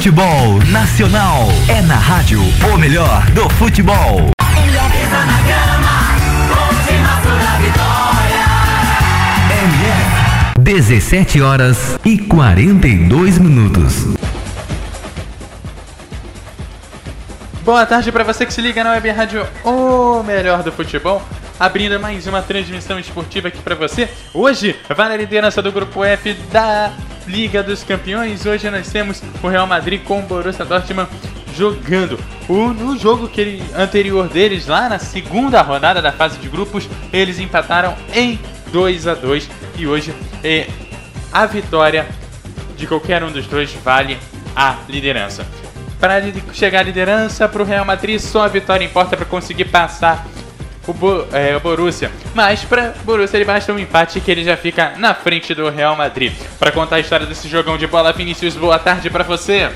Futebol Nacional é na rádio o melhor do futebol. 17 horas e 42 minutos. Boa tarde para você que se liga na Web Rádio O Melhor do Futebol, abrindo mais uma transmissão esportiva aqui para você. Hoje, vale a liderança do grupo F da Liga dos Campeões. Hoje nós temos o Real Madrid com o Borussia Dortmund jogando. O, no jogo que ele, anterior deles, lá na segunda rodada da fase de grupos, eles empataram em 2 a 2 e hoje é, a vitória de qualquer um dos dois vale a liderança. Para chegar à liderança para o Real Madrid, só a vitória importa para conseguir passar o, Bo, é, o Borussia. Mas para Borussia ele basta um empate que ele já fica na frente do Real Madrid. Para contar a história desse jogão de bola, Vinícius, boa tarde para você.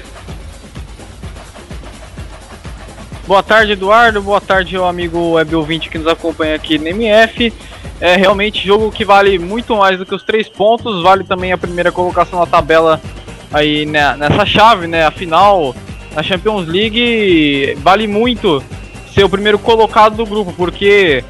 Boa tarde, Eduardo. Boa tarde, ao amigo web ouvinte que nos acompanha aqui no MF é realmente jogo que vale muito mais do que os três pontos, vale também a primeira colocação na tabela aí né, nessa chave, né? Afinal, na Champions League vale muito ser o primeiro colocado do grupo, porque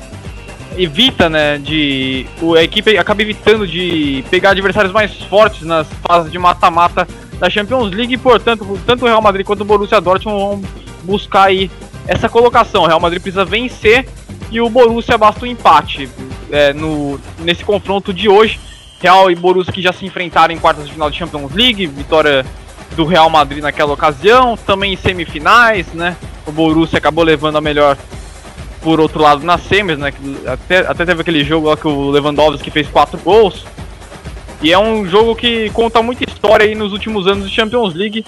evita, né, de a equipe acaba evitando de pegar adversários mais fortes nas fases de mata-mata da Champions League, e portanto, tanto o Real Madrid quanto o Borussia Dortmund vão buscar aí essa colocação. O Real Madrid precisa vencer e o Borussia basta um empate é, no, nesse confronto de hoje. Real e Borussia que já se enfrentaram em quartas de final de Champions League, vitória do Real Madrid naquela ocasião, também em semifinais, né? O Borussia acabou levando a melhor por outro lado nas semis, né? Até, até teve aquele jogo lá que o Lewandowski fez quatro gols. E é um jogo que conta muita história aí nos últimos anos de Champions League.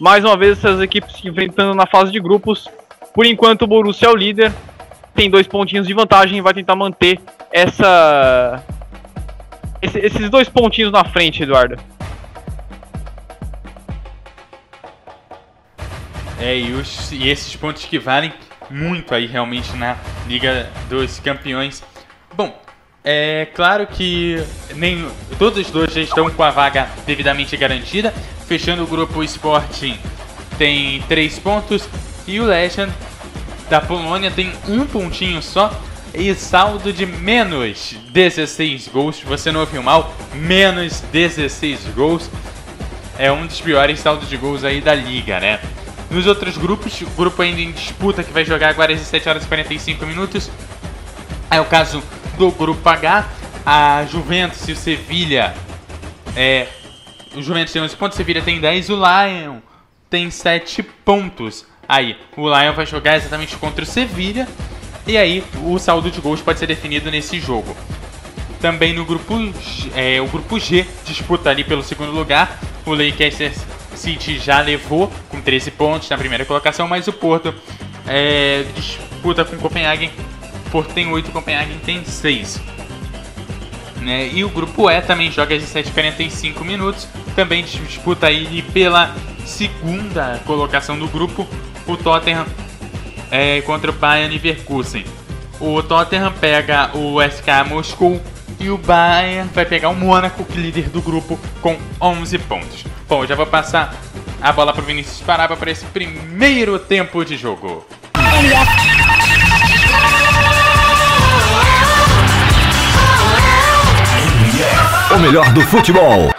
Mais uma vez essas equipes se enfrentando na fase de grupos. Por enquanto o Borussia é o líder, tem dois pontinhos de vantagem e vai tentar manter essa esse, esses dois pontinhos na frente, Eduardo. É, e, os, e esses pontos que valem muito aí realmente na Liga dos Campeões. Bom, é claro que nem todos os dois já estão com a vaga devidamente garantida. Fechando o grupo Sporting tem três pontos e o Legend da Polônia tem um pontinho só e saldo de menos 16 gols. Você não ouviu mal? Menos 16 gols. É um dos piores saldos de gols aí da liga, né? Nos outros grupos, o grupo ainda em disputa que vai jogar agora às 17 horas e 45 minutos. É o caso do grupo H. A Juventus e o Sevilha. É, o Juventus tem 11 pontos, o Sevilha tem 10, o Lion tem 7 pontos. Aí, o Lion vai jogar exatamente contra o Sevilha. E aí, o saldo de gols pode ser definido nesse jogo. Também no grupo é, o grupo G disputa ali pelo segundo lugar. O Leicester City já levou com 13 pontos na primeira colocação, mas o Porto é, disputa com o Copenhagen. O Porto tem 8, o Copenhagen tem 6. Né? E o grupo E também joga às 17h45 minutos. Também disputa aí pela segunda colocação do grupo o Tottenham é, contra o Bayern Leverkusen. O Tottenham pega o SK Moscou e o Bayern vai pegar o Mônaco, que é líder do grupo, com 11 pontos. Bom, já vou passar a bola para o Vinícius Paraba para esse primeiro tempo de jogo. O melhor do futebol.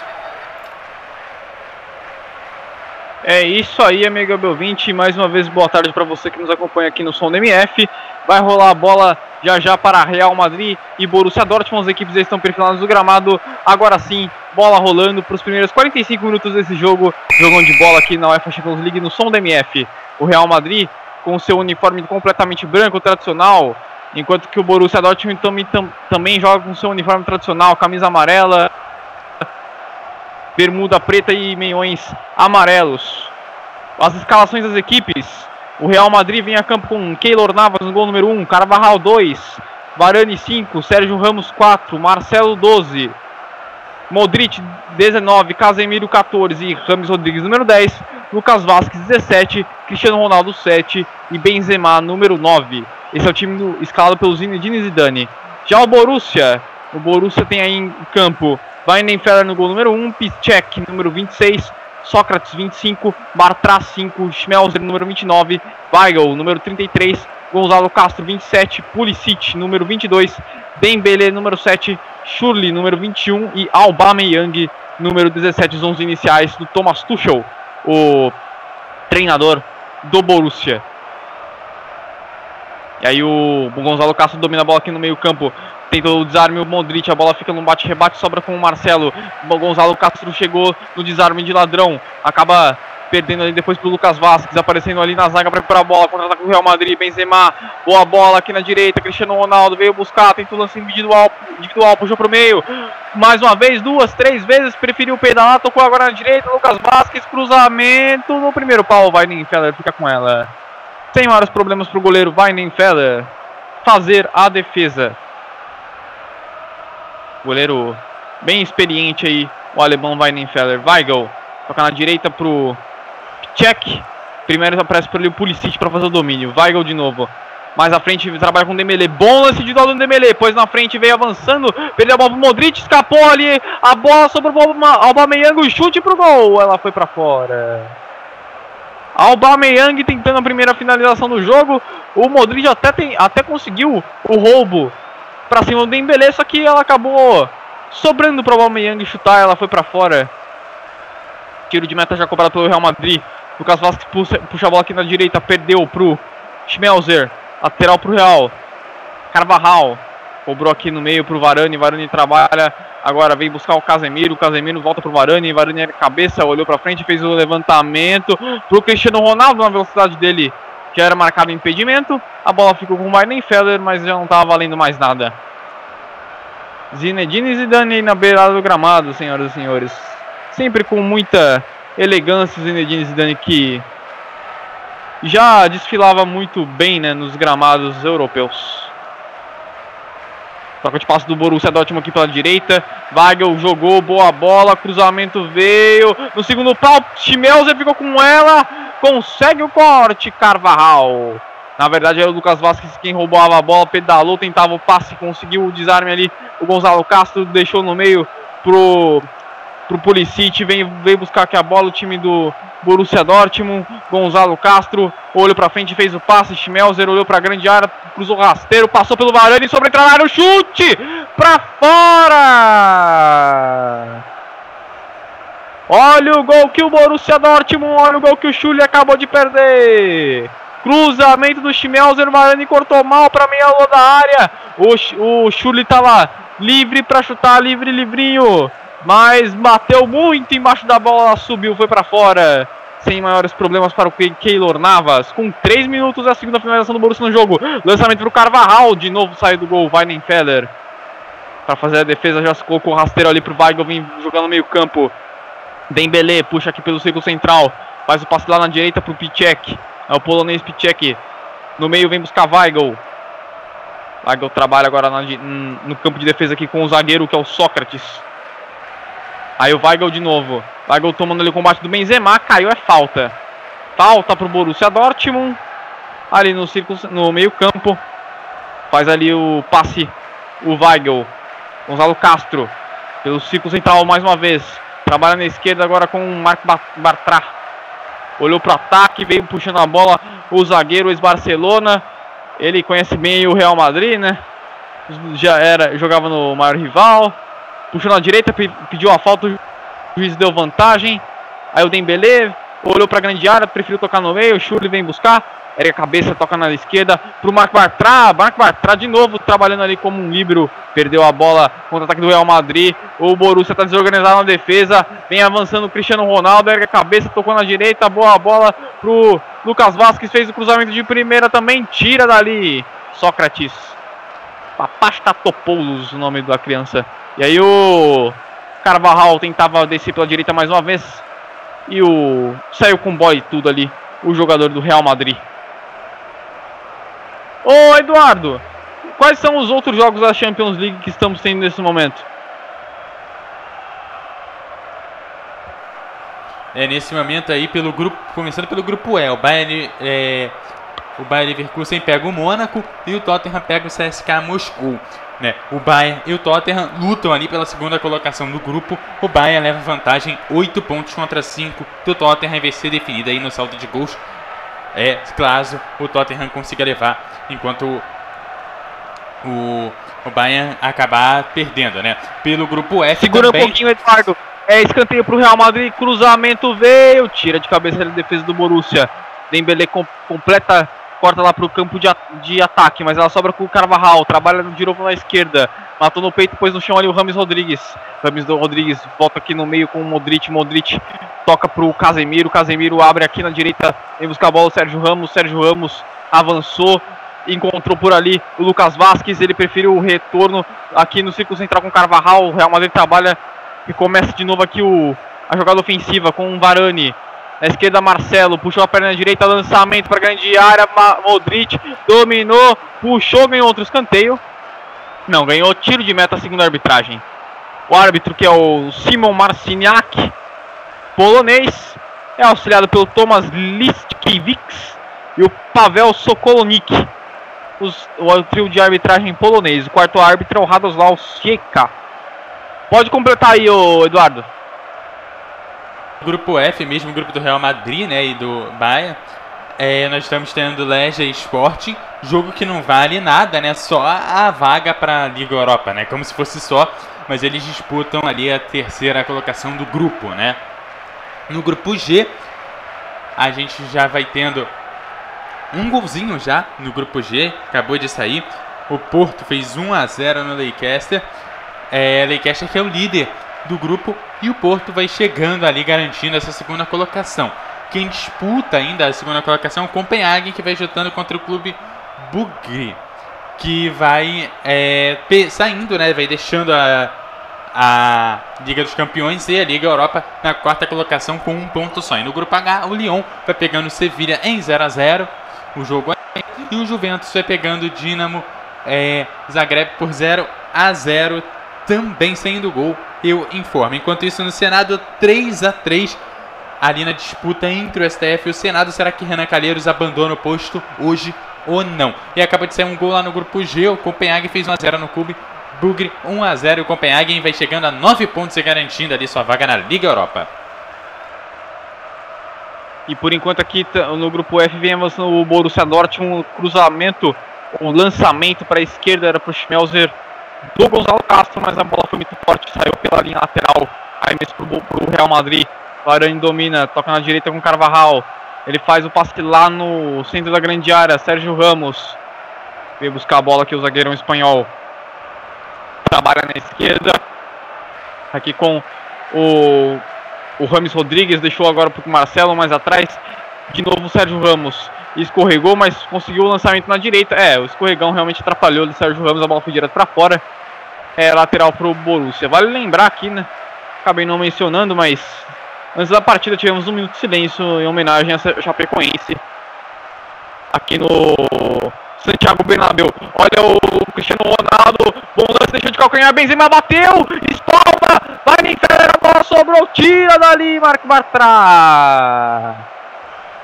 É isso aí, amigo Abel 20. Mais uma vez, boa tarde para você que nos acompanha aqui no Som do MF. Vai rolar a bola já já para Real Madrid e Borussia Dortmund. As equipes estão perfiladas no gramado. Agora sim, bola rolando para os primeiros 45 minutos desse jogo. Jogão de bola aqui na UEFA Champions League no Som do MF. O Real Madrid com seu uniforme completamente branco, tradicional. Enquanto que o Borussia Dortmund também, tam, também joga com seu uniforme tradicional, camisa amarela, bermuda preta e meiões amarelos. As escalações das equipes. O Real Madrid vem a campo com Keylor Navas no gol número 1, Carvajal 2, Varane 5, Sérgio Ramos 4, Marcelo 12, Modric 19, Casemiro 14 e Rames Rodrigues número 10, Lucas Vasquez 17, Cristiano Ronaldo 7 e Benzema número 9. Esse é o time do, escalado pelo Zinedine Zidane. Já o Borussia, o Borussia tem aí em campo Weidenfeller no gol número 1, Piszczek número 26, Sócrates 25, Bartra 5, Schmelzer número 29, Weigl número 33, Gonzalo Castro 27, Pulisic número 22, Dembele número 7, Shurley número 21 e Aubameyang número 17, os 11 iniciais do Thomas Tuchel, o treinador do Borussia. E aí o Gonzalo Castro domina a bola aqui no meio campo. Tenta o desarme o Modric, a bola fica no bate-rebate, sobra com o Marcelo. O Gonzalo Castro chegou no desarme de ladrão. Acaba perdendo ali depois pro Lucas Vasquez, aparecendo ali na zaga para recuperar a bola, contra o Real Madrid, Benzema, boa bola aqui na direita, Cristiano Ronaldo veio buscar, tentou lance individual, individual, puxou pro meio, mais uma vez, duas, três vezes, preferiu pedalar, tocou agora na direita, Lucas Vasquez, cruzamento no primeiro pau, vai Feller fica com ela. Sem maiores problemas pro goleiro Weidenfeller fazer a defesa. Goleiro bem experiente aí, o alemão Weidenfeller. Weigl toca na direita pro Check. Primeiro aparece por ali o Pulisic para fazer o domínio. Weigl de novo. Mais à frente trabalha com o Dembele. Bom lance de do Dembele. Pois na frente veio avançando. Perdeu a bola pro Modric. Escapou ali. A bola sobre o Aubameyang. Chute pro gol. Ela foi para fora. Aubameyang tentando a primeira finalização do jogo. O Modric até, tem, até conseguiu o roubo para cima do Dembele. Só que ela acabou sobrando para o Aubameyang chutar. Ela foi para fora. Tiro de meta já cobrado pelo Real Madrid. Lucas Vasquez puxa, puxa a bola aqui na direita, perdeu pro Schmelzer. Lateral pro Real. Carvajal. Cobrou aqui no meio pro Varane. Varane trabalha. Agora vem buscar o Casemiro. O Casemiro volta pro Varane. Varane é cabeça, olhou pra frente, fez o levantamento pro Cristiano Ronaldo na velocidade dele, que era marcado impedimento. A bola ficou com o Weidenfeller, mas já não estava valendo mais nada. Zinedine Zidane na beirada do gramado, senhoras e senhores. Sempre com muita elegância, Zinedine Zidane que já desfilava muito bem né, nos gramados europeus. Troca de passo do Borussia Dortmund aqui pela direita. Weigl jogou, boa bola, cruzamento veio. No segundo pau, Schmelzer ficou com ela. Consegue o corte, Carvajal. Na verdade, é o Lucas Vasquez quem roubava a bola, pedalou, tentava o passe, conseguiu o desarme ali. O Gonzalo Castro deixou no meio pro pro Pulisic, vem, vem buscar aqui a bola o time do Borussia Dortmund, Gonzalo Castro, olhou para frente, fez o passe, Schmelzer olhou para a grande área, cruzou rasteiro, passou pelo Varane, sobre área, o chute para fora! Olha o gol que o Borussia Dortmund, olha o gol que o Schulli acabou de perder! Cruzamento do Schmelzer, Varane cortou mal para meia lua da área. O, o tá lá, livre para chutar, livre, livrinho. Mas bateu muito embaixo da bola, subiu, foi para fora. Sem maiores problemas para o Keylor Navas. Com 3 minutos a segunda finalização do Borussia no jogo. Lançamento para o Carvajal. De novo saiu do gol. Weidenfeller. Para fazer a defesa, já se colocou o rasteiro ali para o Weigl vir jogando no meio campo. Dembele puxa aqui pelo círculo central. Faz o passe lá na direita para o Pichek. É o polonês Pichek. No meio vem buscar Weigl. Weigl trabalha agora no campo de defesa aqui com o zagueiro que é o Sócrates. Aí o Weigl de novo. Weigl tomando ali o combate do Benzema. Caiu, é falta. Falta pro Borussia Dortmund. Ali no círculo, no meio campo. Faz ali o passe. O Weigl. Gonzalo Castro. Pelo círculo central mais uma vez. Trabalha na esquerda agora com o Marco Bartra. Olhou pro ataque. Veio puxando a bola. O zagueiro ex-Barcelona. Ele conhece bem o Real Madrid, né? Já era, jogava no maior rival puxou na direita, pediu a falta, o juiz deu vantagem. Aí o Dembele olhou para a grande área, preferiu tocar no meio, o Schurli vem buscar, ergue a cabeça, toca na esquerda pro Marco Bartra. Marco Bartra de novo trabalhando ali como um líbero. Perdeu a bola contra o ataque do Real Madrid. O Borussia está desorganizado na defesa. Vem avançando o Cristiano Ronaldo. Ergue a cabeça, tocou na direita. Boa bola pro Lucas Vasquez. Fez o cruzamento de primeira também. Tira dali Sócrates. Papastatopoulos, o nome da criança. E aí o Carvajal tentava descer pela direita mais uma vez. E o saiu com boy tudo ali. O jogador do Real Madrid. Ô Eduardo, quais são os outros jogos da Champions League que estamos tendo nesse momento? É, nesse momento aí, pelo grupo, começando pelo grupo E, o Bayern, é, o Bayern Leverkusen pega o Mônaco e o Tottenham pega o CSK Moscou. Né? O Bayern e o Tottenham lutam ali pela segunda colocação do grupo. O Bayern leva vantagem 8 pontos contra 5 do Tottenham vai ser definido aí no saldo de gols é caso o Tottenham consiga levar, enquanto o, o Bayern acabar perdendo, né? Pelo grupo F Segura também... um pouquinho, Eduardo. É escanteio para o Real Madrid, cruzamento veio, tira de cabeça da defesa do Borussia. Dembele com, completa, corta lá para o campo de, de ataque, mas ela sobra com o Carvajal, trabalha de novo na esquerda, matou no peito, depois no chão ali o Rames Rodrigues. Rames Rodrigues volta aqui no meio com o Modric, Modric toca para o Casemiro, Casemiro abre aqui na direita, vem buscar a bola o Sérgio Ramos, Sérgio Ramos avançou, encontrou por ali o Lucas Vasquez, ele preferiu o retorno aqui no círculo central com o Carvajal, o Real Madrid trabalha e começa de novo aqui o, a jogada ofensiva com o Varane, na esquerda Marcelo, puxou a perna direita, lançamento para grande área, Modric dominou, puxou, ganhou outro escanteio, não, ganhou tiro de meta segundo a arbitragem. O árbitro que é o Simon Marciniak, polonês, é auxiliado pelo Tomas Listkiewicz e o Pavel Sokolonik. Os, o trio de arbitragem polonês. O quarto árbitro é o Radoslaw Sieka. Pode completar aí, Eduardo. Grupo F, mesmo grupo do Real Madrid né, e do Bayern. É, nós estamos tendo Legia Sporting, jogo que não vale nada, né? Só a vaga para a Liga Europa, né? Como se fosse só, mas eles disputam ali a terceira colocação do grupo, né? No grupo G, a gente já vai tendo um golzinho já no grupo G, acabou de sair. O Porto fez 1 a 0 no Leicester. É, Leicester que é o líder do grupo e o Porto vai chegando ali garantindo essa segunda colocação. Quem disputa ainda a segunda colocação é o Copenhagen que vai jogando contra o clube Bugri, que vai é, saindo, né, vai deixando a a Liga dos Campeões e a Liga Europa na quarta colocação com um ponto só. E no grupo H, o Lyon vai pegando o Sevilha em 0 a 0 o jogo é e o Juventus vai pegando o Dinamo é, Zagreb por 0 a 0 também saindo gol, eu informo. Enquanto isso, no Senado, 3 a 3 ali na disputa entre o STF e o Senado. Será que Renan Calheiros abandona o posto hoje ou não? E acaba de sair um gol lá no grupo G. O Copenhague fez 1 a 0 no clube Bugre 1 a 0 e o Copenhagen vai chegando a 9 pontos e garantindo ali sua vaga na Liga Europa. E por enquanto aqui no grupo F vem avançando o Borussia Dortmund, um cruzamento, um lançamento para a esquerda era para o Schmelzer do Gonzalo Castro, mas a bola foi muito forte, saiu pela linha lateral, aí mesmo para o Real Madrid. Varane domina, toca na direita com Carvajal. Ele faz o passe lá no centro da grande área, Sérgio Ramos. Veio buscar a bola aqui o zagueirão espanhol trabalha na esquerda. Aqui com o, o Rames Rodrigues, deixou agora para o Marcelo mais atrás. De novo o Sérgio Ramos escorregou, mas conseguiu o lançamento na direita. É, o escorregão realmente atrapalhou o Sérgio Ramos, a bola foi direto para fora. É lateral para o Borussia. Vale lembrar aqui, né? Acabei não mencionando, mas antes da partida tivemos um minuto de silêncio em homenagem a Chapecoense. Aqui no Santiago Bernabéu. Olha o Cristiano Ronaldo. Bom lance, deixou de calcanhar. Benzema bateu. Espalma. Vai nem a bola sobrou. Tira dali, Marco Bartra.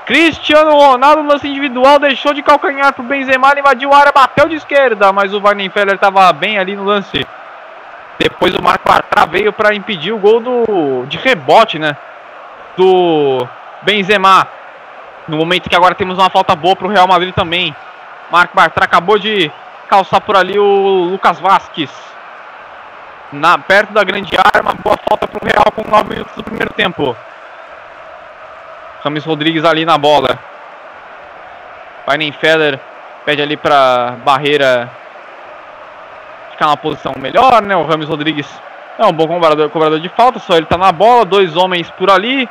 Cristiano Ronaldo, lance individual, deixou de calcanhar pro Benzema, invadiu a área, bateu de esquerda, mas o Weidenfeller estava bem ali no lance. Depois o Marco Bartra veio para impedir o gol do, de rebote, né? Do Benzema. No momento que agora temos uma falta boa para o Real Madrid também. Marco Bartra acabou de calçar por ali o Lucas Vasquez. Na, perto da grande área, uma boa falta para o Real com 9 minutos do primeiro tempo. Rames Rodrigues ali na bola. Weidenfeller pede ali para Barreira ficar na posição melhor, né? O Rames Rodrigues é um bom cobrador, cobrador de falta, só ele tá na bola, dois homens por ali.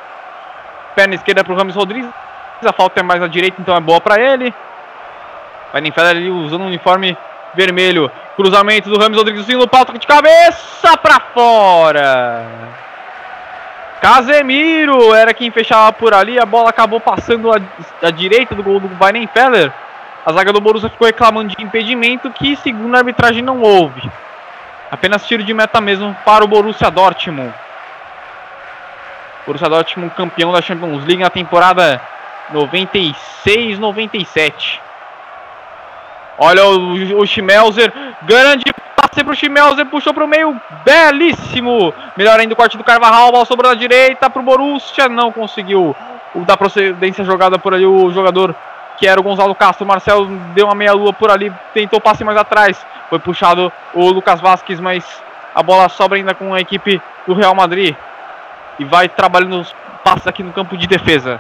Perna esquerda pro Rames Rodrigues. A falta é mais à direita, então é boa para ele. Weidenfeller ali usando o uniforme vermelho. Cruzamento do Rames Rodrigues no pato de cabeça para fora. Casemiro era quem fechava por ali. A bola acabou passando à, direita do gol do Weidenfeller. A zaga do Borussia ficou reclamando de impedimento que, segundo a arbitragem, não houve. Apenas tiro de meta mesmo para o Borussia Dortmund. Borussia Dortmund campeão da Champions League na temporada 96-97. Olha o, o Schmelzer, grande passe pro Schmelzer, puxou pro meio, belíssimo. Melhor ainda o corte do Carvajal, bola sobrou na direita pro Borussia, não conseguiu o da procedência jogada por ali o jogador que era o Gonzalo Castro. Marcelo deu uma meia lua por ali, tentou passe mais atrás. Foi puxado o Lucas Vasquez, mas a bola sobra ainda com a equipe do Real Madrid. E vai trabalhando os passes aqui no campo de defesa.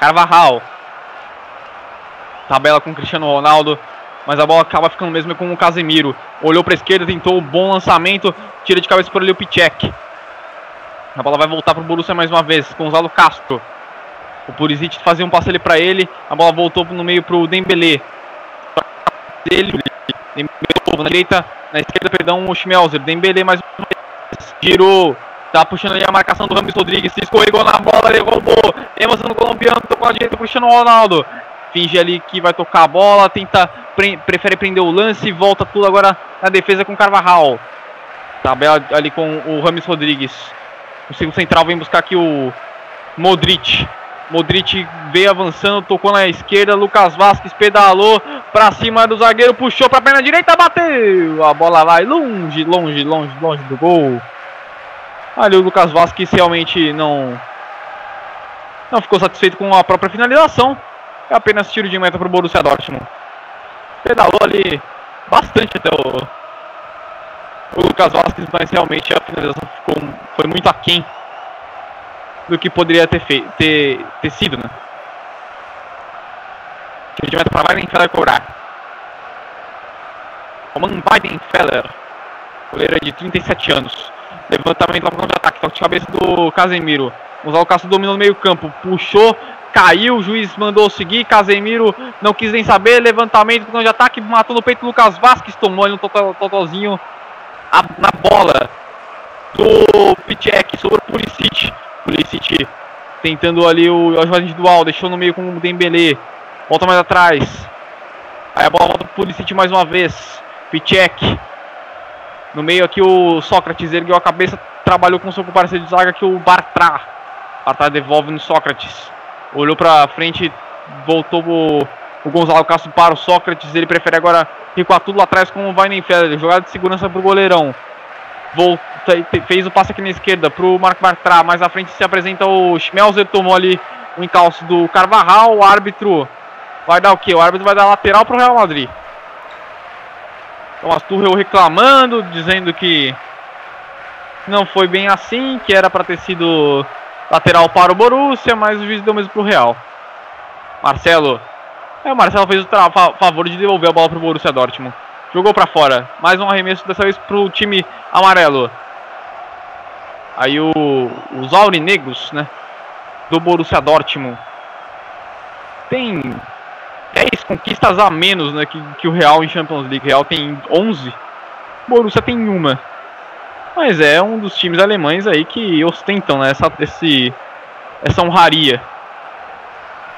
Carvajal Tabela com Cristiano Ronaldo. Mas a bola acaba ficando mesmo com o Casemiro. Olhou para a esquerda, tentou um bom lançamento. Tira de cabeça por ali o Pichek. A bola vai voltar para o Borussia mais uma vez. Gonzalo Castro. O Pulisic fazia um passe ali para ele. A bola voltou no meio para o Dembele. Dele. Dembele na direita. Na esquerda, perdão, o Schmelzer. Dembele mais uma vez. Girou. Tá puxando ali a marcação do Ramos Rodrigues. Se escorregou na bola, levou Emoção do colombiano. Tocou a direita pro Cristiano Ronaldo finge ali que vai tocar a bola, tenta, pre prefere prender o lance, volta tudo agora na defesa com Carvajal. Tabela ali com o Rames Rodrigues. O segundo central vem buscar aqui o Modric. Modric veio avançando, tocou na esquerda, Lucas Vasquez pedalou para cima do zagueiro, puxou para a perna direita, bateu. A bola vai longe, longe, longe, longe do gol. Ali o Lucas Vasquez realmente não não ficou satisfeito com a própria finalização. É apenas tiro de meta para o Borussia Dortmund. Pedalou ali bastante até o, o Lucas Vasquez, mas realmente a finalização ficou, foi muito aquém do que poderia ter, feito, ter, ter sido, né? Tiro de meta para Weidenfeller cobrar. Roman Weidenfeller, goleiro de 37 anos. Levantamento lá para contra-ataque, toque de cabeça do Casemiro. Gonzalo Castro dominou no meio campo, puxou, caiu, o juiz mandou seguir, Casemiro não quis nem saber, levantamento de ataque, matou no peito o Lucas Vasquez, tomou ali um totalzinho na bola do Pichek sobre o Pulisic, Pulisic tentando ali o Jorge individual, deixou no meio com o Dembele, volta mais atrás, aí a bola volta pro Pulisic mais uma vez, Pichek, no meio aqui o Sócrates ergueu a cabeça, trabalhou com o seu parceiro de zaga que o Bartra, Bartra devolve no Sócrates, olhou para frente, voltou o, o Gonzalo Castro para o Sócrates, ele prefere agora recuar tudo lá atrás com o Weidenfeller, jogada de segurança para o goleirão. Volta, fez o passe aqui na esquerda para o Marco Bartra, mais à frente se apresenta o Schmelzer, tomou ali o encalço do Carvajal, o árbitro vai dar o que? O árbitro vai dar lateral para o Real Madrid. Thomas Tuchel reclamando, dizendo que não foi bem assim, que era para ter sido Lateral para o Borussia, mas o juiz deu mesmo para o Real. Marcelo. É, o Marcelo fez o favor de devolver a bola para o Borussia Dortmund. Jogou para fora. Mais um arremesso, dessa vez para o time amarelo. Aí o, os aurinegros, né? Do Borussia Dortmund. Tem 10 conquistas a menos né, que, que o Real em Champions League. O Real tem 11. O Borussia tem uma. Mas é um dos times alemães aí que ostentam né, essa, esse, essa honraria.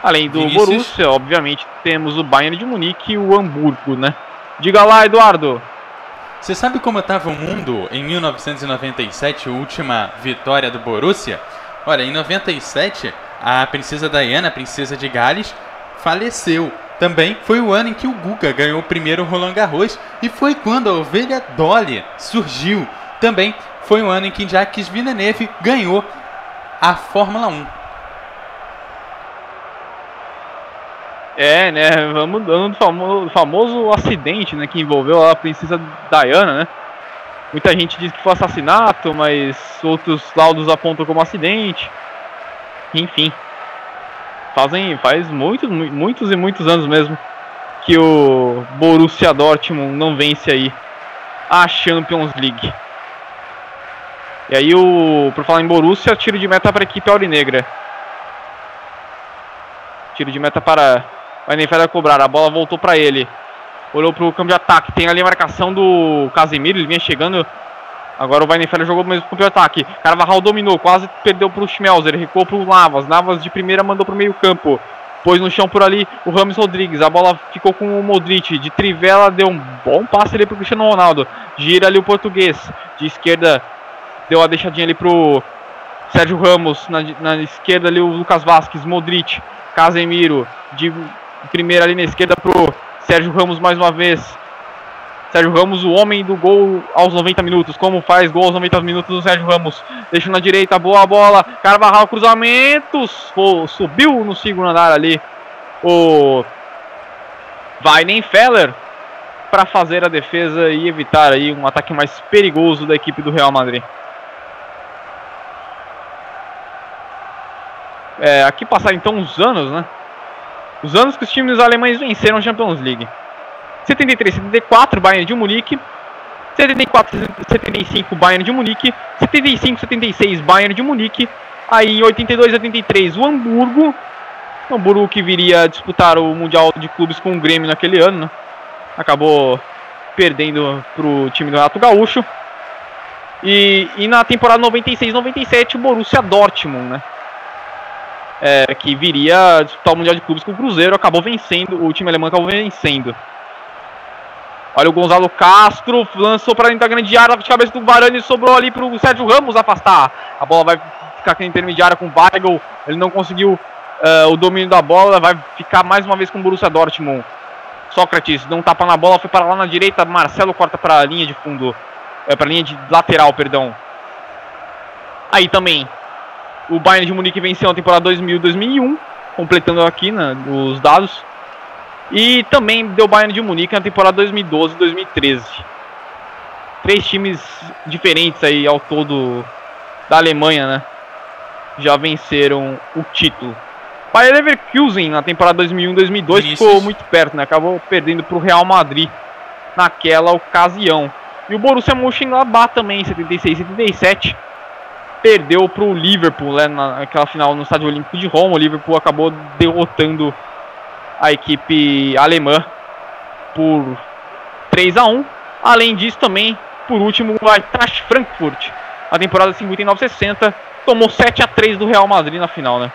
Além do Vinícius. Borussia, obviamente, temos o Bayern de Munique e o Hamburgo, né? Diga lá, Eduardo. Você sabe como estava o mundo em 1997, a última vitória do Borussia? Olha, em 97, a princesa Diana, a princesa de Gales, faleceu. Também foi o ano em que o Guga ganhou o primeiro Roland Garros e foi quando a ovelha Dolly surgiu também foi um ano em que Jacques Villeneuve ganhou a Fórmula 1. É, né? Vamos dando do famoso, famoso acidente, né? Que envolveu a princesa Diana, né? Muita gente diz que foi assassinato, mas outros laudos apontam como acidente. Enfim. Fazem, faz muitos, muitos e muitos anos mesmo que o Borussia Dortmund não vence aí a Champions League. E aí o, por falar em Borussia, tiro de meta para a equipe aurinegra. Tiro de meta para o Enefelder cobrar, a bola voltou para ele. Olhou para o campo de ataque, tem ali a marcação do Casemiro, ele vinha chegando. Agora o Weinefeller jogou mesmo campo de ataque. Carvajal dominou, quase perdeu para o Schmelzer, recuou para o Navas. Navas de primeira mandou para o meio campo. Pôs no chão por ali o Rames Rodrigues. A bola ficou com o Modric. De trivela deu um bom passe ali para o Cristiano Ronaldo. Gira ali o português. De esquerda deu a deixadinha ali pro Sérgio Ramos. Na, na esquerda ali o Lucas Vasquez. Modric. Casemiro. De primeira ali na esquerda pro Sérgio Ramos mais uma vez. Sérgio Ramos, o homem do gol aos 90 minutos. Como faz gol aos 90 minutos o Sérgio Ramos? Deixa na direita, boa bola. Carvajal, cruzamentos. subiu no segundo andar ali. O Weidenfeller para fazer a defesa e evitar aí um ataque mais perigoso da equipe do Real Madrid. É, aqui passaram então os anos, né? Os anos que os times alemães venceram a Champions League. 73, 74, Bayern de Munique. 74, 75, Bayern de Munique. 75, 76, Bayern de Munique. Aí em 82, 83, o Hamburgo. O Hamburgo que viria disputar o Mundial de Clubes com o Grêmio naquele ano, né? Acabou perdendo para o time do Renato Gaúcho. E, e na temporada 96, 97, o Borussia Dortmund, né? É, que viria disputar o Mundial de Clubes com o Cruzeiro, acabou vencendo, o time alemão acabou vencendo. Olha o Gonzalo Castro, lançou para dentro da grande área, de cabeça do Varane, sobrou ali para o Sérgio Ramos afastar. A bola vai ficar aqui na intermediária com o Weigl, ele não conseguiu uh, o domínio da bola, vai ficar mais uma vez com o Borussia Dortmund. Sócrates deu um tapa na bola, foi para lá na direita, Marcelo corta para a linha de fundo, é, para a linha de lateral, perdão. Aí também, o Bayern de Munique venceu na temporada 2000-2001, completando aqui né, os dados. E também deu Bayern de Munique na temporada 2012-2013. Três times diferentes aí ao todo da Alemanha, né? Já venceram o título. Bayer Leverkusen na temporada 2001-2002 ficou muito perto, né? Acabou perdendo para o Real Madrid naquela ocasião. E o Borussia Mönchengladbach também, 76-77, perdeu para o Liverpool né, naquela final no Estádio Olímpico de Roma. O Liverpool acabou derrotando a equipe alemã por 3 a 1 Além disso, também, por último, o Eintracht Frankfurt, a temporada 59-60, tomou 7 a 3 do Real Madrid na final, né?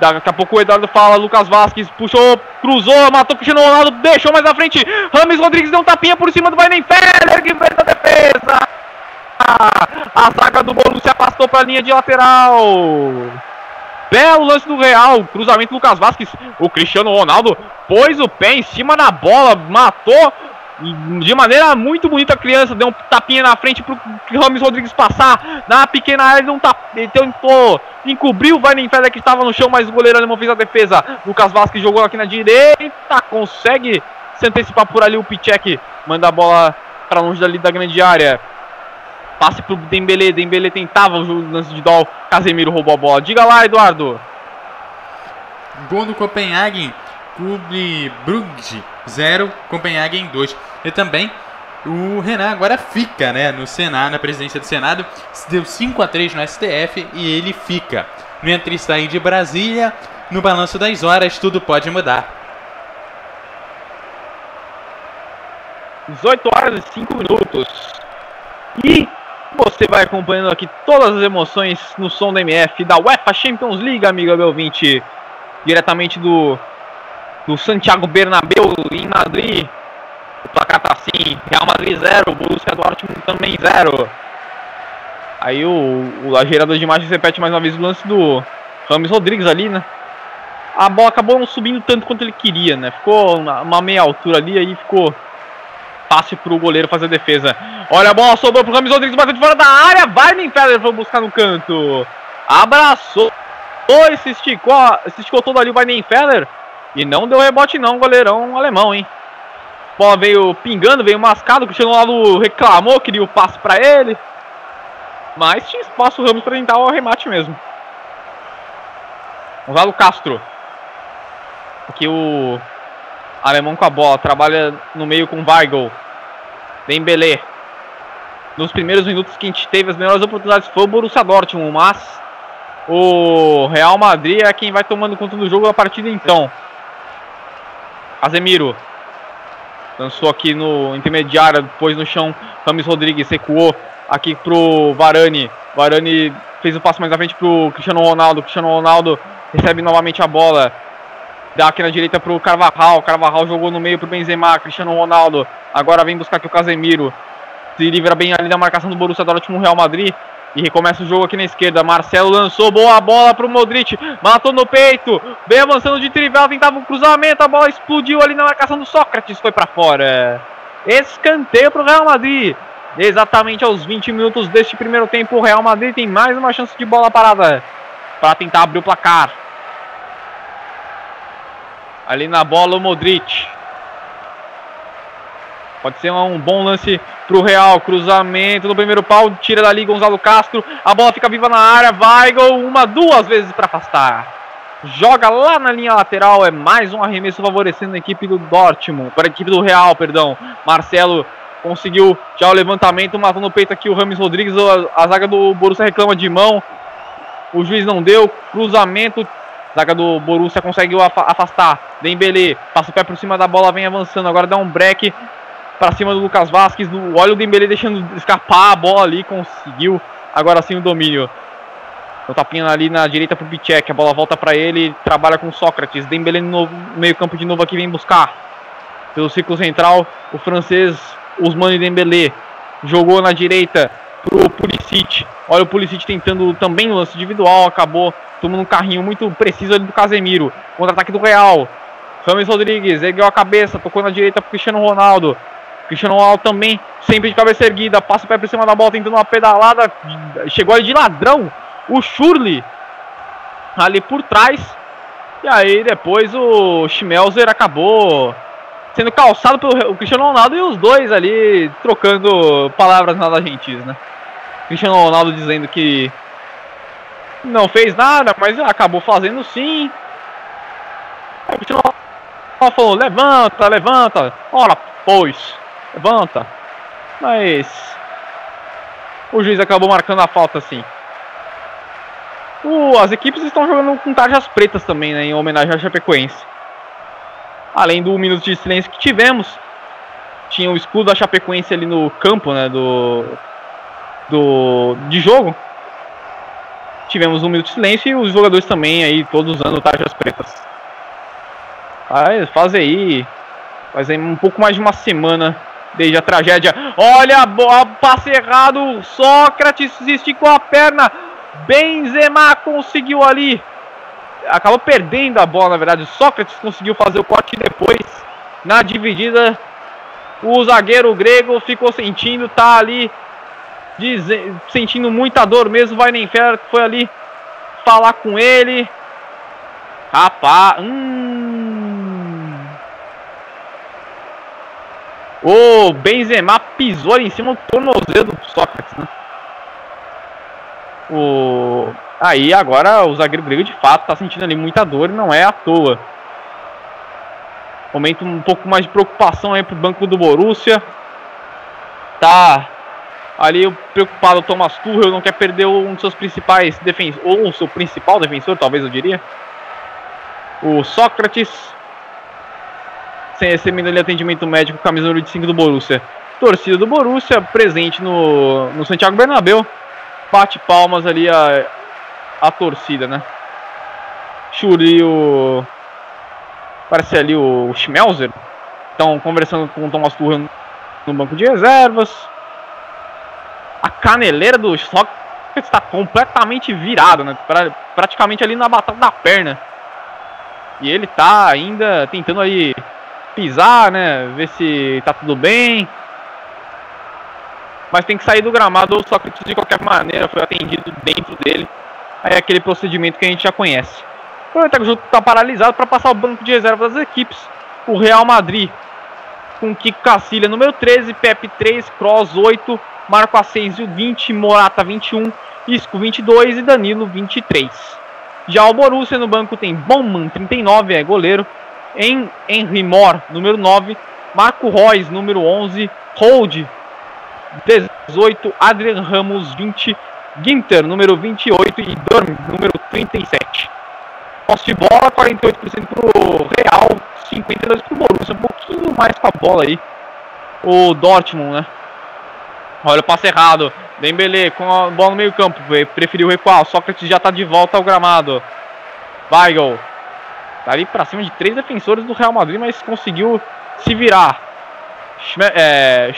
Daqui a pouco o Eduardo fala, Lucas Vasquez puxou, cruzou, matou Cristiano Ronaldo, deixou mais à frente. Rames Rodrigues deu um tapinha por cima do Weidenfeller, que fez a defesa. A zaga do Borussia passou para a linha de lateral. Belo lance do Real, cruzamento do Lucas Vasquez. O Cristiano Ronaldo pôs o pé em cima da bola, matou de maneira muito bonita a criança, deu um tapinha na frente pro Rames Rodrigues passar na pequena área, não tá, ele encobrir o Weidenfeller que estava no chão, mas o goleiro alemão fez a defesa. Lucas Vasquez jogou aqui na direita, consegue se antecipar por ali o Pichek, manda a bola para longe dali da grande área. Passe pro Dembele, Dembele tentava o lance de Dol, Casemiro roubou a bola. Diga lá, Eduardo. Gol do Copenhagen, Clube Brugge 0, Copenhagen 2. E também o Renan agora fica, né, no Senado, na presidência do Senado, deu 5 a 3 no STF e ele fica. No entre sair de Brasília, no balanço das horas, tudo pode mudar. 18 horas e 5 minutos. E você vai acompanhando aqui todas as emoções no som da MF da UEFA Champions League, amigo meu 20, diretamente do, do Santiago Bernabéu em Madrid. O placar tá assim: Real Madrid 0, Borussia Dortmund também 0. Aí o, o a gerador de imagens repete mais uma vez o lance do Rames Rodrigues ali, né? A bola acabou não subindo tanto quanto ele queria, né? Ficou uma meia altura ali, aí ficou fácil pro goleiro fazer a defesa. Olha a bola, sobrou pro Rames Rodrigues, bateu de fora da área, vai Feller, foi buscar no canto. Abraçou, Oi, se esticou, se esticou todo ali o Feller. E não deu rebote não, goleirão alemão, hein. bola veio pingando, veio mascado. O Cristiano Ronaldo reclamou, queria o passe para ele. Mas tinha espaço o Ramos para tentar o arremate mesmo. Gonzalo Castro. Aqui o alemão com a bola. Trabalha no meio com Weigl. Dembélé. Nos primeiros minutos que a gente teve as melhores oportunidades foi o Borussia Dortmund, mas o Real Madrid é quem vai tomando conta do jogo a partir de então. Casemiro. Lançou aqui no intermediário, depois no chão. Rames Rodrigues recuou aqui pro Varane. Varane fez o passo mais à frente pro Cristiano Ronaldo. Cristiano Ronaldo recebe novamente a bola. Dá aqui na direita pro Carvajal. Carvajal jogou no meio pro Benzema. Cristiano Ronaldo. Agora vem buscar aqui o Casemiro. Se livra bem ali da marcação do Borussia Dortmund Real Madrid. E recomeça o jogo aqui na esquerda. Marcelo lançou boa bola pro Modric. Matou no peito. Vem avançando de trivela. Tentava um cruzamento. A bola explodiu ali na marcação do Sócrates. Foi para fora. Escanteio pro Real Madrid. Exatamente aos 20 minutos deste primeiro tempo. O Real Madrid tem mais uma chance de bola parada. Para tentar abrir o placar. Ali na bola o Modric. Pode ser um bom lance para o Real. Cruzamento no primeiro pau. Tira dali Gonzalo Castro. A bola fica viva na área. Vai gol. Uma, duas vezes para afastar. Joga lá na linha lateral. É mais um arremesso favorecendo a equipe do Dortmund. Para a equipe do Real, perdão. Marcelo conseguiu já o levantamento. Matou no peito aqui o Rames Rodrigues. A, a zaga do Borussia reclama de mão. O juiz não deu. Cruzamento. Zaga do Borussia conseguiu afastar. Dembele passa o pé por cima da bola, vem avançando. Agora dá um break para cima do Lucas Vasquez. Olha o Dembele deixando escapar a bola ali, conseguiu. Agora sim o domínio. O tapinha ali na direita pro Pichek, a bola volta para ele, trabalha com Sócrates. Dembele no meio campo de novo aqui vem buscar. Pelo ciclo central, o francês Usmane Dembele jogou na direita pro Pulisic. Olha o Pulisic tentando também no lance individual, acabou tomando um carrinho muito preciso ali do Casemiro. Contra-ataque do Real. Rames Rodrigues ergueu a cabeça, tocou na direita pro Cristiano Ronaldo. Cristiano Ronaldo também, sempre de cabeça erguida, passa o pé por cima da bola, tentando uma pedalada. Chegou ali de ladrão, o Shurley ali por trás. E aí depois o Schmelzer acabou sendo calçado pelo Cristiano Ronaldo e os dois ali trocando palavras nada gentis, né? Cristiano Ronaldo dizendo que não fez nada, mas acabou fazendo sim. Aí o Cristiano Ronaldo falou: levanta, levanta, ora, pois levanta. Mas o juiz acabou marcando a falta assim. O, as equipes estão jogando com tarjas pretas também, né, em homenagem à Chapecoense. Além do minuto de silêncio que tivemos, tinha o escudo da Chapecoense ali no campo, né, do, do de jogo. Tivemos um minuto de silêncio e os jogadores também aí todos usando tarjas pretas. Aí, faz aí, faz aí um pouco mais de uma semana desde a tragédia. Olha a passe errado. Sócrates esticou a perna. Benzema conseguiu ali. Acabou perdendo a bola, na verdade. Sócrates conseguiu fazer o corte depois. Na dividida, o zagueiro grego ficou sentindo, tá ali sentindo muita dor mesmo. Vai nem fera foi ali falar com ele. Rapaz, hum, O Benzema pisou em cima do tornozelo do Sócrates, né? O... Aí agora o zagueiro grego de fato está sentindo ali muita dor e não é à toa. Momento um pouco mais de preocupação aí pro banco do Borussia. Tá ali preocupado o Thomas Tuchel, não quer perder um dos seus principais defensores, ou o seu principal defensor, talvez eu diria. O Sócrates sem recebendo ali atendimento médico, camisa número 25 do Borussia. Torcida do Borussia, presente no, no Santiago Bernabéu. Bate palmas ali a, a torcida, né? Churi o. Parece ali o Schmelzer. Estão conversando com o Thomas Tuchel no banco de reservas. A caneleira do Stock está completamente virada, né? Pra, praticamente ali na batata da perna. E ele tá ainda tentando aí pisar, né? Ver se tá tudo bem. Mas tem que sair do gramado ou Sócrates de qualquer maneira foi atendido dentro dele. Aí é aquele procedimento que a gente já conhece. O jogo está paralisado para passar o banco de reserva das equipes. O Real Madrid com Kiko Cacilha, número 13, Pepe 3, Cross 8, Marco Asensio 20, Morata 21, Isco 22 e Danilo 23. Já o Borussia no banco tem Bowman 39, é goleiro, Henry Moore, número 9, Marco Reus, número 11, Hold 18, Adrian Ramos 20, Ginter, número 28 e Durm, número 37. Posse de bola, 48% pro Real, 52% pro Borussia, um pouquinho mais com a bola aí. O Dortmund, né? Olha o passe errado. Dembele com a bola no meio campo. Preferiu recuar. Sócrates já está de volta ao gramado. Weigl. Tá ali para cima de três defensores do Real Madrid, mas conseguiu se virar. É.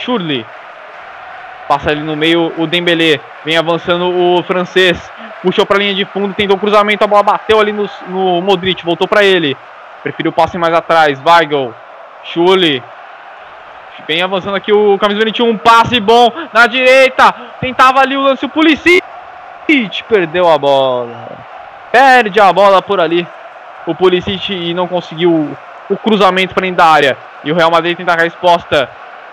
Passa ali no meio o Dembele. Vem avançando o francês. Puxou para a linha de fundo, tentou cruzamento, a bola bateu ali no, no Modric, voltou para ele. Preferiu o passe mais atrás. Weigl. Shurley Vem avançando aqui o camisa 21, um passe bom na direita. Tentava ali o lance o Pulisic. Perdeu a bola. Perde a bola por ali. O Pulisic e não conseguiu o cruzamento para dentro da área. E o Real Madrid tenta a resposta.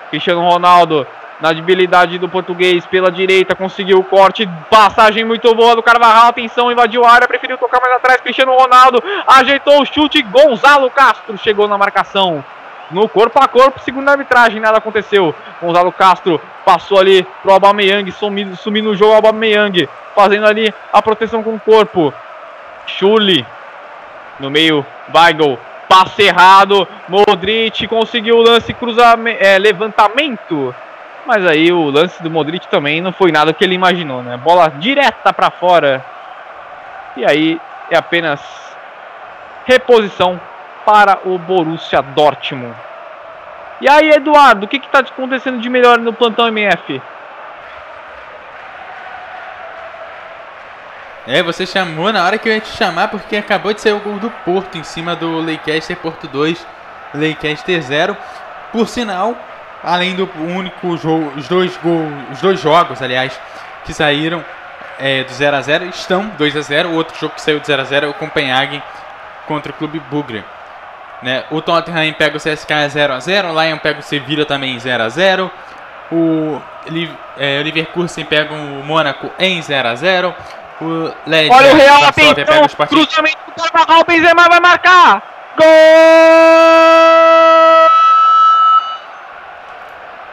Cristiano Ronaldo na habilidade do português pela direita, conseguiu o corte, passagem muito boa do Carvajal, atenção, invadiu a área, preferiu tocar mais atrás, Cristiano Ronaldo ajeitou o chute, Gonzalo Castro chegou na marcação no corpo a corpo, segundo a arbitragem, nada aconteceu. Gonzalo Castro passou ali pro Aubameyang, sumindo, sumindo no jogo Aubameyang, fazendo ali a proteção com o corpo. Chuli no meio, Weigl, passe errado, Modric conseguiu o lance cruzamento, é, levantamento. Mas aí o lance do Modric também não foi nada que ele imaginou, né? Bola direta para fora. E aí é apenas reposição para o Borussia Dortmund. E aí, Eduardo, o que está acontecendo de melhor no plantão MF? É, você chamou na hora que eu ia te chamar, porque acabou de sair o gol do Porto em cima do Leicester, Porto 2, Leicester 0. Por sinal, além do único jogo, os dois gols, os dois jogos, aliás, que saíram é, do 0 a 0 estão 2 a 0. O outro jogo que saiu do 0 a 0 é o Copenhagen contra o Clube Bugre. Né? O Tottenham pega o CSK 0x0, o Lyon pega o Sevilla também 0x0, o, é, o Leverkusen pega o Mônaco em 0x0, o Led Olha o Real, atenção, cruzamento do Carvajal, Benzema vai marcar! Gol!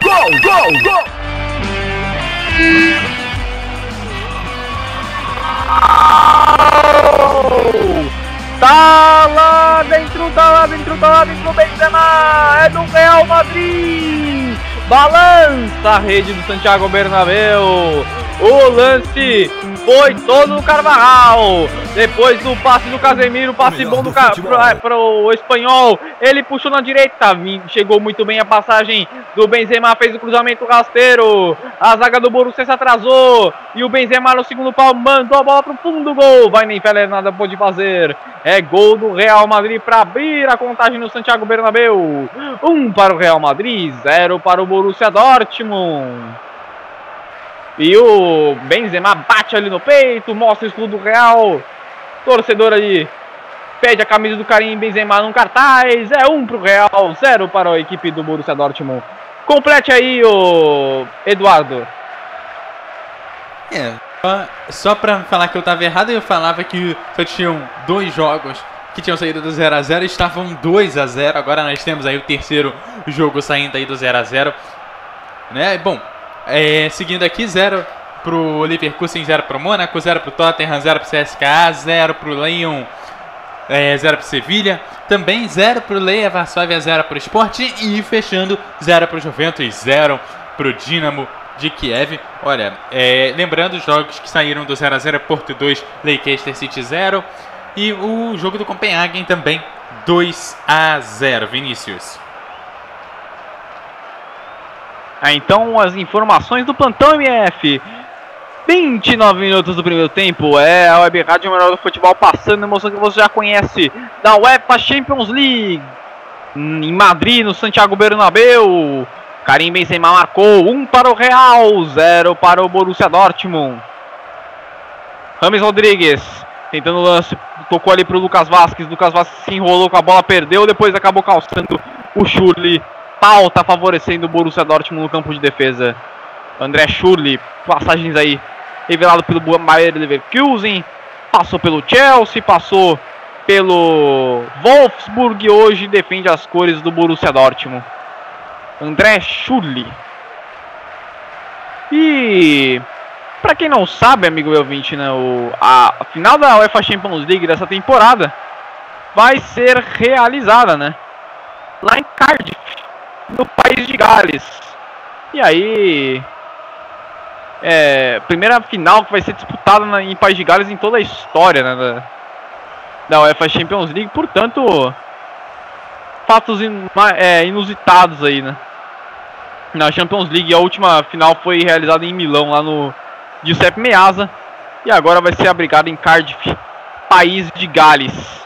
Gol, gol, gol! Tá lá dentro, tá lá dentro, tá lá dentro, Benzema! É do Real Madrid! Balança a rede do Santiago Bernabéu! O lance foi todo no Carvajal. Depois do passe do Casemiro, passe bom do para o espanhol. Ele puxou na direita, chegou muito bem a passagem do Benzema, fez o cruzamento rasteiro. A zaga do Borussia se atrasou e o Benzema no segundo pau mandou a bola para o fundo do gol. Vai nem Feller nada pôde fazer. É gol do Real Madrid para abrir a contagem no Santiago Bernabéu. Um para o Real Madrid, zero para o Borussia Dortmund. E o Benzema bate ali no peito, mostra o escudo real. Torcedor ali pede a camisa do Karim Benzema num cartaz. É um pro Real, zero para a equipe do Borussia Dortmund. Complete aí, o Eduardo. É, só, pra falar que eu tava errado, eu falava que só tinham dois jogos que tinham saído do 0 a 0 estavam 2 a 0 Agora nós temos aí o terceiro jogo saindo aí do 0 a 0 né? Bom, é, seguindo aqui, 0 pro Leverkusen, 0 pro Mônaco, 0 pro Tottenham, 0 pro CSKA, 0 pro Lyon, 0 é, pro Sevilha. Também 0 pro Leia Varsóvia, 0 pro Sport e fechando 0 pro Juventus, 0 pro Dinamo de Kiev. Olha, é, lembrando os jogos que saíram do 0 a 0 Porto 2, Leicester City 0 e o jogo do Copenhagen também 2 a 0. Vinícius. Ah, então as informações do plantão MF. 29 minutos do primeiro tempo. É a Web Rádio Melhor do Futebol passando emoção que você já conhece da UEFA Champions League. Em Madrid, no Santiago Bernabéu. Karim Benzema marcou um para o Real, zero para o Borussia Dortmund. Rames Rodrigues tentando lance, tocou ali para o Lucas Vasquez. Lucas Vasquez se enrolou com a bola, perdeu, depois acabou calçando o Churli falta favorecendo o Borussia Dortmund no campo de defesa. André Schurli, passagens aí revelado pelo Bayer Leverkusen, passou pelo Chelsea, passou pelo Wolfsburg hoje defende as cores do Borussia Dortmund. André Schurli. E para quem não sabe, amigo ouvinte, né, o, a, a final da UEFA Champions League dessa temporada vai ser realizada, né? Lá em Cardiff, no país de Gales. E aí, é, primeira final que vai ser disputada na, em País de Gales em toda a história né, da, da UEFA Champions League, portanto, fatos in, é, inusitados aí, né? Na Champions League, a última final foi realizada em Milão, lá no Giuseppe Meazza, e agora vai ser abrigada em Cardiff, país de Gales.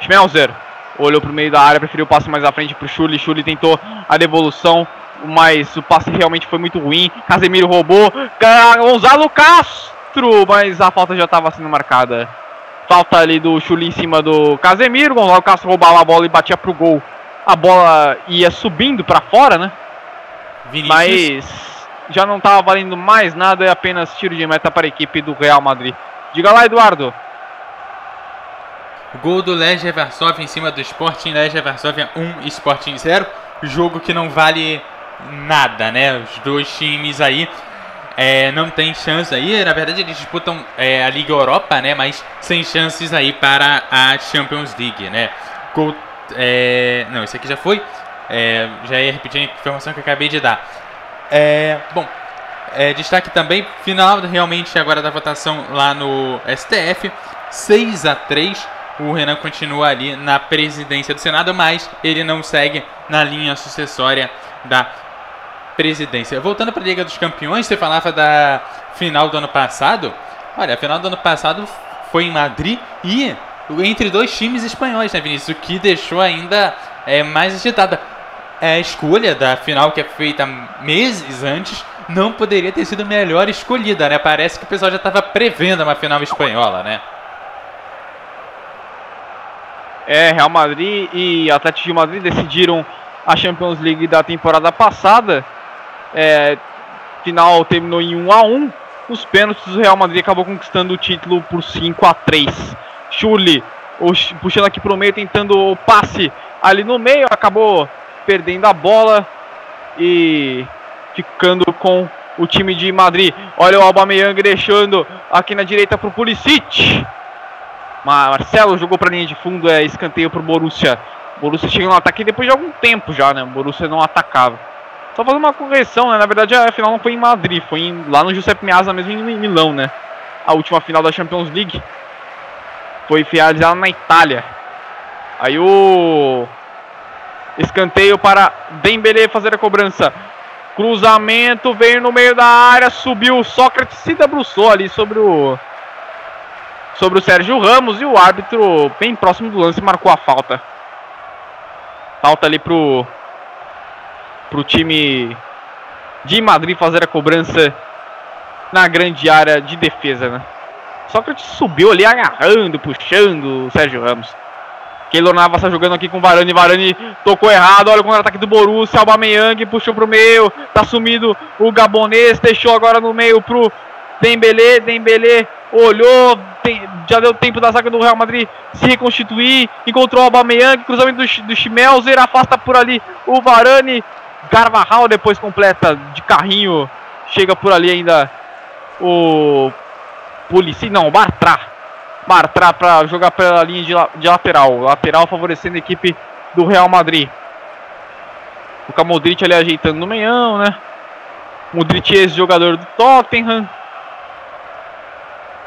Schmelzer olhou para o meio da área, preferiu o passe mais à frente para o. Schulli tentou a devolução, mas o passe realmente foi muito ruim. Casemiro roubou. Gonzalo Castro, mas a falta já estava sendo marcada. Falta ali do Chuli em cima do Casemiro. Gonzalo Castro roubava a bola e batia pro gol. A bola ia subindo para fora, né? Vinícius. Mas já não estava valendo mais nada. É apenas tiro de meta para a equipe do Real Madrid. Diga lá, Eduardo. Gol do Legia Varsóvia em cima do Sporting. Legia Varsóvia 1, Sporting 0. Jogo que não vale nada, né? Os dois times aí é, não tem chance aí. Na verdade, eles disputam é, a Liga Europa, né? Mas sem chances aí para a Champions League, né? Gol, é, não, esse aqui já foi. É, já ia repetir a informação que acabei de dar. É, bom, é, destaque também, final realmente agora da votação lá no STF, 6 a 3 o Renan continua ali na presidência do Senado, mas ele não segue na linha sucessória da presidência. Voltando para a Liga dos Campeões, você falava da final do ano passado. Olha, a final do ano passado foi em Madrid e entre dois times espanhóis, né, Vinícius? O que deixou ainda é, mais agitada. É, a escolha da final que é feita meses antes não poderia ter sido melhor escolhida, né? Parece que o pessoal já estava prevendo uma final espanhola, né? É, Real Madrid e Atlético de Madrid decidiram a Champions League da temporada passada é, final terminou em 1 a 1 Nos pênaltis, o Real Madrid acabou conquistando o título por 5 a 3 Chuli puxando aqui para o meio, tentando o passe ali no meio, acabou perdendo a bola e ficando com o time de Madrid. Olha o Aubameyang deixando aqui na direita para o Pulisic. Marcelo jogou para linha de fundo, é escanteio para o Borussia. Borussia chega no ataque depois de algum tempo já, né? O Borussia não atacava. Só fazer uma correção, né? Na verdade a final não foi em Madrid, foi em, lá no Giuseppe Meazza mesmo em Milão, né? A última final da Champions League foi finalizada na Itália. Aí o escanteio para Dembele fazer a cobrança. Cruzamento veio no meio da área, subiu Sócrates se debruçou ali sobre o sobre o Sérgio Ramos e o árbitro bem próximo do lance marcou a falta. Falta ali pro para o time de Madrid fazer a cobrança na grande área de defesa, né? Sócrates subiu ali agarrando, puxando o Sérgio Ramos. Keylor Navas está jogando aqui com Varane. Varane tocou errado. Olha o contra-ataque do Borussia. Aubameyang puxou para o meio. Tá sumido o gabonês. Deixou agora no meio pro Dembele. Dembele olhou. Tem, já deu tempo da zaga do Real Madrid se reconstituir. Encontrou o Aubameyang. Cruzamento do, do Schmelzer. Afasta por ali o Varane. Carvajal depois completa de carrinho. Chega por ali ainda o Polici, não, o Bartra. Bartra para jogar pela linha de, de, lateral. Lateral favorecendo a equipe do Real Madrid. O Modric ali ajeitando no meião, né? Modric esse jogador do Tottenham.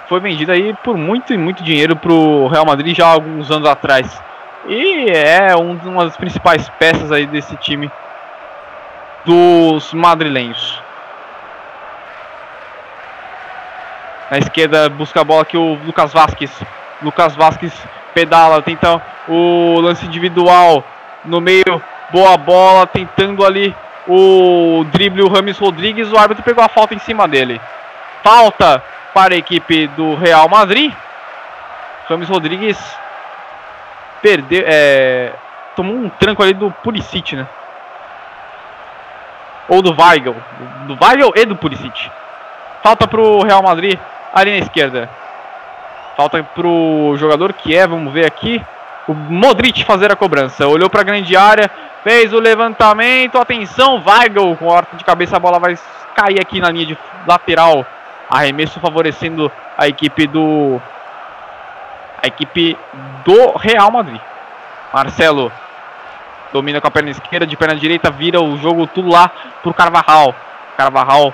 Foi vendido aí por muito e muito dinheiro para o Real Madrid já há alguns anos atrás. E é um, uma das principais peças aí desse time dos madrilenhos. Na esquerda busca a bola aqui o Lucas Vasquez. Lucas Vasquez pedala, tenta o lance individual no meio. Boa bola, tentando ali o drible, o Rames Rodrigues. O árbitro pegou a falta em cima dele. Falta para a equipe do Real Madrid. Rames Rodrigues perdeu, é, tomou um tranco ali do Pulisic, né? ou do Weigl. Do Weigl e do Pulisic. Falta pro Real Madrid ali na esquerda. Falta pro jogador que é, vamos ver aqui, o Modric fazer a cobrança. Olhou para a grande área, fez o levantamento, atenção, Weigl com a de cabeça, a bola vai cair aqui na linha de lateral. Arremesso favorecendo a equipe do a equipe do Real Madrid. Marcelo domina com a perna esquerda, de perna direita, vira o jogo tudo lá pro Carvajal. Carvajal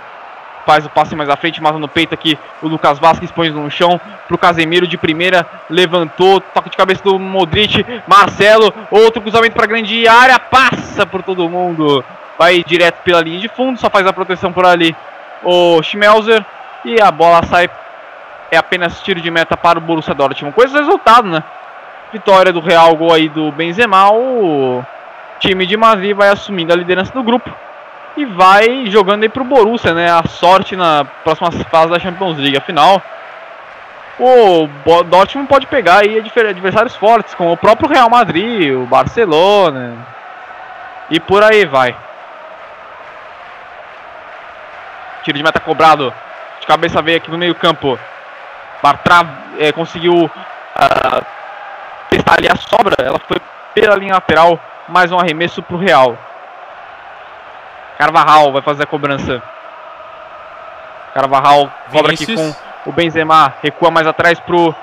faz o passe mais à frente, mata no peito aqui o Lucas Vasquez, põe no chão pro Casemiro de primeira, levantou, toque de cabeça do Modric, Marcelo, outro cruzamento para grande área, passa por todo mundo, vai direto pela linha de fundo, só faz a proteção por ali o Schmelzer e a bola sai, é apenas tiro de meta para o Borussia Dortmund, coisa do resultado, né? Vitória do Real, gol aí do Benzema, o time de Madrid vai assumindo a liderança do grupo e vai jogando aí pro Borussia, né? A sorte na próxima fase da Champions League. Afinal, o Dortmund pode pegar aí adversários fortes, como o próprio Real Madrid, o Barcelona e por aí vai. Tiro de meta cobrado. De cabeça veio aqui no meio campo. Bartra é, conseguiu uh, testar ali a sobra. Ela foi pela linha lateral. Mais um arremesso para o Real. Carvajal vai fazer a cobrança. Carvajal cobra aqui com o Benzema. Recua mais atrás pro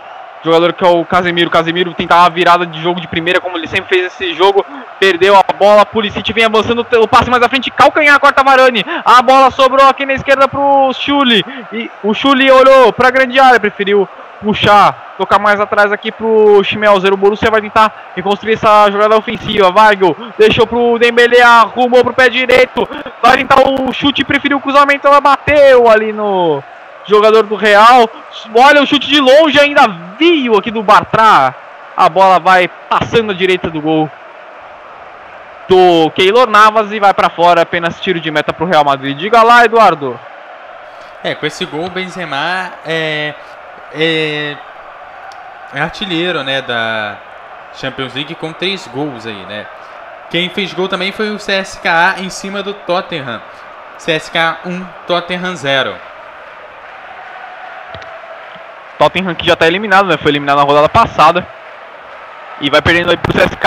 jogador que é o Casemiro. Casemiro tentava a virada de jogo de primeira, como ele sempre fez esse jogo. Perdeu a bola. Pulisic vem avançando o passe mais à frente. Calcanhar, corta Varane. A bola sobrou aqui na esquerda pro Chuli. E o Chuli olhou para a grande área. Preferiu puxar, tocar mais atrás aqui pro Schmelzer. O Borussia vai tentar reconstruir essa jogada ofensiva. Weigl deixou pro Dembele, arrumou pro pé direito. Vai tentar o chute, preferiu o cruzamento, ela bateu ali no jogador do Real. Olha o chute de longe, ainda viu aqui do Bartra. A bola vai passando à direita do gol do Keylor Navas e vai para fora. Apenas tiro de meta pro Real Madrid. Diga lá, Eduardo. É, com esse gol, o Benzema é, é, é artilheiro, né, da Champions League com três gols aí, né. Quem fez gol também foi o CSKA em cima do Tottenham. CSKA 1, Tottenham 0. Tottenham que já está eliminado, né? Foi eliminado na rodada passada. E vai perdendo aí pro CSK.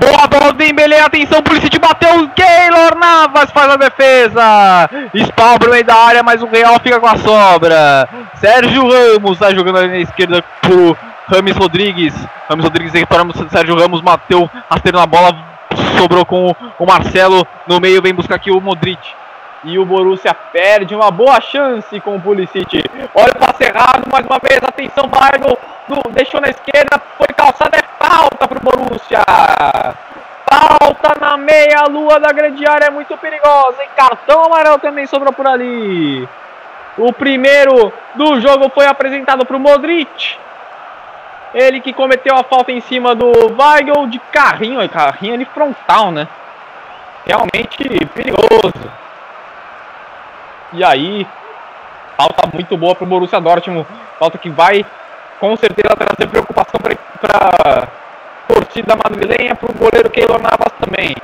Boa bola do Dembele, atenção, Pulisic bateu, Keylor Navas faz a defesa. Spawn pro meio da área, mas o Real fica com a sobra. Sérgio Ramos tá jogando ali na esquerda pro Rames Rodrigues. Rames Rodrigues retorna o Sérgio Ramos, bateu rasteiro na bola, sobrou com o Marcelo no meio, vem buscar aqui o Modric. E o Borussia perde uma boa chance com o Pulisic. Olha o passe errado mais uma vez. Atenção, Weigl. Deixou na esquerda. Foi calçada. É falta para o Borussia. Falta na meia-lua da grande área. É muito perigosa. E cartão amarelo também sobrou por ali. O primeiro do jogo foi apresentado para o Modric. Ele que cometeu a falta em cima do Weigl de carrinho. Carrinho ali frontal, né? Realmente perigoso. E aí, falta muito boa para o Borussia Dortmund. Falta que vai, com certeza, trazer preocupação para a torcida madrilenha, para o goleiro Keylor Navas também.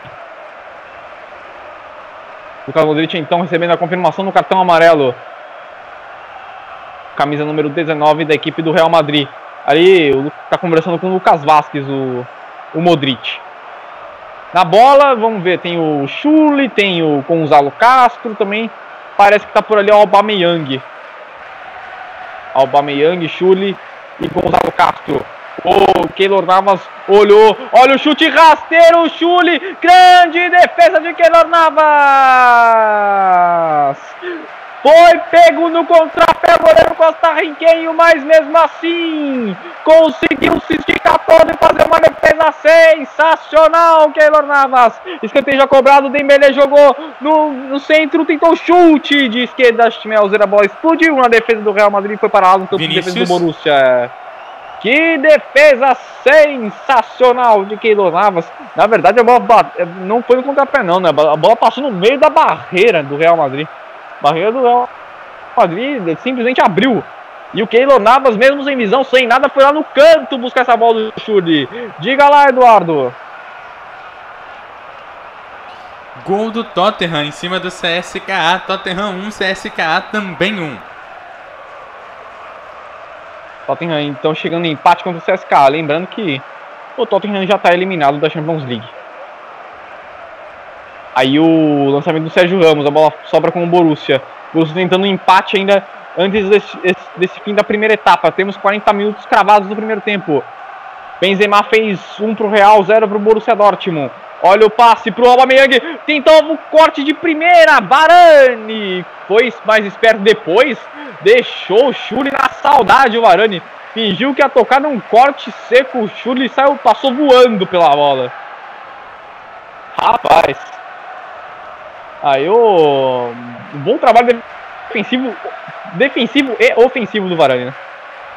Lucas Modric, então, recebendo a confirmação no cartão amarelo. Camisa número 19 da equipe do Real Madrid. Ali, está conversando com o Lucas Vasquez, o, o Modric. Na bola, vamos ver, tem o Chuli, tem o Gonzalo Castro também. Parece que tá por ali o Aubameyang. Aubameyang, Chuli e Gonzalo Castro. O Keylor Navas olhou. Olha o chute rasteiro, Chuli. Grande defesa de Keylor Navas. Foi pego no contrapé o goleiro costarriquenho, mas mesmo assim conseguiu se esticar todo e fazer uma defesa sensacional, Keylor Navas. Escanteio já cobrado, Dembele jogou no, no centro, tentou chute de esquerda, Schmelzer, a bola explodiu na defesa do Real Madrid, foi para lá no campo de defesa do Borussia. Que defesa sensacional de Keylor Navas. Na verdade, a bola não foi no contrapé não, né? A bola passou no meio da barreira do Real Madrid. Barreira do Real Madrid simplesmente abriu. E o Keylor Navas, mesmo sem visão, sem nada, foi lá no canto buscar essa bola do Churi. Diga lá, Eduardo. Gol do Tottenham em cima do CSKA. Tottenham 1, CSKA também 1. Tottenham então chegando em empate contra o CSKA. Lembrando que o Tottenham já está eliminado da Champions League. Aí o lançamento do Sérgio Ramos, a bola sobra com o Borussia. O Borussia tentando um empate ainda antes desse, desse fim da primeira etapa. Temos 40 minutos cravados no primeiro tempo. Benzema fez um pro Real, zero pro Borussia Dortmund. Olha o passe pro Aubameyang, tentou o corte de primeira, Varane foi mais esperto depois, deixou o Chuli na saudade o Varane, fingiu que ia tocar num corte seco, o Chuli saiu, passou voando pela bola. Rapaz, aí o um bom trabalho defensivo, defensivo e ofensivo do Varane, né?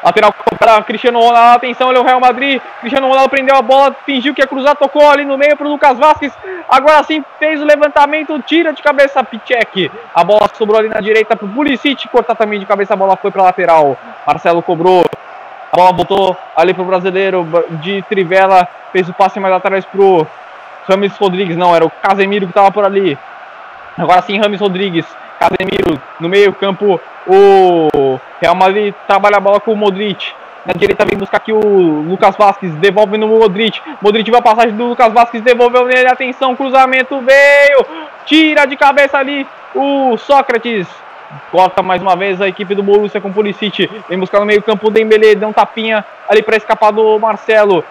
Lateral para Cristiano Ronaldo, atenção, olha o Real Madrid. Cristiano Ronaldo prendeu a bola, fingiu que ia cruzar, tocou ali no meio para o Lucas Vasquez. Agora sim fez o levantamento, tira de cabeça Pichek. A bola sobrou ali na direita para o Pulisic, cortar também de cabeça, a bola foi para lateral. Marcelo cobrou, a bola voltou ali para o brasileiro de Trivela, fez o passe mais atrás para o Rames Rodrigues, não, era o Casemiro que estava por ali. Agora sim, Rames Rodrigues, Casemiro no meio campo, o Real Madrid trabalha a bola com o Modric. Na direita vem buscar aqui o Lucas Vasquez, devolve no Modric. Modric vai a passagem do Lucas Vasquez, devolveu nele, atenção, cruzamento veio, tira de cabeça ali o Sócrates. Corta mais uma vez a equipe do Borussia com o Pulisic. Vem buscar no meio campo o Dembele, deu um tapinha ali para escapar do Marcelo.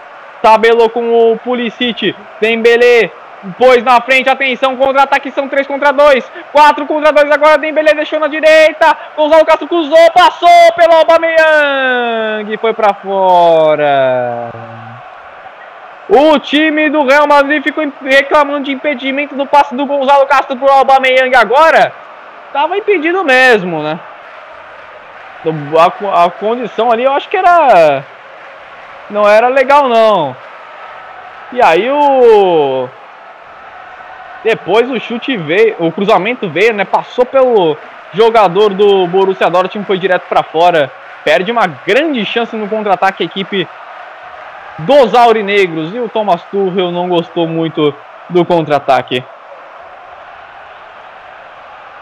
Tabelou com o Pulisic. Dembele Pois na frente, atenção, contra-ataque são 3 contra 2. 4 contra 2 agora, Dembele deixou na direita. Gonzalo Castro cruzou, passou pelo Aubameyang foi para fora. O time do Real Madrid ficou reclamando de impedimento do passe do Gonzalo Castro pro Aubameyang agora. Tava impedido mesmo, né? A, a condição ali eu acho que era... Não era legal não. E aí o depois o chute veio, o cruzamento veio, né? Passou pelo jogador do Borussia Dortmund, foi direto para fora. Perde uma grande chance no contra-ataque a equipe dos aurinegros. E o Thomas Tuchel não gostou muito do contra-ataque.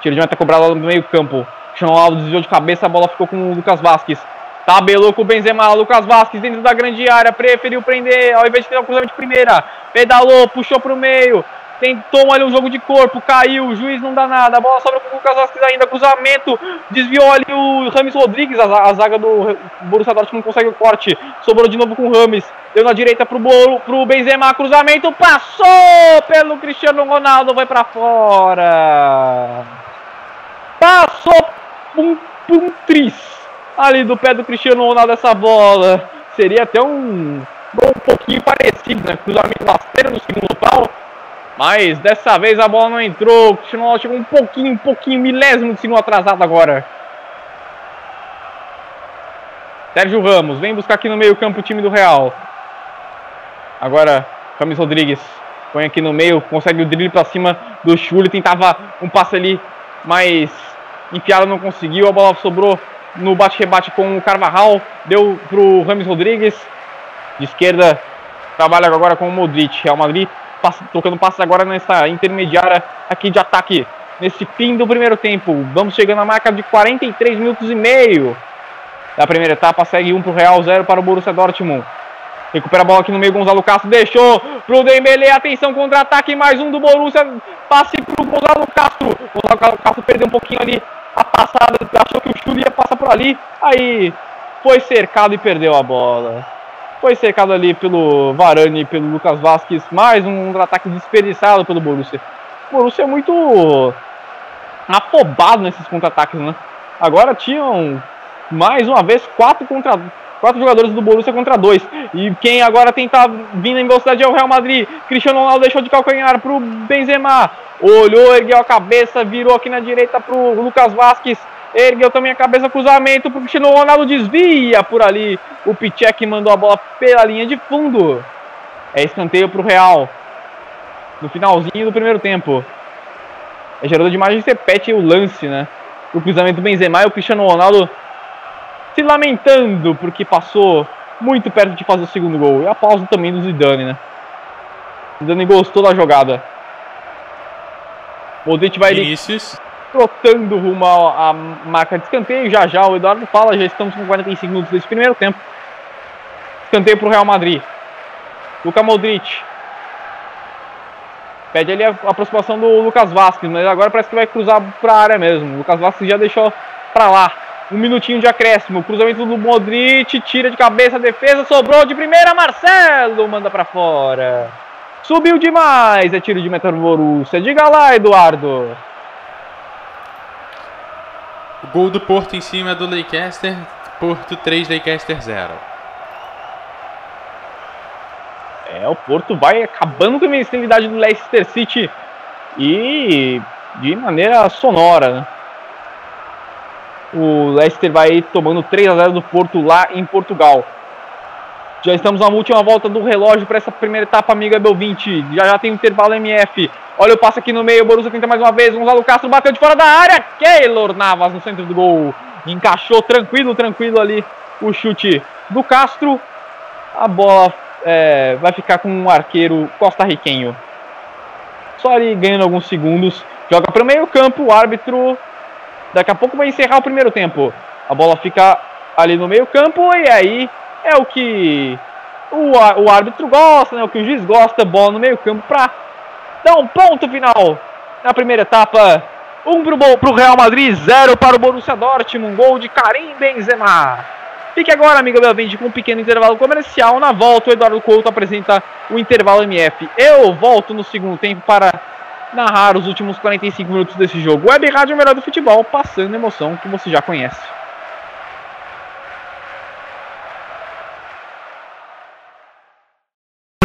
Tiro de meta cobrado lá no meio campo. Cristiano Ronaldo desviou de cabeça, a bola ficou com o Lucas Vasquez. Tabelou com o Benzema, Lucas Vasquez dentro da grande área, preferiu prender, ao invés de ter o cruzamento de primeira. Pedalou, puxou para o meio, Tentou ali um jogo de corpo, caiu, o juiz não dá nada. A bola sobra com o Lucas Vasquez ainda, cruzamento. Desviou ali o Rames Rodrigues, a, a zaga do Borussia Dortmund não consegue o corte. Sobrou de novo com o Rames. Deu na direita pro, Bolo, pro Benzema, cruzamento. Passou pelo Cristiano Ronaldo, vai para fora. Passou um, um tris ali do pé do Cristiano Ronaldo essa bola. Seria até um, um pouquinho parecido, né? Cruzamento rasteiro no segundo pau mas dessa vez a bola não entrou. O Ronaldo chegou um pouquinho, um pouquinho, milésimo de segundo atrasado agora. Sérgio Ramos vem buscar aqui no meio campo o time do Real. Agora, Rames Rodrigues põe aqui no meio, consegue o drible para cima do Chuli. Tentava um passe ali, mas enfiado não conseguiu. A bola sobrou no bate-rebate com o Carvajal. Deu pro Rames Rodrigues. De esquerda, trabalha agora com o Modric. Real Madrid passe, trocando passes agora nessa intermediária aqui de ataque. Nesse fim do primeiro tempo. Vamos chegando à marca de 43 minutos e meio da primeira etapa. Segue 1 um para o Real, 0 para o Borussia Dortmund. Recupera a bola aqui no meio, Gonzalo Castro deixou pro Dembele, atenção, contra-ataque, mais um do Borussia, passe pro Gonzalo Castro, Gonzalo Castro perdeu um pouquinho ali a passada, achou que o Chuli ia passar por ali, aí foi cercado e perdeu a bola. Foi cercado ali pelo Varane e pelo Lucas Vasquez. Mais um ataque desperdiçado pelo Borussia. O Borussia é muito afobado nesses contra-ataques, né? Agora tinham mais uma vez quatro contra quatro jogadores do Borussia contra dois. E quem agora tenta vir em velocidade é o Real Madrid. Cristiano Ronaldo deixou de calcanhar para o Benzema. Olhou, ergueu a cabeça, virou aqui na direita para o Lucas Vasquez. Ergueu também a cabeça, cruzamento pro Cristiano Ronaldo, desvia por ali. O Pichek mandou a bola pela linha de fundo. É escanteio pro Real. No finalzinho do primeiro tempo. É gerador de imagem, repete o lance, né? O cruzamento do Benzema e o Cristiano Ronaldo se lamentando porque passou muito perto de fazer o segundo gol. E a pausa também do Zidane, né? Zidane gostou da jogada. Modric vai Vinícius. Trotando rumo à marca de escanteio. Já já o Eduardo fala, já estamos com 45 minutos desse primeiro tempo. Escanteio para o Real Madrid. Luca Modric. Pede ali a aproximação do Lucas Vasquez, mas agora parece que vai cruzar para a área mesmo. O Lucas Vasquez já deixou para lá. Um minutinho de acréscimo. Cruzamento do Modric, tira de cabeça a defesa, sobrou de primeira. Marcelo manda para fora. Subiu demais, é tiro de meta do Borussia. Diga lá, Eduardo. Gol do Porto em cima do Leicester. Porto 3, Leicester 0. É, o Porto vai acabando com a invencibilidade do Leicester City e de maneira sonora, né? O Leicester vai tomando 3 a 0 do Porto lá em Portugal. Já estamos na última volta do relógio para essa primeira etapa, amiga Bel 20. Já já tem o intervalo MF. Olha o passe aqui no meio. O Borussia tenta mais uma vez. Gonzalo Castro bateu de fora da área. Keylor Navas no centro do gol. Encaixou tranquilo, tranquilo ali o chute do Castro. A bola é, vai ficar com um arqueiro costarriquenho. Só ali ganhando alguns segundos. Joga para o meio campo. O árbitro daqui a pouco vai encerrar o primeiro tempo. A bola fica ali no meio campo e aí é o que o, o árbitro gosta, né? O que o juiz gosta, bola no meio campo para dar um ponto final na primeira etapa. Um para o Real Madrid, zero para o Borussia Dortmund, um gol de Karim Benzema. Fique agora, amiga Belvinde, com um pequeno intervalo comercial. Na volta, o Eduardo Couto apresenta o intervalo MF. Eu volto no segundo tempo para narrar os últimos 45 minutos desse jogo. Web Rádio Melhor do Futebol, passando emoção que você já conhece.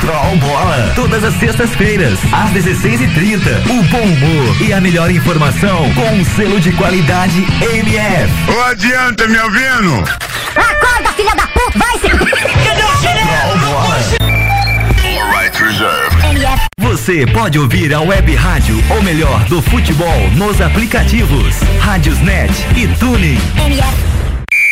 Troll Bola. Todas as sextas-feiras, às 16h30. O bom humor e a melhor informação com um selo de qualidade MF. Ô, adianta, me ouvindo? Acorda, filha da puta! Vai se. Troll Bola. Right reserved. MF. Você pode ouvir a web rádio, ou melhor, do futebol, nos aplicativos Rádiosnet e Tuning. MF.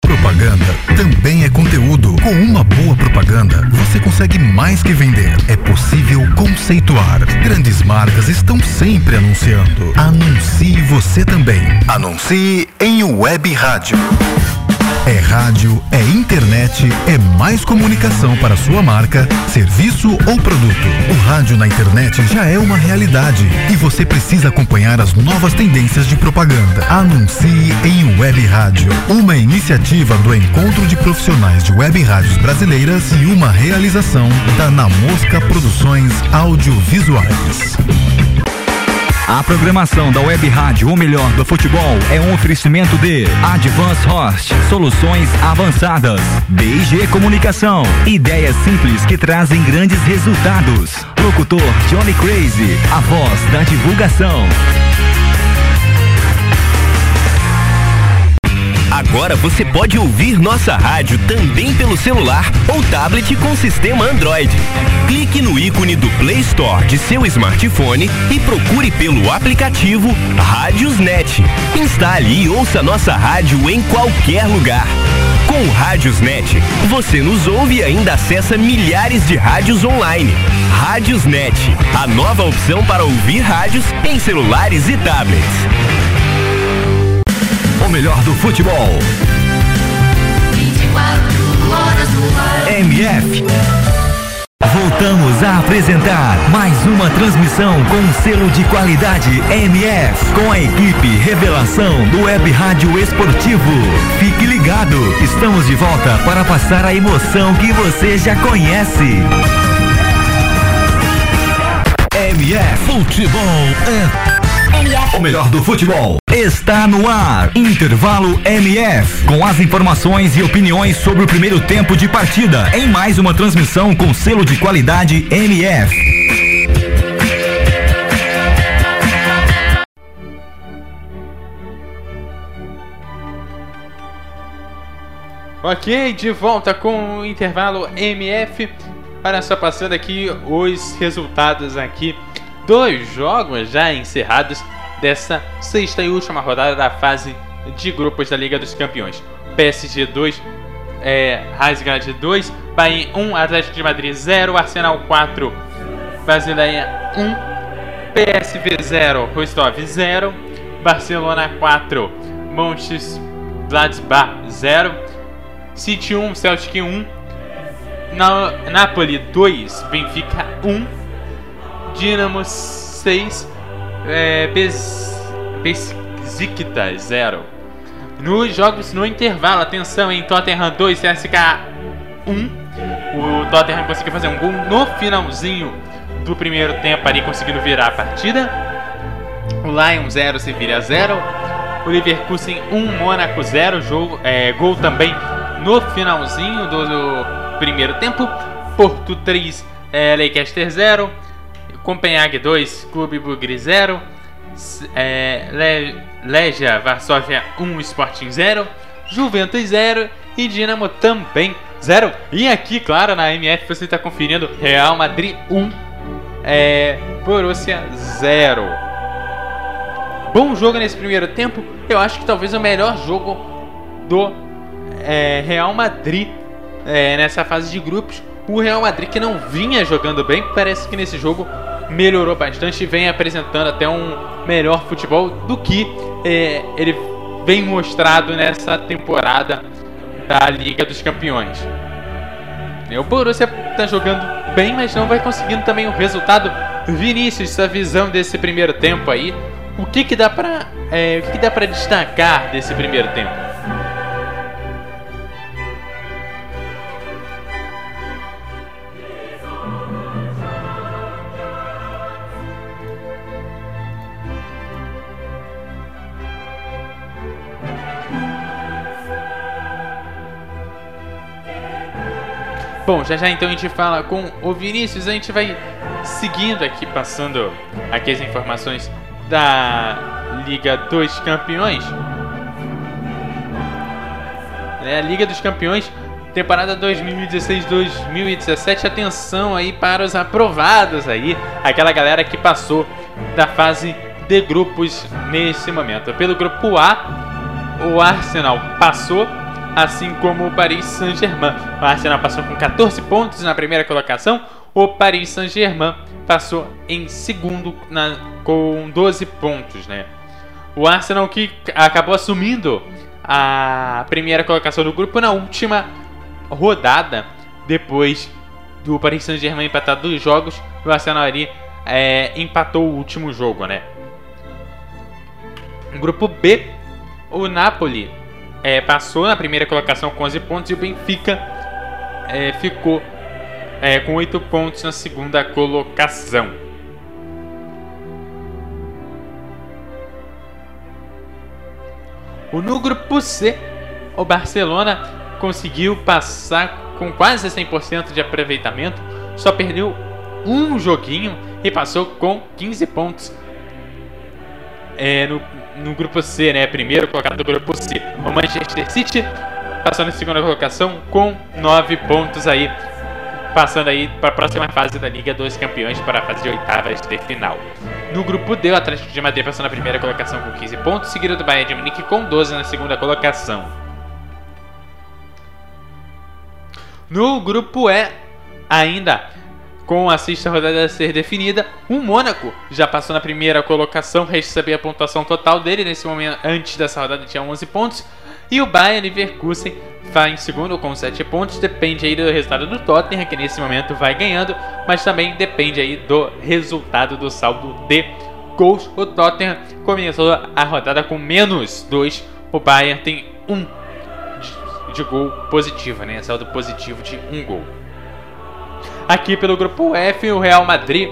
Propaganda também é conteúdo. Com uma boa propaganda, você consegue mais que vender. É possível conceituar. Grandes marcas estão sempre anunciando. Anuncie você também. Anuncie em web rádio. É rádio, é internet, é mais comunicação para sua marca, serviço ou produto. O rádio na internet já é uma realidade e você precisa acompanhar as novas tendências de propaganda. Anuncie em Web Rádio, uma iniciativa do Encontro de Profissionais de Web Rádios Brasileiras e uma realização da Na Mosca Produções Audiovisuais. A programação da Web Rádio O Melhor do Futebol é um oferecimento de Advance Host, soluções avançadas, BG Comunicação, ideias simples que trazem grandes resultados. Locutor Johnny Crazy, a voz da divulgação. Agora você pode ouvir nossa rádio também pelo celular ou tablet com sistema Android. Clique no ícone do Play Store de seu smartphone e procure pelo aplicativo Rádiosnet. Instale e ouça nossa rádio em qualquer lugar. Com o Rádiosnet, você nos ouve e ainda acessa milhares de rádios online. Rádiosnet, a nova opção para ouvir rádios em celulares e tablets. O melhor do futebol. MF. Voltamos a apresentar mais uma transmissão com selo de qualidade MF, com a equipe Revelação do Web Rádio Esportivo. Fique ligado, estamos de volta para passar a emoção que você já conhece. MF Futebol é o melhor do futebol está no ar. Intervalo MF. Com as informações e opiniões sobre o primeiro tempo de partida. Em mais uma transmissão com selo de qualidade MF. Ok, de volta com o intervalo MF. Para só passando aqui os resultados aqui dos jogos já encerrados dessa sexta e última rodada da fase de grupos da Liga dos Campeões. PSG 2, é, Rasgrad 2, Bahia 1, Atlético de Madrid 0, Arsenal 4, Basileia 1, PSV 0, Rostov 0, Barcelona 4, Montes Gladbach 0, City 1, Celtic 1, Na Napoli 2, Benfica 1, Dinamo 6, é, Besiktas 0. Nos jogos no intervalo, atenção em Tottenham 2, CSK 1. O Tottenham conseguiu fazer um gol no finalzinho do primeiro tempo ali, conseguindo virar a partida. O Lion 0, Sevilla 0. O Leverkusen 1, Mônaco 0. Jogo, é, gol também no finalzinho do, do primeiro tempo. Porto 3, é, Leicester 0. Copenhague 2, Clube Bugre 0. É, Le, Legia Varsóvia 1, Sporting 0. Juventus 0 e Dinamo também 0. E aqui, claro, na MF você está conferindo Real Madrid 1, é, Borussia 0. Bom jogo nesse primeiro tempo. Eu acho que talvez o melhor jogo do é, Real Madrid é, nessa fase de grupos. O Real Madrid que não vinha jogando bem, parece que nesse jogo melhorou bastante e vem apresentando até um melhor futebol do que é, ele vem mostrado nessa temporada da Liga dos Campeões. O Borussia está jogando bem, mas não vai conseguindo também o resultado. Vinícius, essa visão desse primeiro tempo aí, o que que dá para é, o que, que dá para destacar desse primeiro tempo? Bom, já já então a gente fala com o Vinícius, a gente vai seguindo aqui, passando aqui as informações da Liga dos Campeões. né? A Liga dos Campeões, temporada 2016-2017. Atenção aí para os aprovados aí, aquela galera que passou da fase de grupos nesse momento. Pelo grupo A, o Arsenal passou, assim como o Paris Saint-Germain. O Arsenal passou com 14 pontos na primeira colocação, o Paris Saint-Germain passou em segundo na, com 12 pontos, né? O Arsenal que acabou assumindo a primeira colocação do grupo na última rodada, depois do Paris Saint-Germain empatar dois jogos, o Arsenal ali é, empatou o último jogo, né? Grupo B, o Napoli é, passou na primeira colocação com 11 pontos e o Benfica é, ficou é, com 8 pontos na segunda colocação. No grupo C, o Barcelona conseguiu passar com quase 100% de aproveitamento, só perdeu um joguinho e passou com 15 pontos é, no, no grupo C, né? Primeiro colocado do grupo C. O Manchester City passou na segunda colocação com 9 pontos aí, passando aí para a próxima fase da Liga dos Campeões para a fase de oitavas de final. No grupo D, o Atlético de Madrid passou na primeira colocação com 15 pontos, seguido do Bayern de Munique com 12 na segunda colocação. No grupo E, ainda com a sexta rodada a ser definida, o Mônaco já passou na primeira colocação, resta saber a pontuação total dele. Nesse momento, antes dessa rodada, tinha 11 pontos. E o Bayern Leverkusen vai em segundo com 7 pontos. Depende aí do resultado do Tottenham, que nesse momento vai ganhando, mas também depende aí do resultado do saldo de gols. O Tottenham começou a rodada com menos 2. O Bayern tem 1 um de, de gol positivo, né? Saldo positivo de 1 um gol. Aqui pelo grupo F, o Real Madrid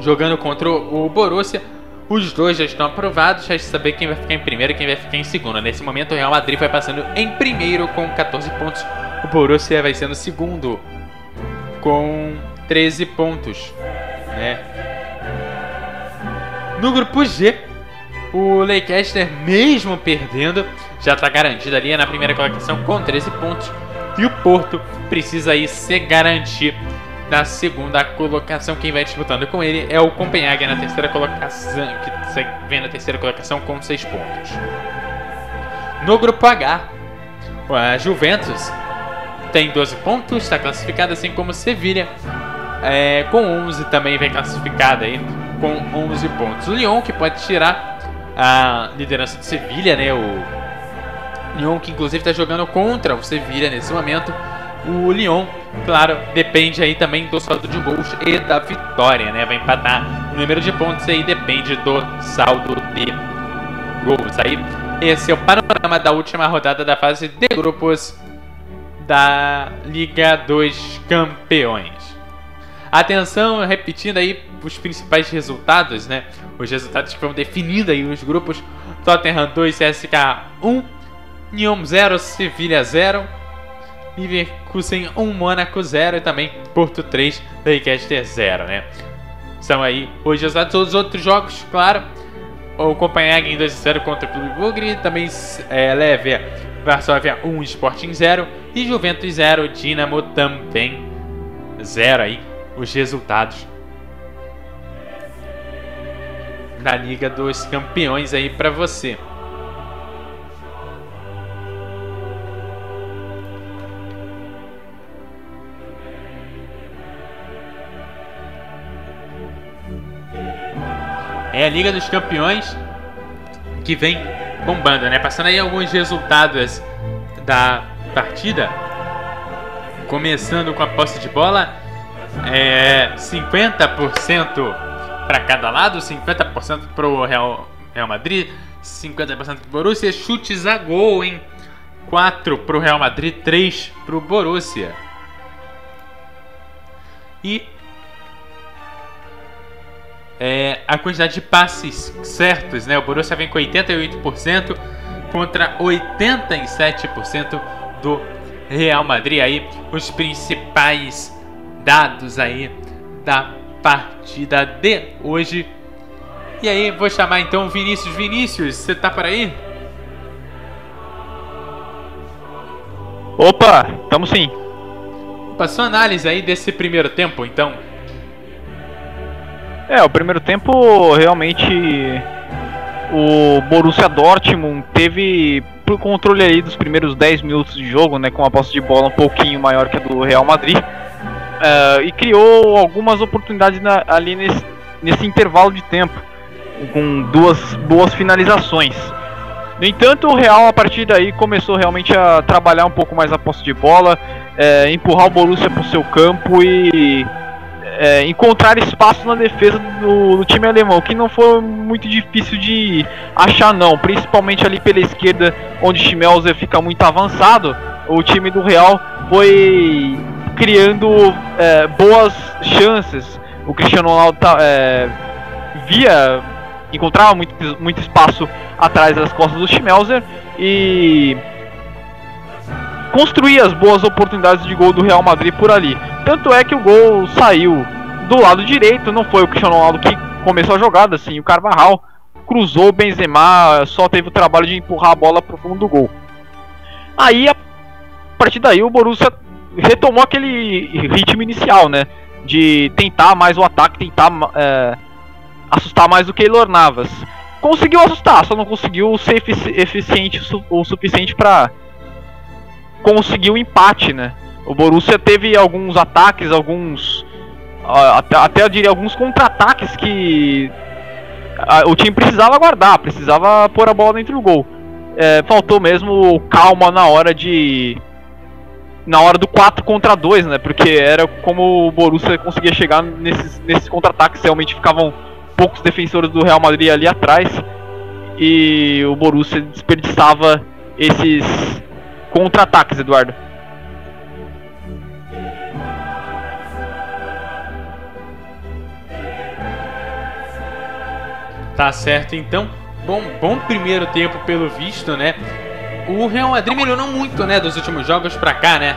jogando contra o Borussia os dois já estão aprovados, resta saber quem vai ficar em primeiro e quem vai ficar em segundo. Nesse momento, o Real Madrid vai passando em primeiro com 14 pontos. O Borussia vai sendo segundo com 13 pontos. Né? No grupo G, o Leicester, mesmo perdendo, já está garantido ali na primeira colocação com 13 pontos. E o Porto precisa aí se garantir na segunda colocação. Quem vai disputando com ele é o Copenhague na terceira colocação, que vem na terceira colocação com 6 pontos. No grupo H, a Juventus tem 12 pontos, está classificada assim como Sevilha é, com 11 também vem classificada aí com 11 pontos. O Lyon que pode tirar a liderança do Sevilha, né? O Lyon que inclusive está jogando contra o Sevilha nesse momento o Lyon, claro, depende aí também do saldo de gols e da vitória, né? Vai empatar o número de pontos aí depende do saldo de gols. Aí esse é o panorama da última rodada da fase de grupos da Liga dos Campeões. Atenção, repetindo aí os principais resultados, né? Os resultados que vão definindo aí os grupos. Tottenham 2, CSK 1, Lyon 0, Sevilha 0, Leverkusen 1, Mônaco 0 e também Porto 3, Leicester 0, né? São aí os resultados dos outros jogos, claro. O Copenhagen 2 0 contra o Clube Bugre, também é, Leve, Varsóvia 1, Sporting 0 e Juventus 0, Dinamo também 0 aí os resultados da Liga dos Campeões aí para você. É a Liga dos Campeões que vem bombando, né? Passando aí alguns resultados da partida. Começando com a posse de bola, é 50% para cada lado, 50% para o Real, Real Madrid, 50% para o Borussia. Chutes a gol, hein? 4 para o Real Madrid, 3 para o Borussia. E é, a quantidade de passes certos, né? O Borussia vem com 88% contra 87% do Real Madrid aí, os principais dados aí da partida de hoje. E aí, vou chamar então Vinícius. Vinícius, você tá por aí? Opa, tamo sim. Opa, sua análise aí desse primeiro tempo, então. É, o primeiro tempo realmente o Borussia Dortmund teve pro controle aí dos primeiros 10 minutos de jogo, né, com a posse de bola um pouquinho maior que a do Real Madrid, uh, e criou algumas oportunidades na, ali nesse, nesse intervalo de tempo, com duas boas finalizações. No entanto, o Real a partir daí começou realmente a trabalhar um pouco mais a posse de bola, é, empurrar o Borussia para o seu campo e é, encontrar espaço na defesa do, do, time alemão, que não foi muito difícil de achar não, principalmente ali pela esquerda, onde Schmelzer fica muito avançado, o time do Real foi criando é, boas chances. O Cristiano Ronaldo tá, é, via encontrava muito, muito espaço atrás das costas do Schmelzer e construía as boas oportunidades de gol do Real Madrid por ali. Tanto é que o gol saiu do lado direito, não foi o Cristiano Ronaldo que começou a jogada, assim, o Carvajal cruzou o Benzema, só teve o trabalho de empurrar a bola para o fundo do gol. Aí, a partir daí, o Borussia retomou aquele ritmo inicial, né? De tentar mais o ataque, tentar é, assustar mais o Keylor Navas. Conseguiu assustar, só não conseguiu ser efici eficiente o suficiente para um empate, né? O Borussia teve alguns ataques, alguns até, até eu diria alguns contra-ataques que o time precisava guardar, precisava pôr a bola dentro do gol. É, faltou mesmo calma na hora de na hora do 4 contra 2, né? Porque era como o Borussia conseguia chegar nesses, nesses contra-ataques, realmente ficavam poucos defensores do Real Madrid ali atrás e o Borussia desperdiçava esses contra-ataques, Eduardo. Tá certo, então. Bom, bom primeiro tempo pelo visto, né? O Real Madrid melhorou muito, né, dos últimos jogos pra cá, né?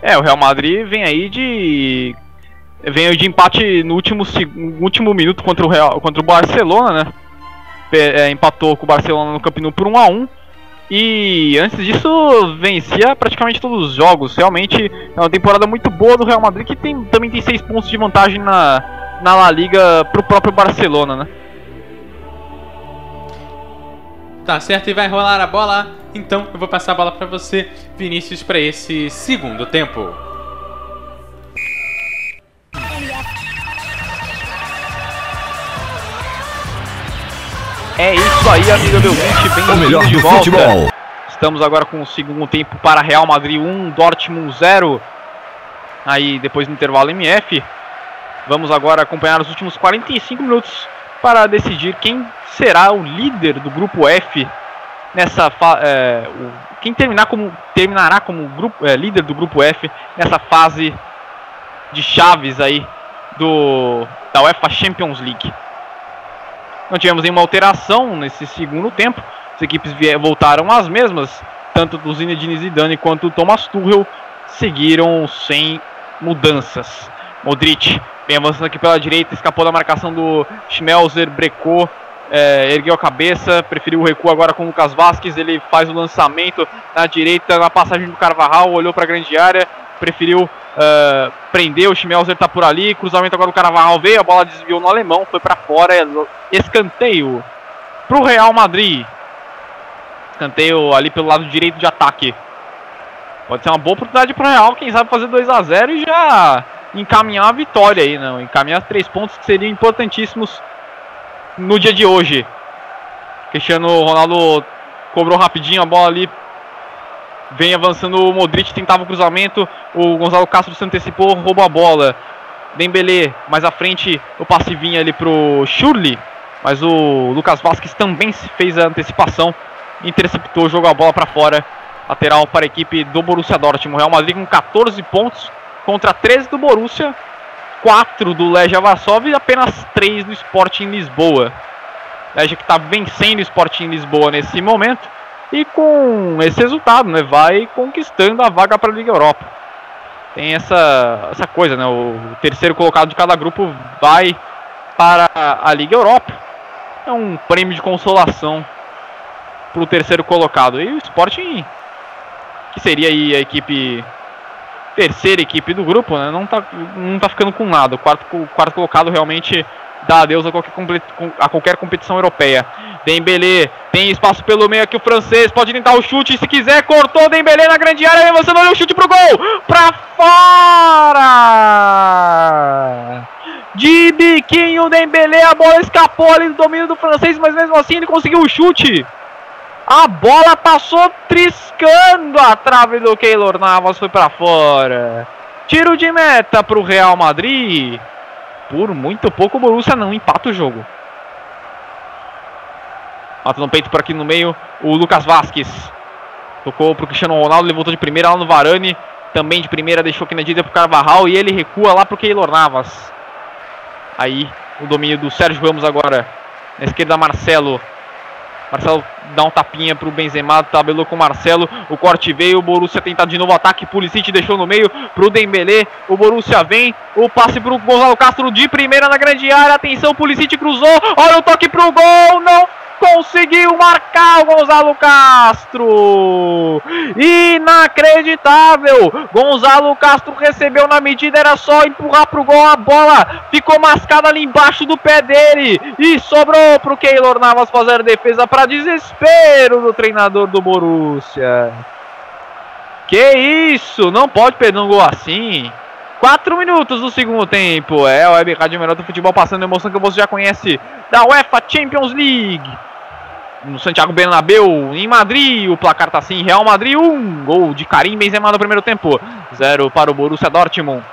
É, o Real Madrid vem aí de vem de empate no último, no último minuto contra o Real, contra o Barcelona, né? É, empatou com o Barcelona no Camp Nou por 1 a 1 e antes disso vencia praticamente todos os jogos. Realmente é uma temporada muito boa do Real Madrid que tem, também tem 6 pontos de vantagem na, na La Liga pro próprio Barcelona, né? Tá certo, e vai rolar a bola. Então eu vou passar a bola para você, Vinícius, para esse segundo tempo. É isso aí, amigo meu 20, bem o melhor de do volta. futebol. Estamos agora com o segundo tempo para Real Madrid 1, Dortmund 0. Aí depois do intervalo MF. Vamos agora acompanhar os últimos 45 minutos para decidir quem será o líder do grupo F nessa é, quem terminar como terminará como grupo, é, líder do grupo F nessa fase de chaves aí do da UEFA Champions League. Não tivemos nenhuma alteração nesse segundo tempo. As equipes voltaram as mesmas, tanto do Zinedine Zidane quanto do Thomas Tuchel seguiram sem mudanças. Modric vem avançando aqui pela direita, escapou da marcação do Schmelzer, brecou, é, ergueu a cabeça, preferiu o recuo agora com o Lucas Vasquez, ele faz o lançamento na direita, na passagem do Carvajal, olhou para a grande área, preferiu uh, prender, o Schmelzer tá por ali, cruzamento agora do Carvajal veio, a bola desviou no alemão, foi para fora, escanteio pro Real Madrid. Escanteio ali pelo lado direito de ataque. Pode ser uma boa oportunidade pro Real, quem sabe fazer 2 a 0 e já encaminhar a vitória aí, não, encaminhar três pontos que seriam importantíssimos no dia de hoje. Cristiano Ronaldo cobrou rapidinho a bola ali Vem avançando o Modric, tentava o cruzamento. O Gonzalo Castro se antecipou, roubou a bola. Dembele, mais à frente, o passe vinha ali pro Shurley. Mas o Lucas Vasquez também fez a antecipação. Interceptou, jogou a bola para fora. Lateral para a equipe do Borussia Dortmund. Real Madrid com 14 pontos contra 13 do Borussia. 4 do Legia Varsóvia e apenas 3 do Sporting Lisboa. Legia que está vencendo o Sporting Lisboa nesse momento. E com esse resultado, né, vai conquistando a vaga para a Liga Europa. Tem essa, essa coisa, né, o terceiro colocado de cada grupo vai para a Liga Europa. É um prêmio de consolação para o terceiro colocado. E o Sporting, que seria aí a equipe terceira equipe do grupo, né? Não tá, não tá ficando com nada. O quarto, o quarto colocado realmente dá adeus a qualquer, a qualquer competição europeia. Dembélé tem espaço pelo meio aqui o francês pode tentar o chute se quiser cortou Dembélé na grande área você não olha o chute pro gol! Para fora! De biquinho Dembélé a bola escapou ali do domínio do francês mas mesmo assim ele conseguiu o chute. A bola passou triscando a trave do Keylor Navas foi para fora. Tiro de meta para o Real Madrid por muito pouco o Borussia não empata o jogo. Mata no peito por aqui no meio o Lucas Vasquez. Tocou pro Cristiano Ronaldo, ele voltou de primeira lá no Varane. Também de primeira deixou aqui na direita pro Carvajal e ele recua lá pro Keylor Navas. Aí o domínio do Sérgio Ramos agora. Na esquerda Marcelo. Marcelo dá um tapinha pro Benzema, tabelou com o Marcelo. O corte veio, o Borussia tenta de novo ataque. Pulisic deixou no meio pro Dembélé. O Borussia vem, o passe pro Gonzalo Castro de primeira na grande área. Atenção, Pulisic cruzou. Olha o toque pro gol, não conseguiu marcar o Gonzalo Castro. Inacreditável. Gonzalo Castro recebeu na medida, era só empurrar pro gol a bola. Ficou mascada ali embaixo do pé dele e sobrou pro Keylor Navas fazer defesa para desespero do treinador do Borussia. Que isso? Não pode perder um gol assim. 4 minutos do segundo tempo. É o Web Rádio Melhor do Futebol passando emoção que você já conhece da UEFA Champions League no Santiago Bernabéu, em Madrid, o placar tá assim, Real Madrid 1, um, gol de Karim Benzema no primeiro tempo, 0 para o Borussia Dortmund.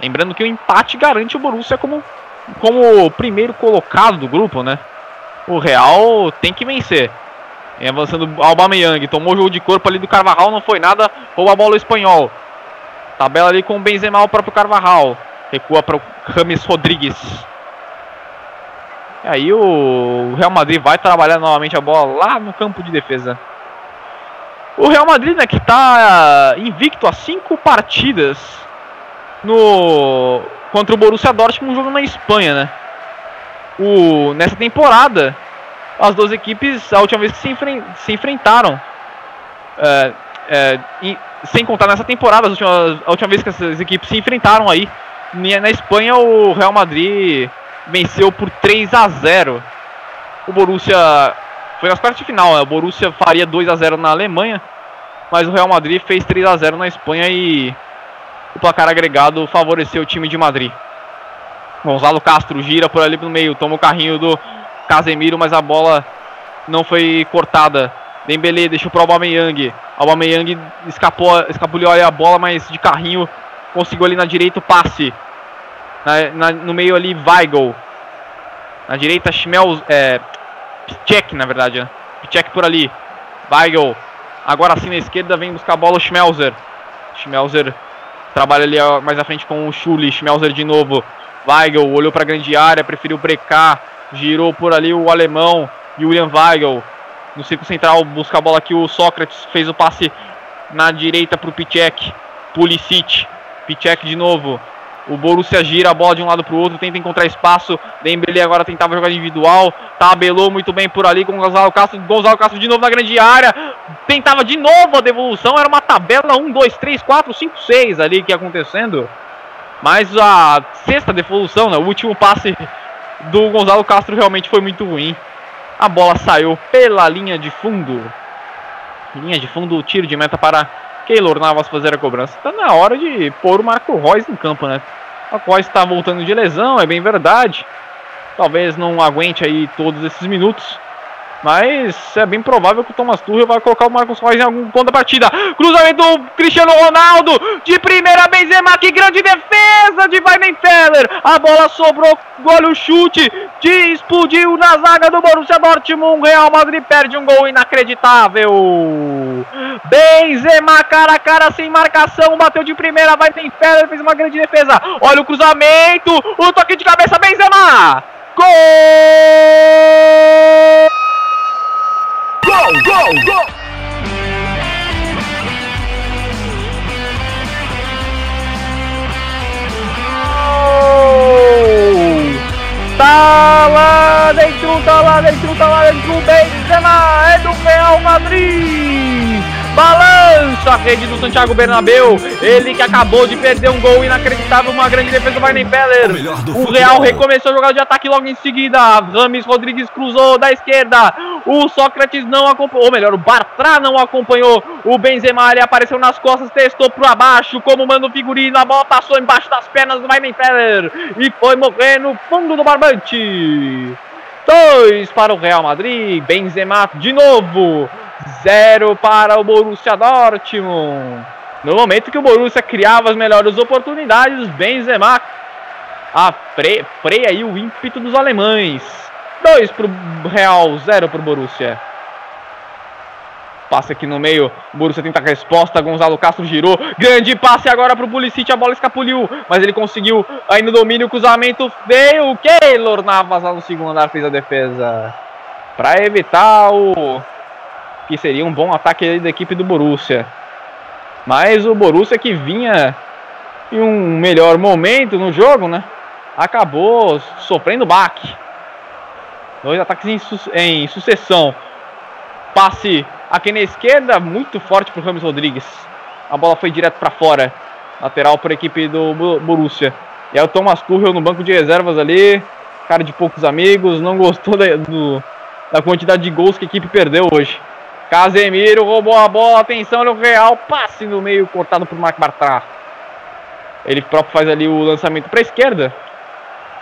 Lembrando que o empate garante o Borussia como, como primeiro colocado do grupo, né? O Real tem que vencer. E avançando Aubameyang, tomou o jogo de corpo ali do Carvajal, não foi nada, rouba a bola o espanhol. Tabela ali com o Benzema, o próprio Carvajal. Recua para o Rames Rodrigues. E aí o Real Madrid vai trabalhar novamente a bola lá no campo de defesa. O Real Madrid, né, que está invicto a cinco partidas no contra o Borussia Dortmund jogando na Espanha, né? O, nessa temporada, as duas equipes, a última vez que se, enfren se enfrentaram, é, é, e, sem contar nessa temporada, a última, a última vez que essas equipes se enfrentaram aí, na Espanha o Real Madrid venceu por 3 a 0. O Borussia foi nas quartas de final, né? o Borussia faria 2 a 0 na Alemanha, mas o Real Madrid fez 3 a 0 na Espanha e o placar agregado favoreceu o time de Madrid. Gonzalo Castro gira por ali no meio, toma o carrinho do Casemiro, mas a bola não foi cortada. Dembele deixou para o Aubameyang. Aubameyang escapou, escapuliu ali a bola, mas de carrinho conseguiu ali na direita o passe. Na, na, no meio ali, Weigl. Na direita, Schmel, é, Pichek, na verdade. Né? Pichek por ali. Weigl. Agora sim na esquerda vem buscar a bola o Schmelzer. Schmelzer trabalha ali mais à frente com o Schulli. Schmelzer de novo. Weigl olhou para a grande área, preferiu brecar. Girou por ali o alemão. Julian Weigl. No círculo central busca a bola aqui o Sócrates. Fez o passe na direita para o Pichek. Pulisic. Pichek de novo. O Borussia gira a bola de um lado para o outro, tenta encontrar espaço. Dembele agora tentava jogar individual. Tabelou muito bem por ali com o Gonzalo Castro. Gonzalo Castro de novo na grande área. Tentava de novo a devolução. Era uma tabela 1, 2, 3, 4, 5, 6 ali que ia acontecendo. Mas a sexta devolução, né, o último passe do Gonzalo Castro realmente foi muito ruim. A bola saiu pela linha de fundo. Linha de fundo, tiro de meta para Keylor Navas fazer a cobrança. Está na hora de pôr o Marco Reus em campo, né? O Reus está voltando de lesão, é bem verdade. Talvez não aguente aí todos esses minutos. Mas é bem provável que o Thomas Tuchel vai colocar o Marcos Reus em algum ponto da partida. Cruzamento do Cristiano Ronaldo. De primeira Benzema. Que grande defesa de Weidenfeller. A bola sobrou. Olha o chute. De explodiu na zaga do Borussia Dortmund. Real Madrid perde um gol inacreditável. Benzema cara a cara sem marcação. Bateu de primeira. Weidenfeller fez uma grande defesa. Olha o cruzamento. O toque de cabeça. Benzema. Gol! Gol, gol, gol! Tá lá dentro, tá lá dentro, tá lá dentro, Benzema! É do Real Madrid. Balança a rede do Santiago Bernabéu. Ele que acabou de perder um gol inacreditável, uma grande defesa do Weidenfeller. O, o Real recomeçou a jogada de ataque logo em seguida. Rames Rodrigues cruzou da esquerda. O Sócrates não acompanhou, ou melhor, o Bartra não acompanhou. O Benzema ele apareceu nas costas, testou para abaixo, como manda o figurino. A bola passou embaixo das pernas do Weidenfeller e foi morrer no fundo do barbante. Dois para o Real Madrid. Benzema de novo. Zero para o Borussia Dortmund. No momento que o Borussia criava as melhores oportunidades, Benzema freia aí o ímpeto dos alemães. 2 para o Real, 0 para o Borussia. Passe aqui no meio, Borussia tenta a resposta, Gonzalo Castro girou, grande passe agora para o Pulisic, a bola escapuliu, mas ele conseguiu aí no domínio, o cruzamento veio, Keylor Navas lá no segundo andar fez a defesa. Para evitar o que seria um bom ataque da equipe do Borussia. Mas o Borussia que vinha em um melhor momento no jogo, né? Acabou sofrendo baque. Dois ataques em, su em sucessão. Passe aqui na esquerda, muito forte para o Ramos Rodrigues. A bola foi direto para fora. Lateral para a equipe do Borussia. E aí o Thomas Tuchel no banco de reservas ali. Cara de poucos amigos. Não gostou da, do, da quantidade de gols que a equipe perdeu hoje. Casemiro roubou a bola, atenção no Real, passe no meio, cortado por Marc Bartra. Ele próprio faz ali o lançamento para a esquerda.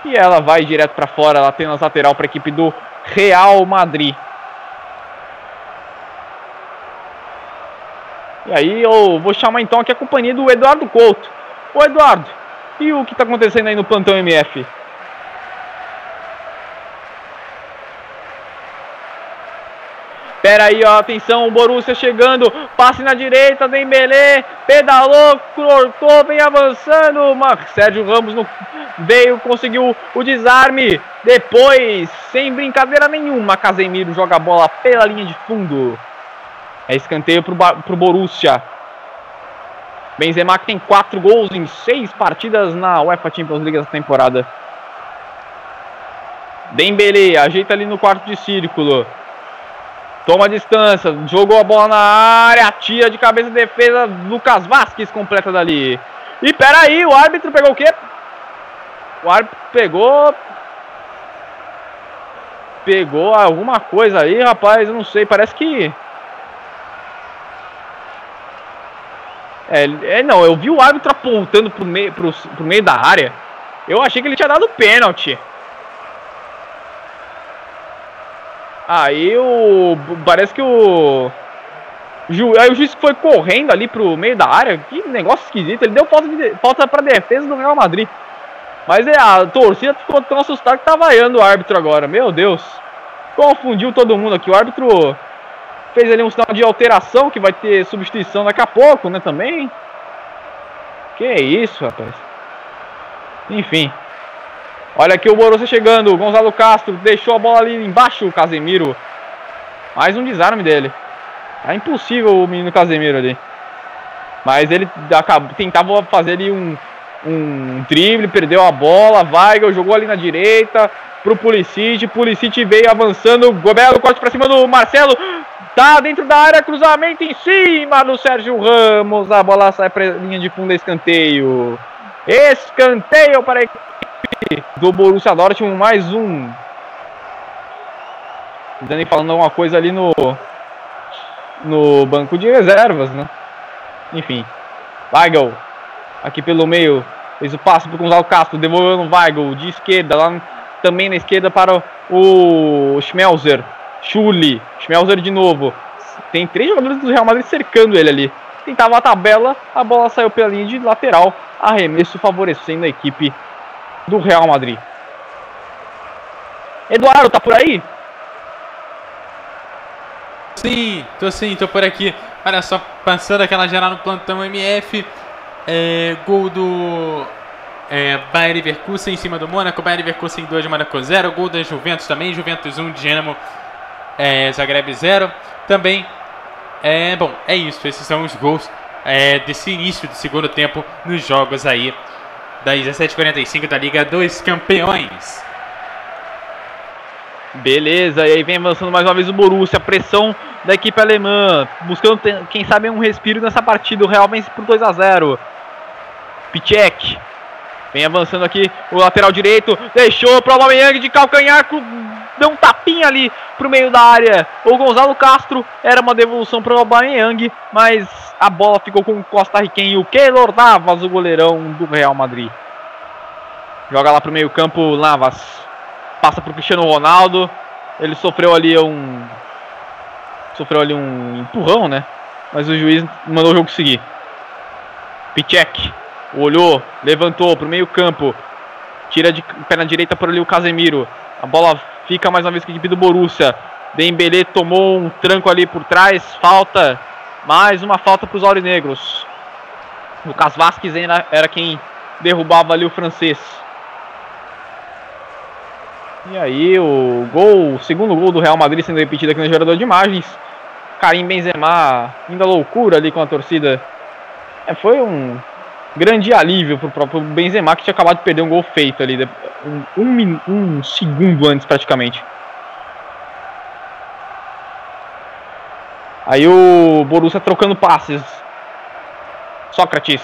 E ela vai direto para fora, ela tem lateral para a equipe do Real Madrid. E aí eu vou chamar então aqui a companhia do Eduardo Couto. Ô Eduardo, e o que está acontecendo aí no plantão MF? Pera aí, ó, atenção, o Borussia chegando, passe na direita, Dembélé, pedalou, cortou, vem avançando, Sérgio Ramos no, veio, conseguiu o desarme, depois, sem brincadeira nenhuma, Casemiro joga a bola pela linha de fundo. É escanteio pro, pro Borussia. Benzema que tem 4 gols em 6 partidas na UEFA Champions League essa temporada. Dembélé ajeita ali no quarto de círculo. Toma distância, jogou a bola na área, tira de cabeça de defesa, Lucas Vasquez completa dali. E peraí, o árbitro pegou o quê? O árbitro pegou. Pegou alguma coisa aí, rapaz, eu não sei, parece que. É, é não, eu vi o árbitro apontando pro meio, pro, pro meio da área. Eu achei que ele tinha dado pênalti. Aí o. Parece que o. Aí o juiz foi correndo ali pro meio da área. Que negócio esquisito. Ele deu falta, de, falta pra defesa do Real Madrid. Mas é, a torcida ficou tão assustada que tá vaiando o árbitro agora. Meu Deus. Confundiu todo mundo aqui. O árbitro fez ali um sinal de alteração que vai ter substituição daqui a pouco, né? Também. Que isso, rapaz. Enfim. Olha aqui o Borussia chegando. Gonzalo Castro deixou a bola ali embaixo. O Casemiro. Mais um desarme dele. É impossível o menino Casemiro ali. Mas ele tentava fazer ali um, um drible, perdeu a bola. Weigel jogou ali na direita pro Pulisic. Pulisic veio avançando. Gobelo corte para cima do Marcelo. Tá dentro da área, cruzamento em cima do Sérgio Ramos. A bola sai para linha de fundo, escanteio. Escanteio para a do Borussia Dortmund, mais um. O Dani falando alguma coisa ali no no banco de reservas, né? Enfim. Weigl, aqui pelo meio, fez o passe para o Gonzalo Castro, devolveu no Weigl, de esquerda, lá também na esquerda para o Schmelzer. Schulli, Schmelzer de novo. Tem três jogadores do Real Madrid cercando ele ali. Tentava a tabela, a bola saiu pela linha de lateral, arremesso favorecendo a equipe do Real Madrid. Eduardo, tá por aí? Sim, tô sim, tô por aqui. Olha só, passando aquela geral no plantão MF. É, gol do é, Bayern Leverkusen em cima do Mônaco. Bayern Leverkusen 2, Mônaco 0. Gol da Juventus também. Juventus 1, Dinamo é, Zagreb 0. Também, é, bom, é isso. Esses são os gols é, desse início do segundo tempo nos jogos aí das 17h45 da Liga dos Campeões. Beleza, e aí vem avançando mais uma vez o Borussia, pressão da equipe alemã, buscando, quem sabe, um respiro nessa partida. O Real vence por 2 a 0 Pichek vem avançando aqui, o lateral direito, deixou para o Aubameyang de calcanhar, cru- deu um tapinha ali pro meio da área. O Gonzalo Castro era uma devolução para o Aubameyang, mas a bola ficou com o costarriquenho o Keylor Navas, o goleirão do Real Madrid. Joga lá pro meio campo, Navas passa pro Cristiano Ronaldo. Ele sofreu ali um sofreu ali um empurrão, né? Mas o juiz mandou o jogo seguir. Pichek olhou, levantou pro meio campo. Tira de perna direita por ali o Casemiro. A bola fica mais uma vez com a equipe do Borussia. Dembélé tomou um tranco ali por trás. Falta. Mais uma falta para os aurinegros. Lucas Vasquez era, era quem derrubava ali o francês. E aí o gol, o segundo gol do Real Madrid sendo repetido aqui no gerador de imagens. Karim Benzema à loucura ali com a torcida. É, foi um grande alívio pro próprio Benzema que tinha acabado de perder um gol feito ali, um, um, um segundo antes praticamente. Aí o Borussia trocando passes. Sócrates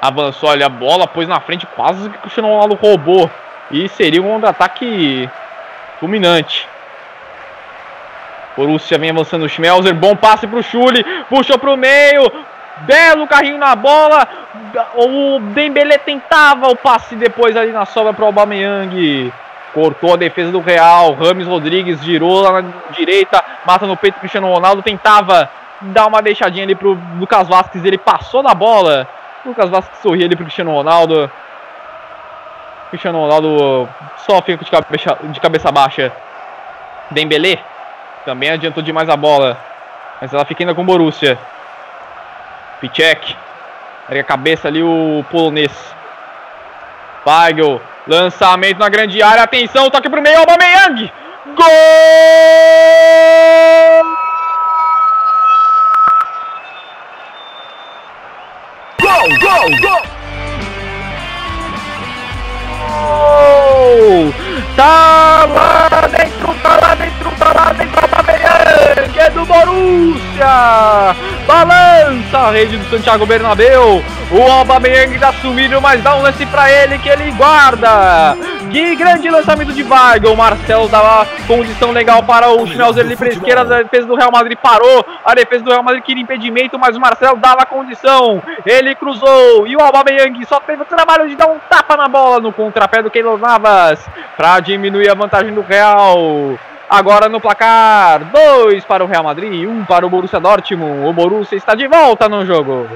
avançou ali a bola, pôs na frente, quase que o Cristiano Ronaldo roubou. E seria um contra-ataque fulminante. Borussia vem avançando o Schmelzer, bom passe pro Schulli, puxou pro meio, belo carrinho na bola. O Dembélé tentava o passe depois ali na sobra pro Aubameyang. Cortou a defesa do Real, Rames Rodrigues girou lá na direita, mata no peito Cristiano Ronaldo, tentava dar uma deixadinha ali pro Lucas Vasquez, ele passou na bola. Lucas Vasquez sorria ali pro Cristiano Ronaldo. Cristiano Ronaldo só fica de cabeça, de cabeça baixa. Dembélé também adiantou demais a bola. Mas ela fica ainda com o Borussia. Pichek. Ergue a cabeça ali o polonês. Weigl. Lançamento na grande área. Atenção, toque pro meio. Aubameyang. Gol! Gol, gol, gol! Gol! Tá lá dentro, tá lá dentro, tá lá dentro, Aubameyang, é do Borussia! Balança a rede do Santiago Bernabéu, o Aubameyang dá sumido, mas dá um lance pra ele que ele guarda! Que grande lançamento de Weigl, o Marcelo dava condição legal para o Schmelzer ali pra esquerda, a defesa do Real Madrid parou, a defesa do Real Madrid queria impedimento, mas o Marcelo dava condição, ele cruzou, e o Aubameyang só teve o trabalho de dar um tapa na bola no contrapé do Keylor Navas, para diminuir a vantagem do Real. Agora no placar, dois para o Real Madrid, um para o Borussia Dortmund. O Borussia está de volta no jogo.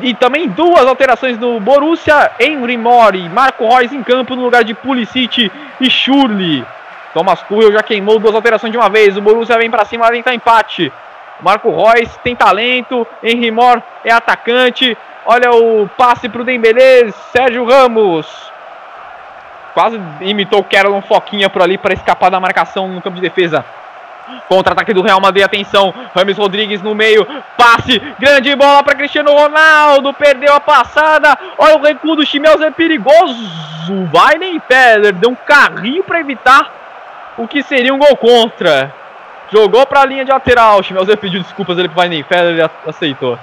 E também duas alterações do Borussia, Henry Mori, Marco Reus em campo no lugar de Pulisic e Schurli. Thomas Tuchel já queimou duas alterações de uma vez. O Borussia vem para cima, tentar empate. Marco Reus tem talento, Henry Mor é atacante. Olha o passe para o Dembélé, Sérgio Ramos. Quase imitou o Kerlon Foquinha por ali para escapar da marcação no campo de defesa. Contra-ataque do Real Madrid, atenção. Rames Rodrigues no meio. Passe, grande bola para Cristiano Ronaldo. Perdeu a passada. Olha o recuo do Chimeus, é perigoso. Vai nem Feller, deu um carrinho para evitar o que seria um gol contra. Jogou para a linha de lateral. O pediu desculpas ali pro Weidenfeller, ele aceitou.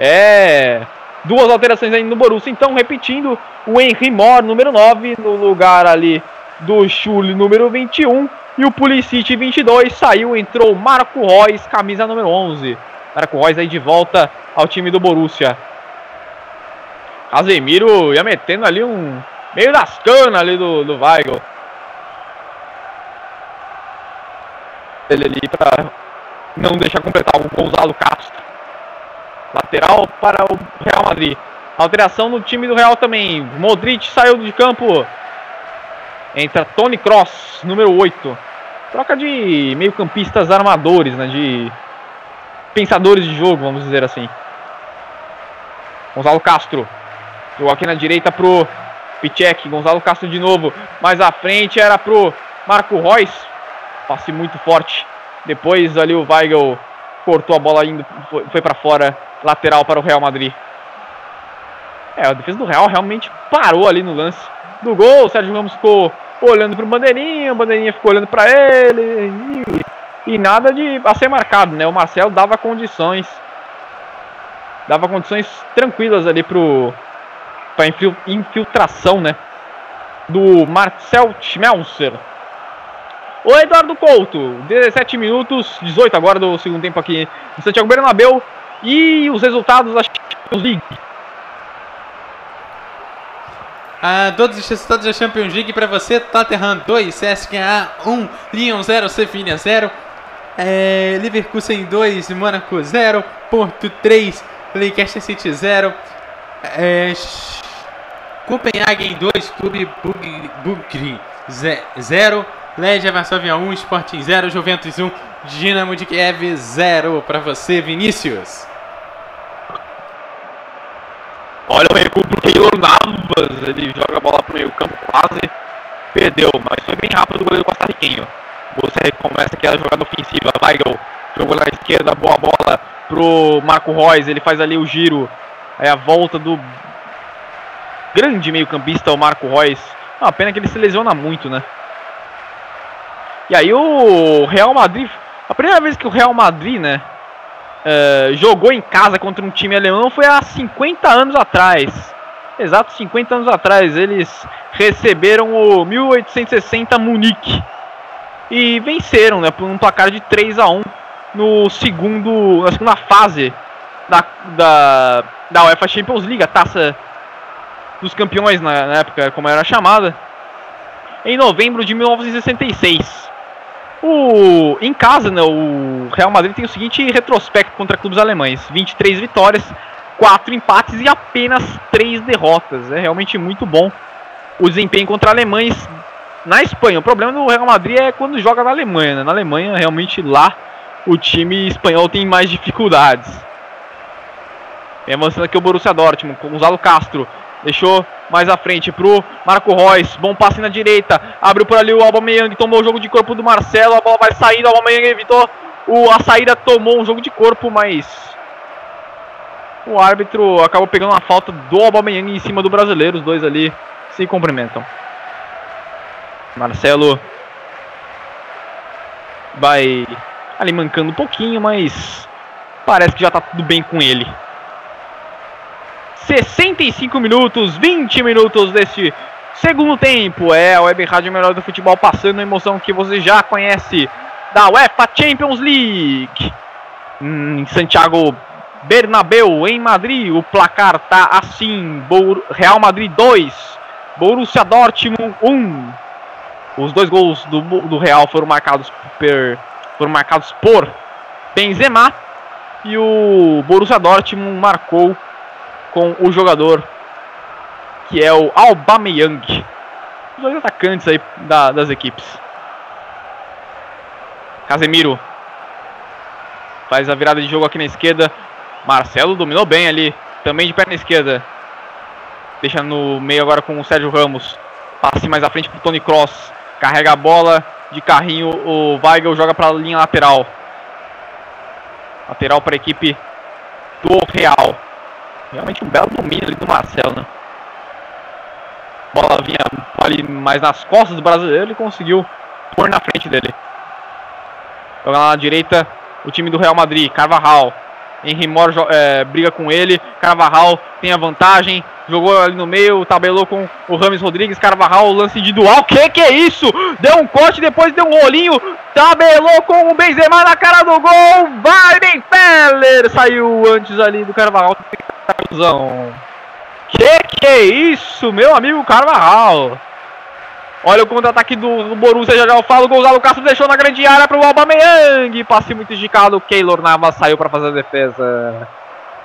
É. Duas alterações aí no Borussia. Então, repetindo, o Henry Mor, número 9, no lugar ali do Schulli, número 21. E o Pulisic, 22. Saiu, entrou Marco Reus, camisa número 11. Marco Reus aí de volta ao time do Borussia. Casemiro ia metendo ali um. Meio das canas ali do, do Weigl. Ele ali para não deixar completar o Gonzalo Castro. Lateral para o Real Madrid. Alteração no time do Real também. Modric saiu de campo. Entra Tony Cross, número 8. Troca de meio-campistas armadores, né? De pensadores de jogo, vamos dizer assim. Gonzalo Castro. Jogou aqui na direita pro Pichek. Gonzalo Castro de novo. Mais à frente era pro Marco Reus. Passe muito forte. Depois ali o Weigl cortou a bola indo, foi, foi para fora. Lateral para o Real Madrid. É, a defesa do Real realmente parou ali no lance do gol. O Sérgio Ramos ficou olhando pro Bandeirinha, o Bandeirinha ficou olhando para ele e, e, nada de a ser marcado, né? O Marcelo dava condições, dava condições tranquilas ali pro para infiltração, né? Do Marcel Schmelzer. O Eduardo Couto, 17 minutos, 18 agora do segundo tempo aqui no Santiago Bernabéu. E os resultados da Champions League. Ah, todos os resultados da Champions League para você: Tottenham 2, CSKA 1, Lyon 0, Sevilla 0, é, Leverkusen 2, Mônaco 0, Porto 3, Leicester City 0, é, Copenhagen 2, Clube Bugri 0, Legia Varsóvia 1, Sporting 0, Juventus 1, Dinamo de Kiev 0 para você, Vinícius. Olha o recuo pro Keylor Navas. Ele joga a bola pro meio campo quase. Perdeu, mas foi bem rápido o goleiro costarriquenho. Você começa aquela jogada ofensiva. Weigel jogou na esquerda, boa bola pro Marco Reus. Ele faz ali o giro. É a volta do grande meio-campista, o Marco Reus. Uma pena que ele se lesiona muito, né? E aí o Real Madrid. A primeira vez que o Real Madrid, né? uh, jogou em casa contra um time alemão foi há 50 anos atrás. Exato 50 anos atrás. Eles receberam o 1860 Munique e venceram né, por um placar de 3 a 1 no segundo, na segunda fase da, da, da UEFA Champions League, a taça dos campeões na, na época, como era chamada, em novembro de 1966. O, em casa, né, o Real Madrid tem o seguinte retrospecto contra clubes alemães: 23 vitórias, 4 empates e apenas 3 derrotas. É realmente muito bom o desempenho contra alemães na Espanha. O problema do Real Madrid é quando joga na Alemanha. Né? Na Alemanha, realmente lá o time espanhol tem mais dificuldades. Vem avançando aqui o Borussia Dortmund com Gonzalo Castro. Deixou mais à frente pro Marco Reus. Bom passe na direita. Abriu por ali o Aubameyang. Tomou o jogo de corpo do Marcelo. A bola vai saindo. O Aubameyang evitou o, a saída. Tomou um jogo de corpo, mas... O árbitro acabou pegando uma falta do Aubameyang em cima do brasileiro. Os dois ali se cumprimentam. Marcelo vai ali mancando um pouquinho, mas parece que já está tudo bem com ele. 65 minutos, 20 minutos deste segundo tempo. É a Web Rádio Melhor do Futebol passando a emoção que você já conhece da UEFA Champions League. Em Santiago Bernabéu, em Madrid, o placar tá assim: Real Madrid 2, Borussia Dortmund 1. Os dois gols do, do Real foram marcados, per, foram marcados por Benzema e o Borussia Dortmund marcou com o jogador que é o Aubameyang. Os dois atacantes aí da, das equipes. Casemiro faz a virada de jogo aqui na esquerda. Marcelo dominou bem ali, também de perna esquerda. Deixa no meio agora com o Sérgio Ramos. Passe mais à frente para o Tony Cross. Carrega a bola de carrinho. O Weigel joga para a linha lateral. Lateral para a equipe do Real. Realmente um belo domínio ali do Marcelo, né? bola vinha ali mais nas costas do brasileiro e conseguiu pôr na frente dele. Joga lá na direita o time do Real Madrid, Carvajal. Henry Mor é, briga com ele. Carvajal tem a vantagem. Jogou ali no meio, tabelou com o Rames Rodrigues. Carvajal, lance individual. Que que é isso? Deu um corte, depois deu um rolinho. Tabelou com o Benzema na cara do gol. Vai, Ben Feller! Saiu antes ali do Carvajal. Que que é isso, meu amigo Carvajal? Olha o contra-ataque do, Borussia, já já eu falo. Gonzalo Castro deixou na grande área para o Aubameyang. Passe muito esticado. Keylor Navas saiu para fazer a defesa.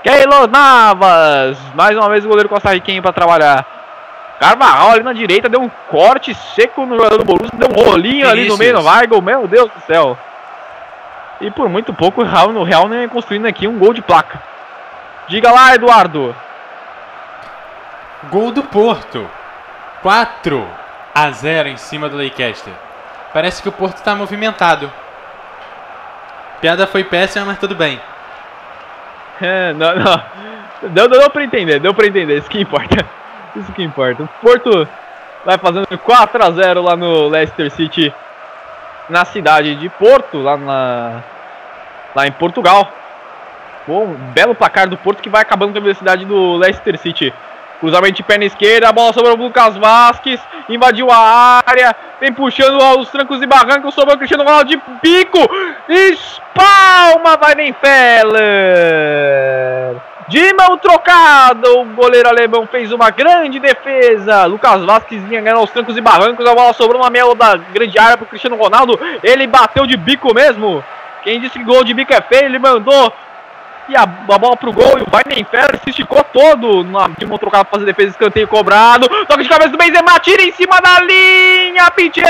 Keylor Navas. Mais uma vez o goleiro costarriquenho para trabalhar. Carvajal ali na direita deu um corte seco no jogador do Borussia. Deu um rolinho ali no meio do Weigl. Meu Deus do céu. E por muito pouco o Real, no Real nem construindo aqui um gol de placa. Diga lá, Eduardo. Gol do Porto. 4 a 0 em cima do Leicester. Parece que o Porto está movimentado. Piada foi péssima, mas tudo bem. É, não, não. Deu, deu pra entender, deu pra entender. Isso que importa. Isso que importa. O Porto vai fazendo 4 a 0 lá no Leicester City, na cidade de Porto, lá, na, lá em Portugal. Bom, belo placar do Porto que vai acabando com a velocidade do Leicester City. Cruzamento de perna esquerda, a bola sobrou pro Lucas Vasquez, invadiu a área, vem puxando os trancos e barrancos, sobrou o Cristiano Ronaldo de bico, espalma, vai nem Feller. De mão trocada, o goleiro alemão fez uma grande defesa. Lucas Vasquez vinha ganhando aos trancos e barrancos, a bola sobrou na meia da grande área pro Cristiano Ronaldo, ele bateu de bico mesmo. Quem disse que gol de bico é feio, ele mandou e a, a bola pro gol e o Weidenfeller se esticou todo na, de mão trocada pra fazer defesa, escanteio cobrado. Toque de cabeça do Benzema, tira em cima da linha, Pichek!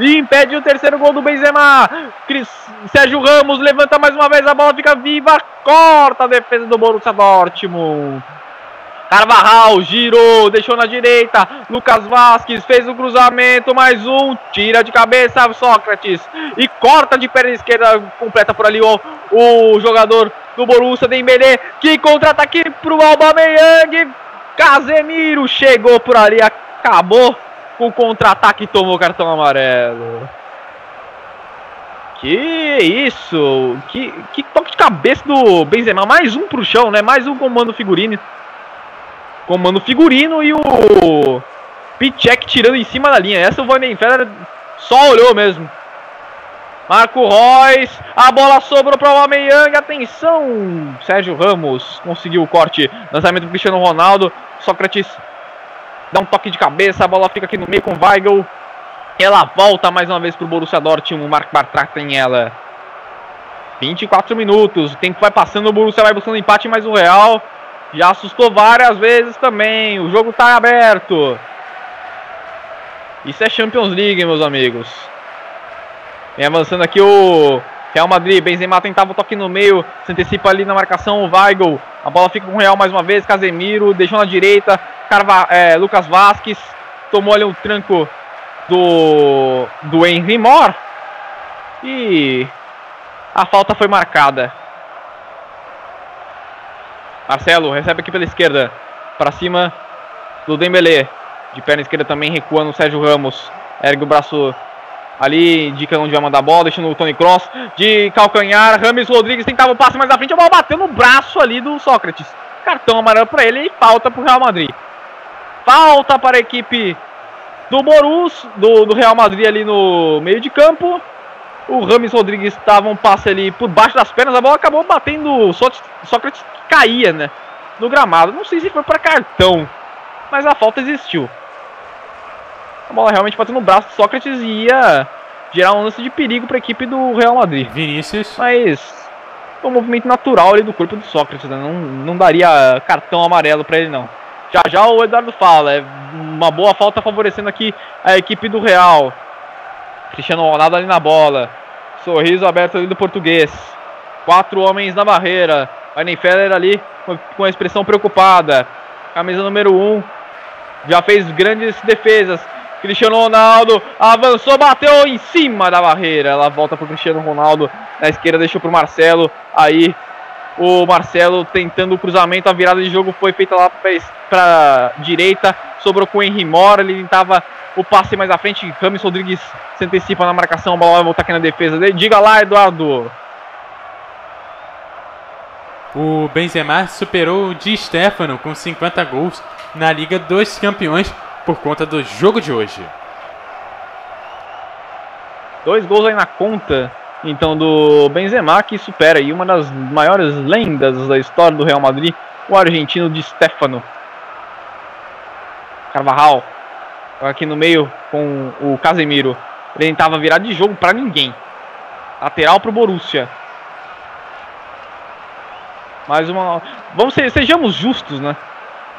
E impede o terceiro gol do Benzema. Cris, Sérgio Ramos levanta mais uma vez, a bola fica viva, corta a defesa do Borussia Dortmund. Carvajal girou, deixou na direita. Lucas Vasquez fez o cruzamento, mais um, tira de cabeça Sócrates e corta de perna esquerda, completa por ali o, o jogador do Borussia Dembélé, que contra-ataque pro Aubameyang. Casemiro chegou por ali, acabou com o contra-ataque e tomou cartão amarelo. Que isso! Que, que toque de cabeça do Benzema, mais um pro chão, né? Mais um comando figurino comando figurino e o Pichek tirando em cima da linha. Essa o Van Feller só olhou mesmo. Marco Reus, a bola sobrou para o Aubameyang, atenção! Sérgio Ramos conseguiu o corte, lançamento do Cristiano Ronaldo, Sócrates dá um toque de cabeça, a bola fica aqui no meio com Weigl. Ela volta mais uma vez para o Borussia Dortmund, o Marco Bartra tem ela. 24 minutos, o tempo vai passando, o Borussia vai buscando empate, mas o Real já assustou várias vezes também. O jogo está aberto. Isso é Champions League, meus amigos. Vem avançando aqui o Real Madrid. Benzema tentava o toque no meio. Se antecipa ali na marcação o Weigl. A bola fica com o Real mais uma vez. Casemiro deixou na direita. Carva, é, Lucas Vasquez tomou ali um tranco do, do Henry Moore. E a falta foi marcada. Marcelo recebe aqui pela esquerda. Para cima do Dembélé. De perna esquerda também recuando o Sérgio Ramos. Ergue o braço ali, indica onde vai mandar a bola, deixando o Tony Cross de calcanhar. Rames Rodrigues tentava o passe mais à frente, a bola bateu no braço ali do Sócrates. Cartão amarelo para ele e falta para o Real Madrid. Falta para a equipe do Borus, do, do Real Madrid ali no meio de campo. O Rames Rodrigues estava um passe ali por baixo das pernas, a bola acabou batendo. Sócrates caía, né? No gramado. Não sei se foi para cartão, mas a falta existiu. A bola realmente bateu no braço do Sócrates e ia gerar um lance de perigo para a equipe do Real Madrid. Vinícius. Mas foi um movimento natural ali do corpo do Sócrates, né? não, não daria cartão amarelo para ele não. Já já o Eduardo fala, é uma boa falta favorecendo aqui a equipe do Real. Cristiano Ronaldo ali na bola. Sorriso aberto ali do português. Quatro homens na barreira. Weidenfeller ali com a expressão preocupada. Camisa número 1. Um, já fez grandes defesas. Cristiano Ronaldo avançou, bateu em cima da barreira. Ela volta para Cristiano Ronaldo. Na esquerda deixou para o Marcelo. Aí o Marcelo tentando o cruzamento. A virada de jogo foi feita lá para direita. Sobrou com o Henry Mora. Ele tentava o passe mais à frente. Rames Rodrigues se antecipa na marcação. A bola vai voltar aqui na defesa. Diga lá, Eduardo. O Benzema superou o Di Stefano com 50 gols na Liga dos Campeões por conta do jogo de hoje. Dois gols aí na conta, então, do Benzema, que supera aí uma das maiores lendas da história do Real Madrid, o argentino Di Stefano. Carvajal, aqui no meio com o Casemiro. Ele tentava virar de jogo para ninguém. Lateral para o Borussia. Mais uma. Vamos ser, sejamos justos, né?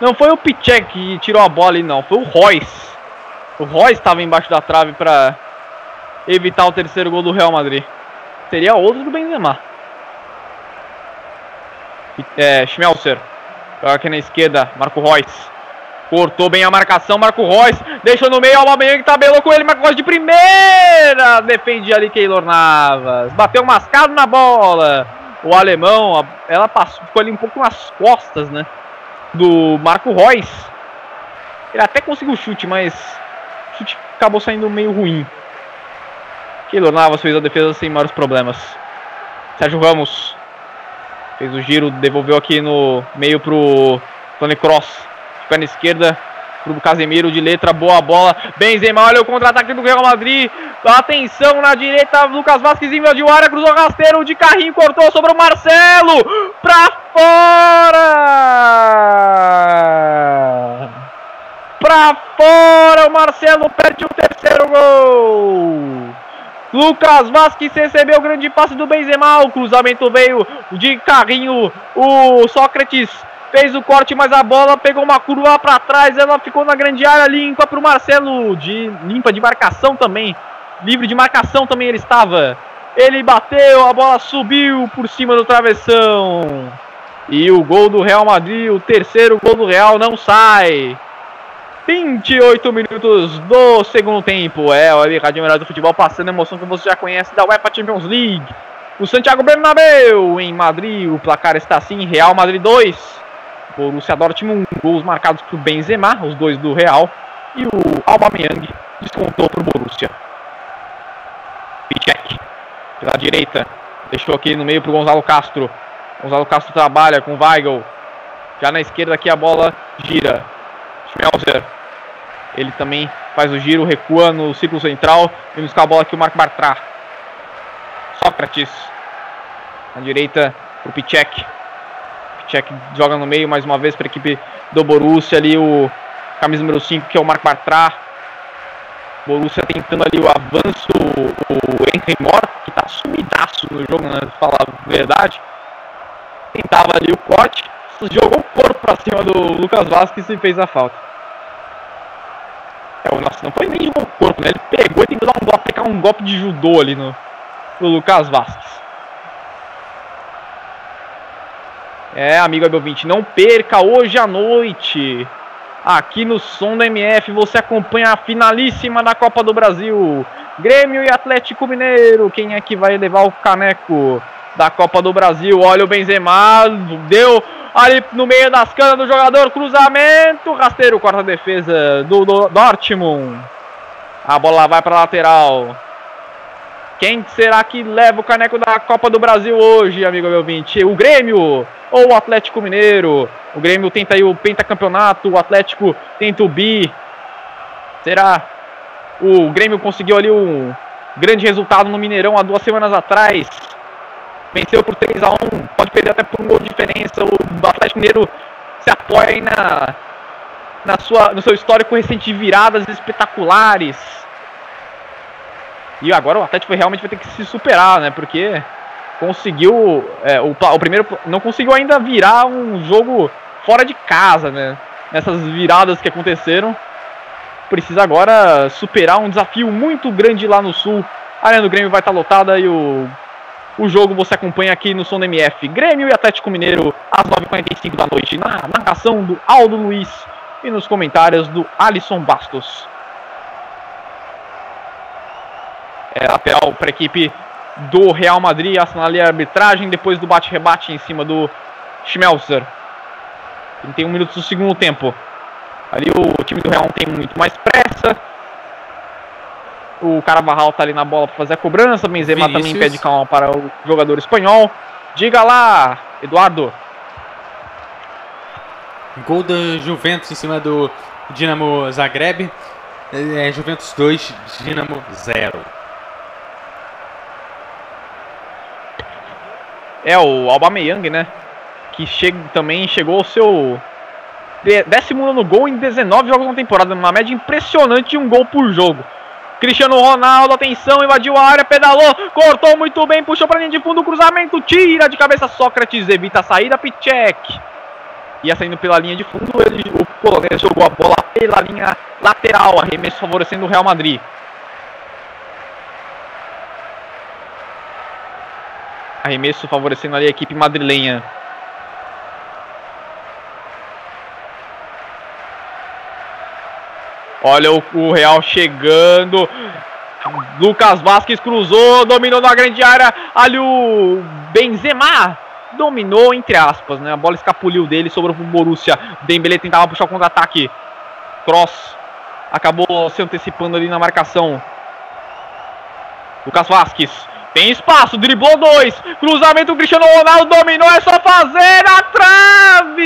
Não foi o Pichek que tirou a bola ali, não. Foi o Royce. O Royce estava embaixo da trave para evitar o terceiro gol do Real Madrid. Seria outro do Benzema. É, Schmelzer. Aqui na esquerda, Marco Royce. Cortou bem a marcação, Marco Royce. Deixou no meio, Aubameyang tabelou com ele, Marco Royce de primeira. Defende ali Keylor Navas. Bateu mascado na bola o alemão, ela passou, ficou ali um pouco nas costas, né? Do Marco Reus. Ele até conseguiu o chute, mas o chute acabou saindo meio ruim. Keylor Navas fez a defesa sem maiores problemas. Sérgio Ramos fez o giro, devolveu aqui no meio pro Tony Cross. Perna esquerda pro Casemiro de letra, boa bola. Benzema, olha o contra-ataque do Real Madrid. Atenção na direita, Lucas Vasquez invadiu a área, cruzou rasteiro de carrinho, cortou sobre o Marcelo. Pra fora! Pra fora, o Marcelo perde o terceiro gol. Lucas Vasquez recebeu o grande passe do Benzema. O cruzamento veio de carrinho. O Sócrates fez o corte, mas a bola pegou uma curva para trás. Ela ficou na grande área, limpa para o Marcelo. De, limpa de marcação também. Livre de marcação também ele estava. Ele bateu, a bola subiu por cima do travessão. E o gol do Real Madrid, o terceiro gol do Real, não sai. 28 minutos do segundo tempo. É, o Web Rádio Melhor do Futebol passando a emoção que você já conhece da UEFA Champions League. O Santiago Bernabéu em Madrid. O placar está assim: Real Madrid 2. Borussia Dortmund, gols marcados por Benzema, os dois do Real. E o Aubameyang descontou para o Borussia. Pichek pela direita. Deixou aqui no meio para o Gonzalo Castro. Gonzalo Castro trabalha com Weigl. Já na esquerda aqui a bola gira. Schmelzer ele também faz o giro, recua no ciclo central. E buscar a bola aqui o Marco Bartra. Sócrates. Na direita o Pichek. Pichek joga no meio mais uma vez para a equipe do Borussia. Ali o camisa número 5 que é o Marco Bartra. Borussia tentando ali o avanço. O Henry que está sumidaço no jogo, né? Falar a verdade. Tentava ali o corte. Jogou o corpo para cima do Lucas Vasquez e fez a falta. É, nossa, não foi nem de um corpo, né? Ele pegou e tentou dar um, aplicar um golpe de judô ali no, no Lucas Vasquez. É, amigo 20, não perca hoje à noite. Aqui no Som da MF você acompanha a finalíssima da Copa do Brasil. Grêmio e Atlético Mineiro. Quem é que vai levar o caneco da Copa do Brasil? Olha o Benzema, deu ali no meio das canas do jogador, cruzamento, rasteiro, quarta defesa do, do Dortmund. A bola vai para lateral. Quem será que leva o caneco da Copa do Brasil hoje, amigo meu 20? O Grêmio ou o Atlético Mineiro? O Grêmio tenta aí o pentacampeonato, o Atlético tenta o bi. Será? O Grêmio conseguiu ali um grande resultado no Mineirão há duas semanas atrás venceu por 3 a 1 pode perder até por um gol de diferença. O Atlético Mineiro se apoia aí na, na sua, no seu histórico recente de viradas espetaculares. E agora o Atlético realmente vai ter que se superar, né? Porque conseguiu. É, o, o primeiro. Não conseguiu ainda virar um jogo fora de casa, né? Nessas viradas que aconteceram. Precisa agora superar um desafio muito grande lá no sul. A área do Grêmio vai estar lotada e o o jogo você acompanha aqui no Som do MF. Grêmio e Atlético Mineiro, às 9h45 da noite, na narração do Aldo Luiz e nos comentários do Alisson Bastos. É lateral para a equipe do Real Madrid, assinale a arbitragem depois do bate-rebate em cima do Schmelzer. 31 minutos do segundo tempo. Ali o time do Real não tem muito mais pressa. O Carabarral tá ali na bola para fazer a cobrança. Benzema Vinícius. também pede calma para o jogador espanhol. Diga lá, Eduardo. Gol da Juventus em cima do Dinamo Zagreb. É, Juventus 2, Dinamo 0. É, o Aubameyang, né? Que chega, também chegou ao seu décimo no gol em 19 jogos na temporada. Uma média impressionante de um gol por jogo. Cristiano Ronaldo, atenção, invadiu a área, pedalou, cortou muito bem, puxou para linha de fundo, cruzamento, tira de cabeça Sócrates, evita a saída, Pichek. Ia saindo pela linha de fundo, ele, o polonês jogou a bola pela linha lateral, arremesso favorecendo o Real Madrid. Arremesso favorecendo ali a equipe madrilenha. Olha o, o Real chegando. Lucas Vasquez cruzou, dominou na grande área. Ali o Benzema dominou, entre aspas, né? A bola escapuliu dele, sobrou pro Borussia. Dembele tentava puxar o contra-ataque. Cross acabou se antecipando ali na marcação. Lucas Vasquez. Tem espaço, driblou dois. Cruzamento, o Cristiano Ronaldo dominou, é só fazer a trave!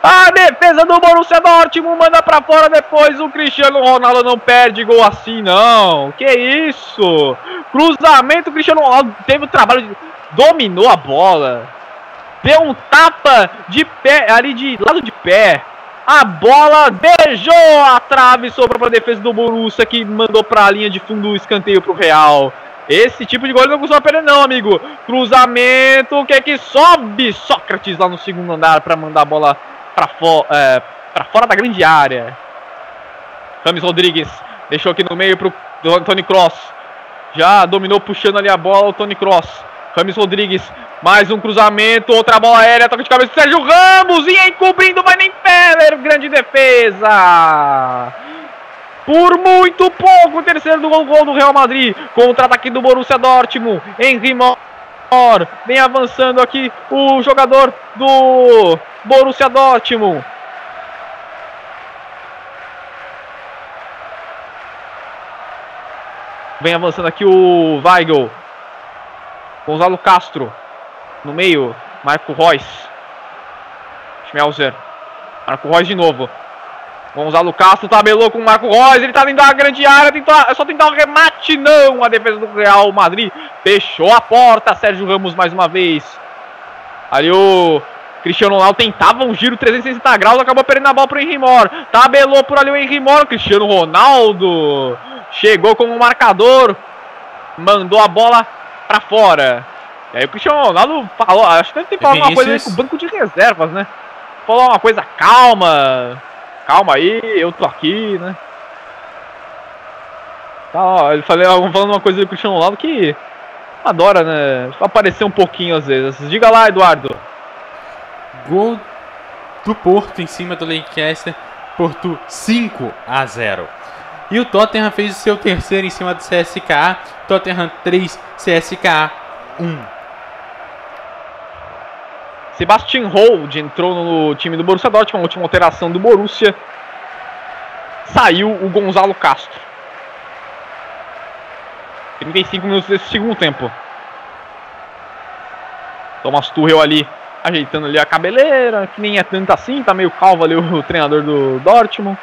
A defesa do Borussia Dortmund manda para fora depois. O Cristiano Ronaldo não perde gol assim, não. Que isso? Cruzamento, o Cristiano Ronaldo teve o trabalho, de... dominou a bola. Deu um tapa de pé, ali de lado de pé. A bola beijou a trave, sobrou para a defesa do Borussia, que mandou para a linha de fundo o escanteio para o Real. Esse tipo de gol não costuma perder não, amigo. Cruzamento, que é que sobe? Sócrates lá no segundo andar para mandar a bola para fo é, fora da grande área. Rames Rodrigues deixou aqui no meio para o Tony Cross. Já dominou puxando ali a bola o Tony Cross. Rames Rodrigues, mais um cruzamento, outra bola aérea, toca de cabeça, Sérgio Ramos, e encobrindo, vai nem Peller, grande defesa. Por muito pouco, terceiro do gol, gol do Real Madrid, contra-ataque do Borussia Dortmund, Henry Mor, vem avançando aqui o jogador do Borussia Dortmund. Vem avançando aqui o Weigl. Gonzalo Castro. No meio, Marco Reus. Schmelzer. Marco Reus de novo. Gonzalo Castro tabelou com o Marco Reus. Ele tá dentro da grande área. Tentou, é só tentar um remate. Não. A defesa do Real Madrid fechou a porta. Sérgio Ramos mais uma vez. Ali o Cristiano Ronaldo tentava um giro 360 graus. Acabou perdendo a bola pro Henry Mor. Tabelou por ali o Henry Mor. Cristiano Ronaldo chegou como marcador. Mandou a bola para fora. E aí o Cristiano Ronaldo falou, acho que ele tem que falar alguma coisa com o banco de reservas, né? Falou uma coisa, calma, calma aí, eu tô aqui, né? Tá, ó, ele falou, falando uma coisa do Cristiano Ronaldo que adora, né? Aparecer um pouquinho às vezes. Diga lá, Eduardo. Gol do Porto em cima do Leicester, Porto 5 a 0. E o Tottenham fez o seu terceiro em cima do CSKA, Tottenham 3, CSKA 1. Sebastian Hold entrou no time do Borussia Dortmund, a última alteração do Borussia. Saiu o Gonzalo Castro. 35 minutos desse segundo tempo. Thomas Tuchel ali ajeitando ali a cabeleira, que nem é tanto assim, tá meio calvo ali o treinador do Dortmund.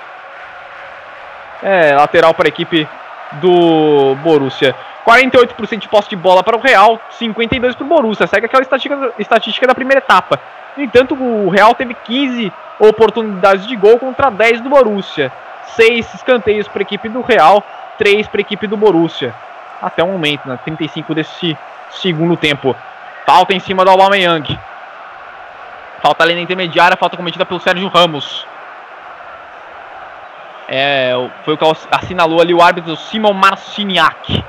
É, lateral para a equipe do Borussia. 48% de posse de bola para o Real, 52% para o Borussia. Segue aquela estatística, estatística da primeira etapa. No entanto, o Real teve 15 oportunidades de gol contra 10 do Borussia. 6 escanteios para a equipe do Real, 3 para a equipe do Borussia. Até o momento, né? 35 desse segundo tempo. Falta em cima do Aubameyang. Falta ali na intermediária, falta cometida pelo Sérgio Ramos. É, foi o que assinalou ali o árbitro Simon Marciniak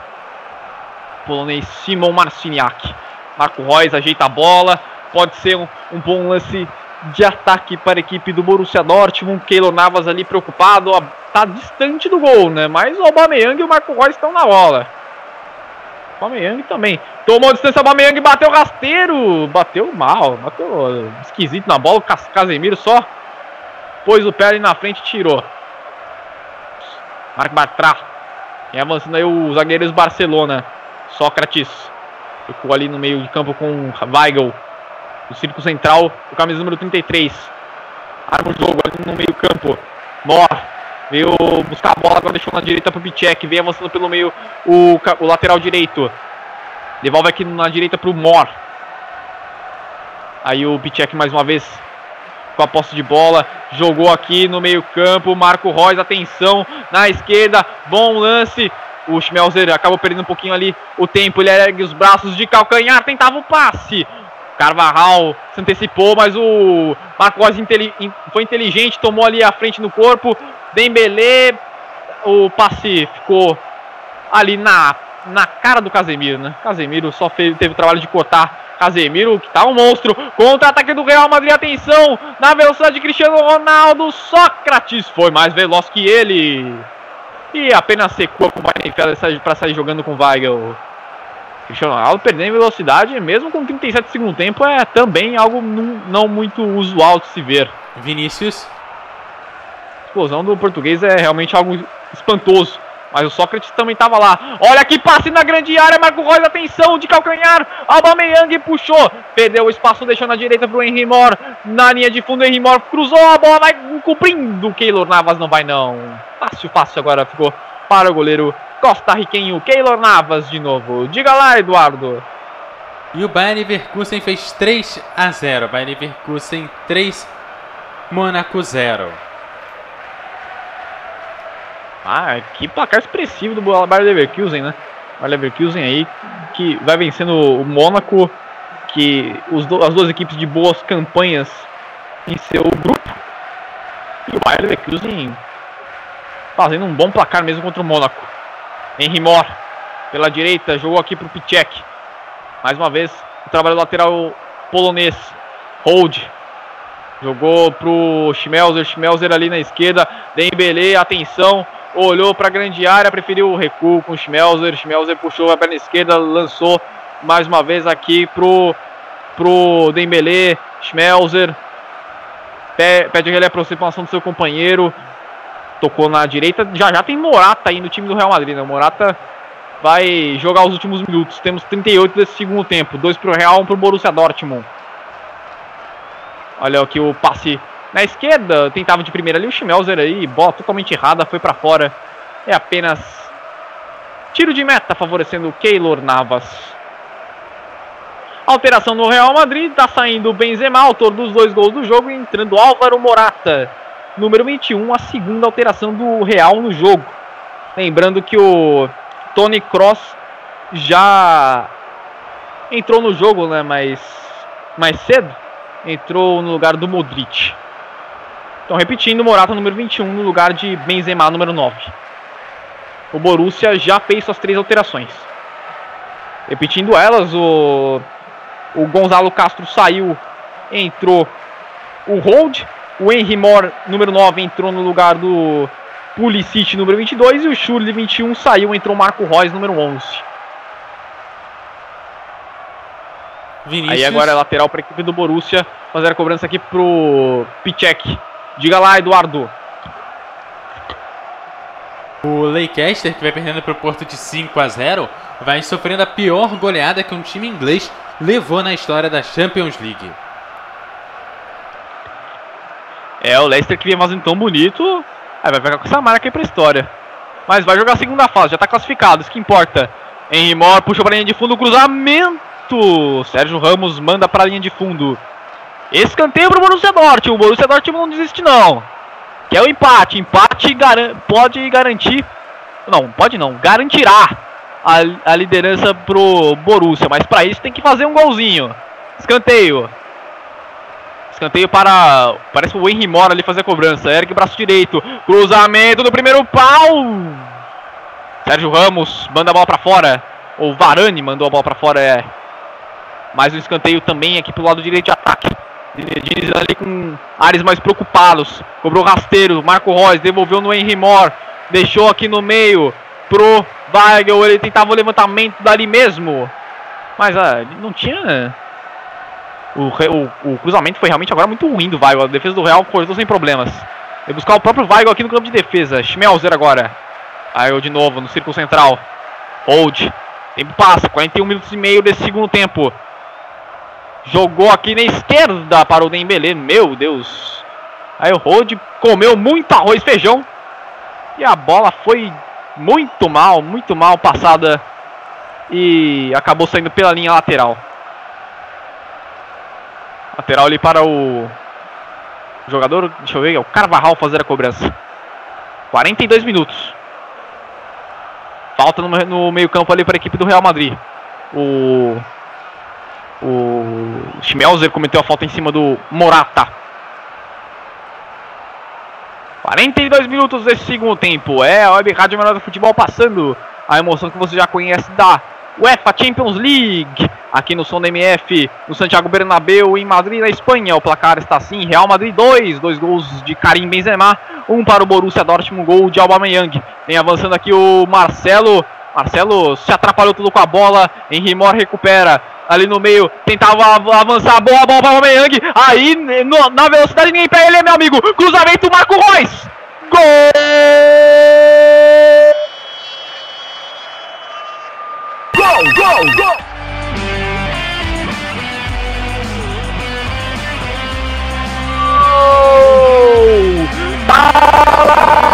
polonês Simon Marciniak. Marco Reus ajeita a bola, pode ser um, um, bom lance de ataque para a equipe do Borussia Dortmund. Keylor Navas ali preocupado, está distante do gol, né? Mas o Aubameyang e o Marco Reus estão na bola. O Aubameyang também. Tomou distância, o Aubameyang bateu rasteiro, bateu mal, bateu esquisito na bola. O Casemiro só pôs o pé ali na frente e tirou. Marco Bartra. E avançando aí os zagueiros Barcelona. Sócrates. Ficou ali no meio de campo com Weigl. O círculo central, o camisa número 33. Arma o jogo ali no meio campo. Mor. Veio buscar a bola, agora deixou na direita pro Pichek. Vem avançando pelo meio o, o lateral direito. Devolve aqui na direita pro Mor. Aí o Pichek mais uma vez com a posse de bola, jogou aqui no meio campo, Marco Reus, atenção, na esquerda, bom lance, o Schmelzer acabou perdendo um pouquinho ali o tempo. Ele ergue os braços de calcanhar, tentava o passe. Carvajal se antecipou, mas o Marco Reus foi inteligente, tomou ali a frente no corpo. Dembele, o passe ficou ali na, na cara do Casemiro, né? Casemiro só fez, teve o trabalho de cortar Casemiro, que tá um monstro. Contra-ataque do Real Madrid, atenção! Na velocidade de Cristiano Ronaldo, Sócrates foi mais veloz que ele. E apenas secou com o Weidenfeller para sair jogando com o Weigel. Cristiano Ronaldo perdendo velocidade, mesmo com 37 de segundo tempo, é também algo não muito usual de se ver. Vinícius. explosão do português é realmente algo espantoso. Mas o Sócrates também estava lá. Olha que passe na grande área, Marco Reus, atenção de calcanhar. Aubameyang puxou, perdeu o espaço, deixou na direita para Henry Mor. Na linha de fundo, Henry Mor cruzou a bola, vai cobrindo. Keylor Navas não vai não. Fácil, fácil agora ficou para o goleiro costarriquenho Keylor Navas de novo. Diga lá, Eduardo. E o Bayern Leverkusen fez 3 a 0. Bayern Leverkusen 3, Mônaco 0. Ah, que placar expressivo do Bayer Leverkusen, né? Bayer Leverkusen aí que vai vencendo o Mônaco, que do, as duas equipes de boas campanhas em seu grupo. E o Bayer Leverkusen fazendo um bom placar mesmo contra o Mônaco. Henry Mor pela direita, jogou aqui para o Pichek. Mais uma vez, o trabalho lateral polonês. Hold. Jogou pro Schmelzer, Schmelzer ali na esquerda. Dembele, atenção. Olhou para a grande área, preferiu o recuo com o Schmelzer. Schmelzer puxou a perna esquerda, lançou mais uma vez aqui pro, pro Dembele. Schmelzer pede aquela aproximação do seu companheiro. Tocou na direita. Já já tem Morata aí no time do Real Madrid. Né? Morata vai jogar os últimos minutos. Temos 38 desse segundo tempo. Dois para o Real, um para o Borussia Dortmund. Olha aqui o passe na esquerda. Tentava de primeira ali o Schmelzer aí. Bola totalmente errada, foi para fora. É apenas tiro de meta favorecendo o Keylor Navas. Alteração no Real Madrid. Está saindo o Benzema, autor dos dois gols do jogo. Entrando Álvaro Morata. Número 21, a segunda alteração do Real no jogo. Lembrando que o Tony Cross já entrou no jogo, né, mais, mais cedo. Entrou no lugar do Modric. Então, repetindo, Morata número 21 no lugar de Benzema número 9. O Borussia já fez suas três alterações. Repetindo elas, o, o Gonzalo Castro saiu, entrou o Hold, o Henry Moore, número 9, entrou no lugar do Pulisic, número 22, e o Schürrle, 21, saiu, entrou o Marco Reus, número 11. Vinícius. Aí agora é lateral para a equipe do Borussia, fazer a cobrança aqui pro Pichek. Diga lá, Eduardo. O Leicester, que vai perdendo para o Porto de 5 a 0, vai sofrendo a pior goleada que um time inglês levou na história da Champions League. É, o Leicester que vinha fazendo tão bonito, aí vai pegar com essa marca aí pra história. Mas vai jogar a segunda fase, já tá classificado, isso que importa. Henry Moore puxa pra linha de fundo, cruzamento! Sérgio Ramos manda pra linha de fundo. Escanteio pro Borussia Dortmund, o Borussia Dortmund não desiste não. Que é o empate, empate garan pode garantir, não, pode não, garantirá a, a liderança pro Borussia, mas para isso tem que fazer um golzinho. Escanteio. Escanteio para. Parece o Henry Mora ali fazer a cobrança. Eric, braço direito. Cruzamento do primeiro pau. Sérgio Ramos manda a bola para fora. Ou Varane mandou a bola para fora. É. Mais um escanteio também aqui pelo lado direito de ataque. Diniz ali com áreas mais preocupados. Cobrou rasteiro. Marco Reus devolveu no Henry Mor. Deixou aqui no meio pro Weigel. Ele tentava o levantamento dali mesmo. Mas ah, não tinha o, o, o, cruzamento foi realmente agora muito ruim do Weigl. A defesa do Real cortou sem problemas. Vai buscar o próprio Weigl aqui no campo de defesa. Schmelzer agora. Aí de novo no círculo central. Hold. Tempo passa. 41 minutos e meio desse segundo tempo. Jogou aqui na esquerda para o Dembele. Meu Deus. Aí o Hold comeu muito arroz e feijão. E a bola foi muito mal, muito mal passada. E acabou saindo pela linha lateral. Lateral ali para o jogador, deixa eu ver, é o Carvajal fazer a cobrança. 42 minutos. Falta no, no meio-campo ali para a equipe do Real Madrid. O o Schmelzer cometeu a falta em cima do Morata. 42 minutos desse segundo tempo. É a Web Rádio Menor do Futebol passando a emoção que você já conhece da UEFA Champions League aqui no som da MF, no Santiago Bernabéu, em Madrid, na Espanha. O placar está assim: Real Madrid 2, dois gols de Karim Benzema, um para o Borussia Dortmund, gol de Aubameyang. Vem avançando aqui o Marcelo. Marcelo se atrapalhou tudo com a bola. Henry Moore recupera. Ali no meio, tentava avançar, boa bola para o Aubameyang. Aí, no, na velocidade, ninguém pega ele, meu amigo. Cruzamento, Marco Reus. Gol, gol, gol! Tá lá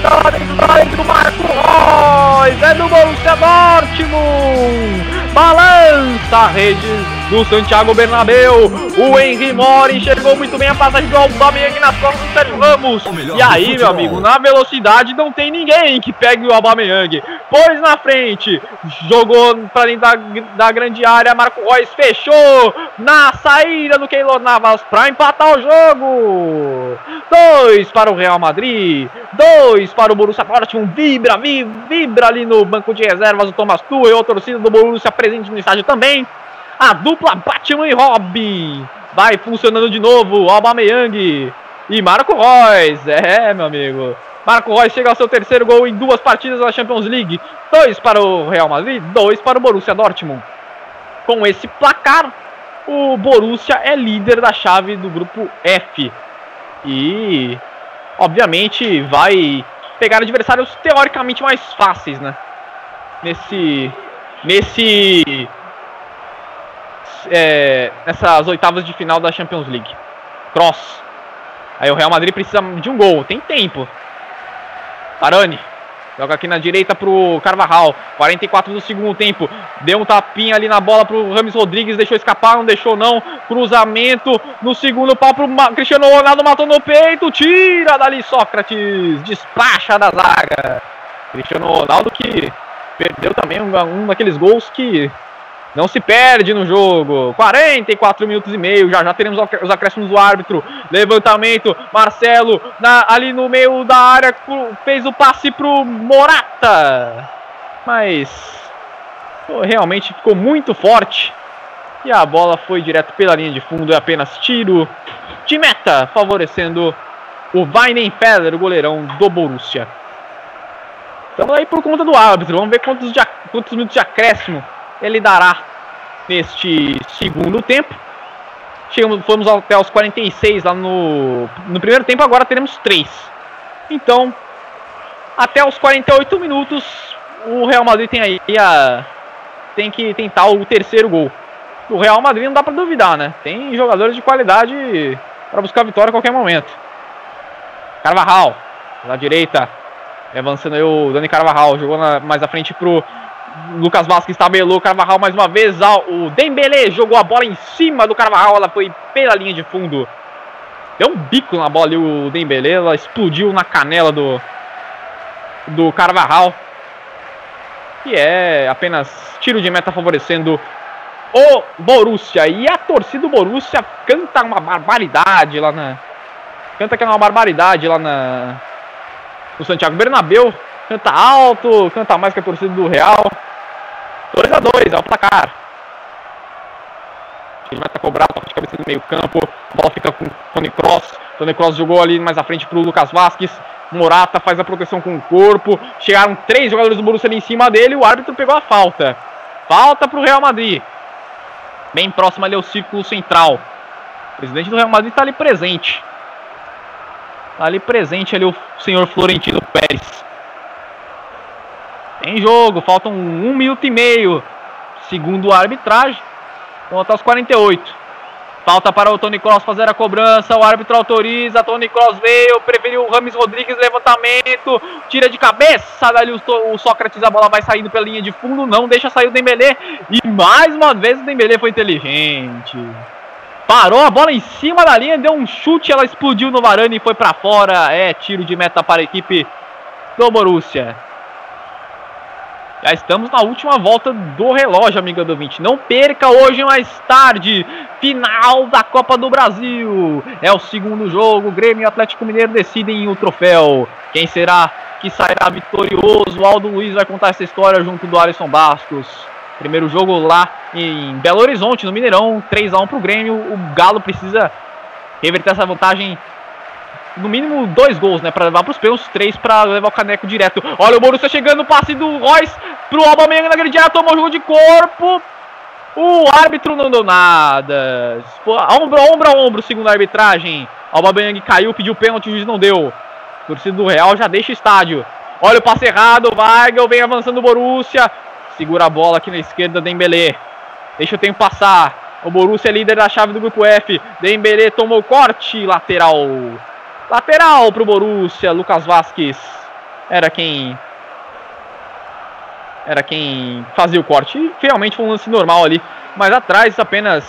dentro, tá lá dentro, Marco Reus, é do Borussia Dortmund, balança a rede do Santiago Bernabéu, o Henry Mori enxergou muito bem a passagem do Aubameyang nas costas do Sérgio Ramos, e aí, meu amigo, na velocidade não tem ninguém que pegue o Aubameyang, pôs na frente, jogou pra dentro da, da grande área, Marco Reus fechou na saída do Keylor Navas pra empatar o jogo, dois para o Real Madrid, dois para o Borussia Dortmund, vibra, vibra, vibra ali no banco de reservas o Thomas Tuchel, a torcida do Borussia presente no estádio também, a dupla Batman e Robin. Vai funcionando de novo, Aubameyang e Marco Reus, é meu amigo, Marco Reus chega ao seu terceiro gol em duas partidas da Champions League, dois para o Real Madrid, dois para o Borussia Dortmund, com esse placar, o Borussia é líder da chave do grupo F, e obviamente vai pegar adversários teoricamente mais fáceis, né? Nesse nesse é, nessas oitavas de final da Champions League. Cross. Aí o Real Madrid precisa de um gol, tem tempo. Arane. Joga aqui na direita pro Carvajal. 44 do segundo tempo. Deu um tapinha ali na bola pro Rames Rodrigues. Deixou escapar, não deixou não. Cruzamento no segundo pau pro Ma Cristiano Ronaldo. Matou no peito. Tira dali Sócrates. Despacha da zaga. Cristiano Ronaldo que perdeu também um, um daqueles gols que não se perde no jogo. 44 minutos e meio. Já já teremos os acréscimos do árbitro. Levantamento. Marcelo na, ali no meio da área. Fez o passe pro Morata. Mas realmente ficou muito forte. E a bola foi direto pela linha de fundo. É apenas tiro de meta. Favorecendo o Weidenfeller, o goleirão do Borussia. Estamos aí por conta do árbitro. Vamos ver quantos, de, quantos minutos de acréscimo ele dará neste segundo tempo. Chegamos, fomos até os 46 lá no, no primeiro tempo, agora teremos 3. Então, até os 48 minutos, o Real Madrid tem aí a, tem que tentar o terceiro gol. O Real Madrid não dá para duvidar, né? Tem jogadores de qualidade para buscar vitória a qualquer momento. Carvajal, na direita, avançando aí o Dani Carvajal, jogou na, mais à frente pro Lucas Vasquez tabelou, Carvajal mais uma vez, o Dembele jogou a bola em cima do Carvajal, ela foi pela linha de fundo. Deu um bico na bola ali o Dembele, ela explodiu na canela do, do Carvajal. E é apenas tiro de meta favorecendo o Borussia. E a torcida do Borussia canta uma barbaridade lá na... Canta que é uma barbaridade lá na... No Santiago Bernabéu canta alto, canta mais que a torcida do Real. 2 a 2 é o placar. Ele vai estar cobrado, toca de cabeça no meio campo. A bola fica com Tony Cross. Tony Cross jogou ali mais à frente para o Lucas Vasquez. Morata faz a proteção com o corpo. Chegaram três jogadores do Borussia ali em cima dele. O árbitro pegou a falta. Falta para o Real Madrid. Bem próximo ali ao círculo central. O presidente do Real Madrid está ali presente. Está ali presente ali o senhor Florentino Pérez. Tem jogo, faltam um minuto e meio. Segundo a arbitragem. Vamos até os 48. Falta para o Tony Cross fazer a cobrança. O árbitro autoriza. Tony Cross veio. Preferiu o Rames Rodrigues. Levantamento. Tira de cabeça. Dali o, Sócrates. A bola vai saindo pela linha de fundo. Não deixa sair o Dembele. E mais uma vez o Dembele foi inteligente. Parou a bola em cima da linha. Deu um chute. Ela explodiu no Varane e foi para fora. É tiro de meta para a equipe do Borussia. Já estamos na última volta do relógio, amiga do 20. Não perca hoje mais tarde. Final da Copa do Brasil. É o segundo jogo. Grêmio e Atlético Mineiro decidem o troféu. Quem será que sairá vitorioso? Aldo Luiz vai contar essa história junto do Alisson Bastos. Primeiro jogo lá em Belo Horizonte, no Mineirão. 3 a 1 para o Grêmio. O Galo precisa reverter essa vantagem no mínimo dois gols, né? Pra levar pros pênaltis, três pra levar o caneco direto. Olha o Borussia chegando, passe do Royce pro Aubameyang na grande área, tomou o jogo de corpo. O árbitro não deu nada. Ombro a ombro a ombro, segundo a arbitragem. Aubameyang caiu, pediu pênalti, o juiz não deu. Torcida do Real já deixa o estádio. Olha o passe errado, Weigel vem avançando o Borussia. Segura a bola aqui na esquerda, Dembélé. Deixa o tempo passar. O Borussia é líder da chave do grupo F. Dembélé tomou corte, lateral. Lateral pro Borussia, Lucas Vasquez. Era quem era quem fazia o corte. E realmente foi um lance normal ali, mas atrás apenas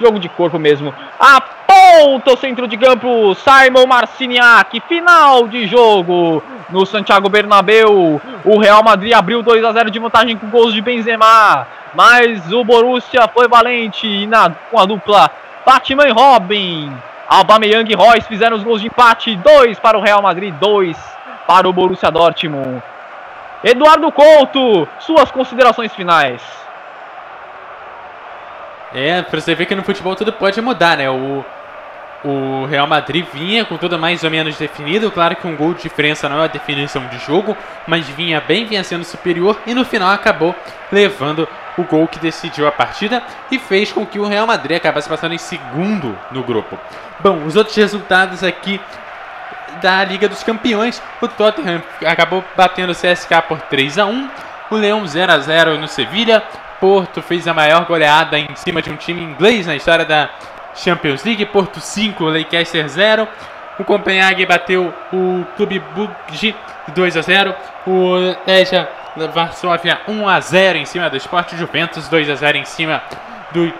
jogo de corpo mesmo. Aponta o centro de campo, Simon Marciniak, final de jogo no Santiago Bernabéu. O Real Madrid abriu 2 a 0 de vantagem com gols de Benzema, mas o Borussia foi valente na, com a dupla Batman e Robin. Aubameyang e Royce fizeram os gols de empate, 2 para o Real Madrid, 2 para o Borussia Dortmund. Eduardo Couto, suas considerações finais. É, pra você ver que no futebol tudo pode mudar, né? O, o Real Madrid vinha com tudo mais ou menos definido. Claro que um gol de diferença não é a definição de jogo, mas vinha bem, vinha sendo superior e no final acabou levando o gol que decidiu a partida e fez com que o Real Madrid acabasse passando em segundo no grupo. Bom, os outros resultados aqui da Liga dos Campeões, o Tottenham acabou batendo o CSK por 3 a 1, o Leão 0 a 0 no Sevilha, Porto fez a maior goleada em cima de um time inglês na história da Champions League, Porto 5, Leicester 0. O Copenhague bateu o Clube Brugge 2 a 0. O Legia Varsóvia 1 a 0 em cima do Sport Juventus 2 a 0 em cima do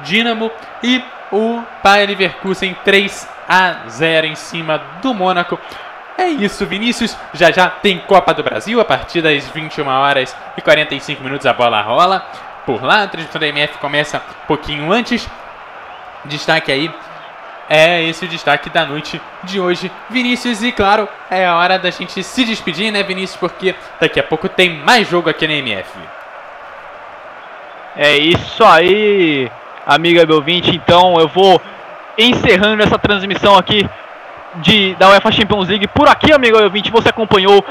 Dinamo e o Bayer Leverkusen 3 a 0 em cima do Mônaco. É isso, Vinícius. Já já tem Copa do Brasil a partir das 21 horas e 45 minutos a bola rola. Por lá, a transmissão da MF começa um pouquinho antes. Destaque aí é esse o destaque da noite de hoje. Vinícius, e claro, é a hora da gente se despedir, né, Vinícius? Porque daqui a pouco tem mais jogo aqui na MF. É isso aí, amiga meu 20. Então eu vou encerrando essa transmissão aqui de, da UEFA Champions League. Por aqui, amigo ouvinte, você acompanhou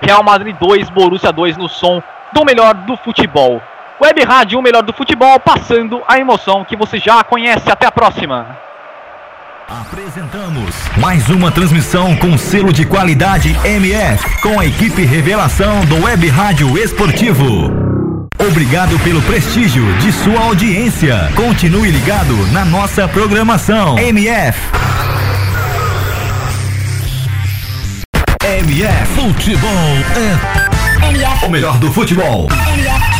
Real Madrid 2, Borussia 2 no som do melhor do futebol. Web Rádio, o melhor do futebol, passando a emoção que você já conhece. Até a próxima. Apresentamos mais uma transmissão com selo de qualidade MF, com a equipe Revelação do Web Rádio Esportivo. Obrigado pelo prestígio de sua audiência. Continue ligado na nossa programação. MF. MF Futebol é MF, o melhor do futebol. MF.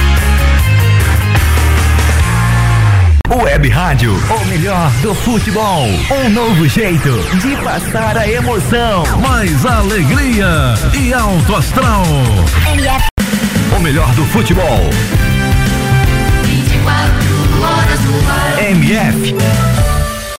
Web Rádio, o melhor do futebol. Um novo jeito de passar a emoção. Mais alegria e alto astral. O melhor do futebol. 24 horas no ar. MF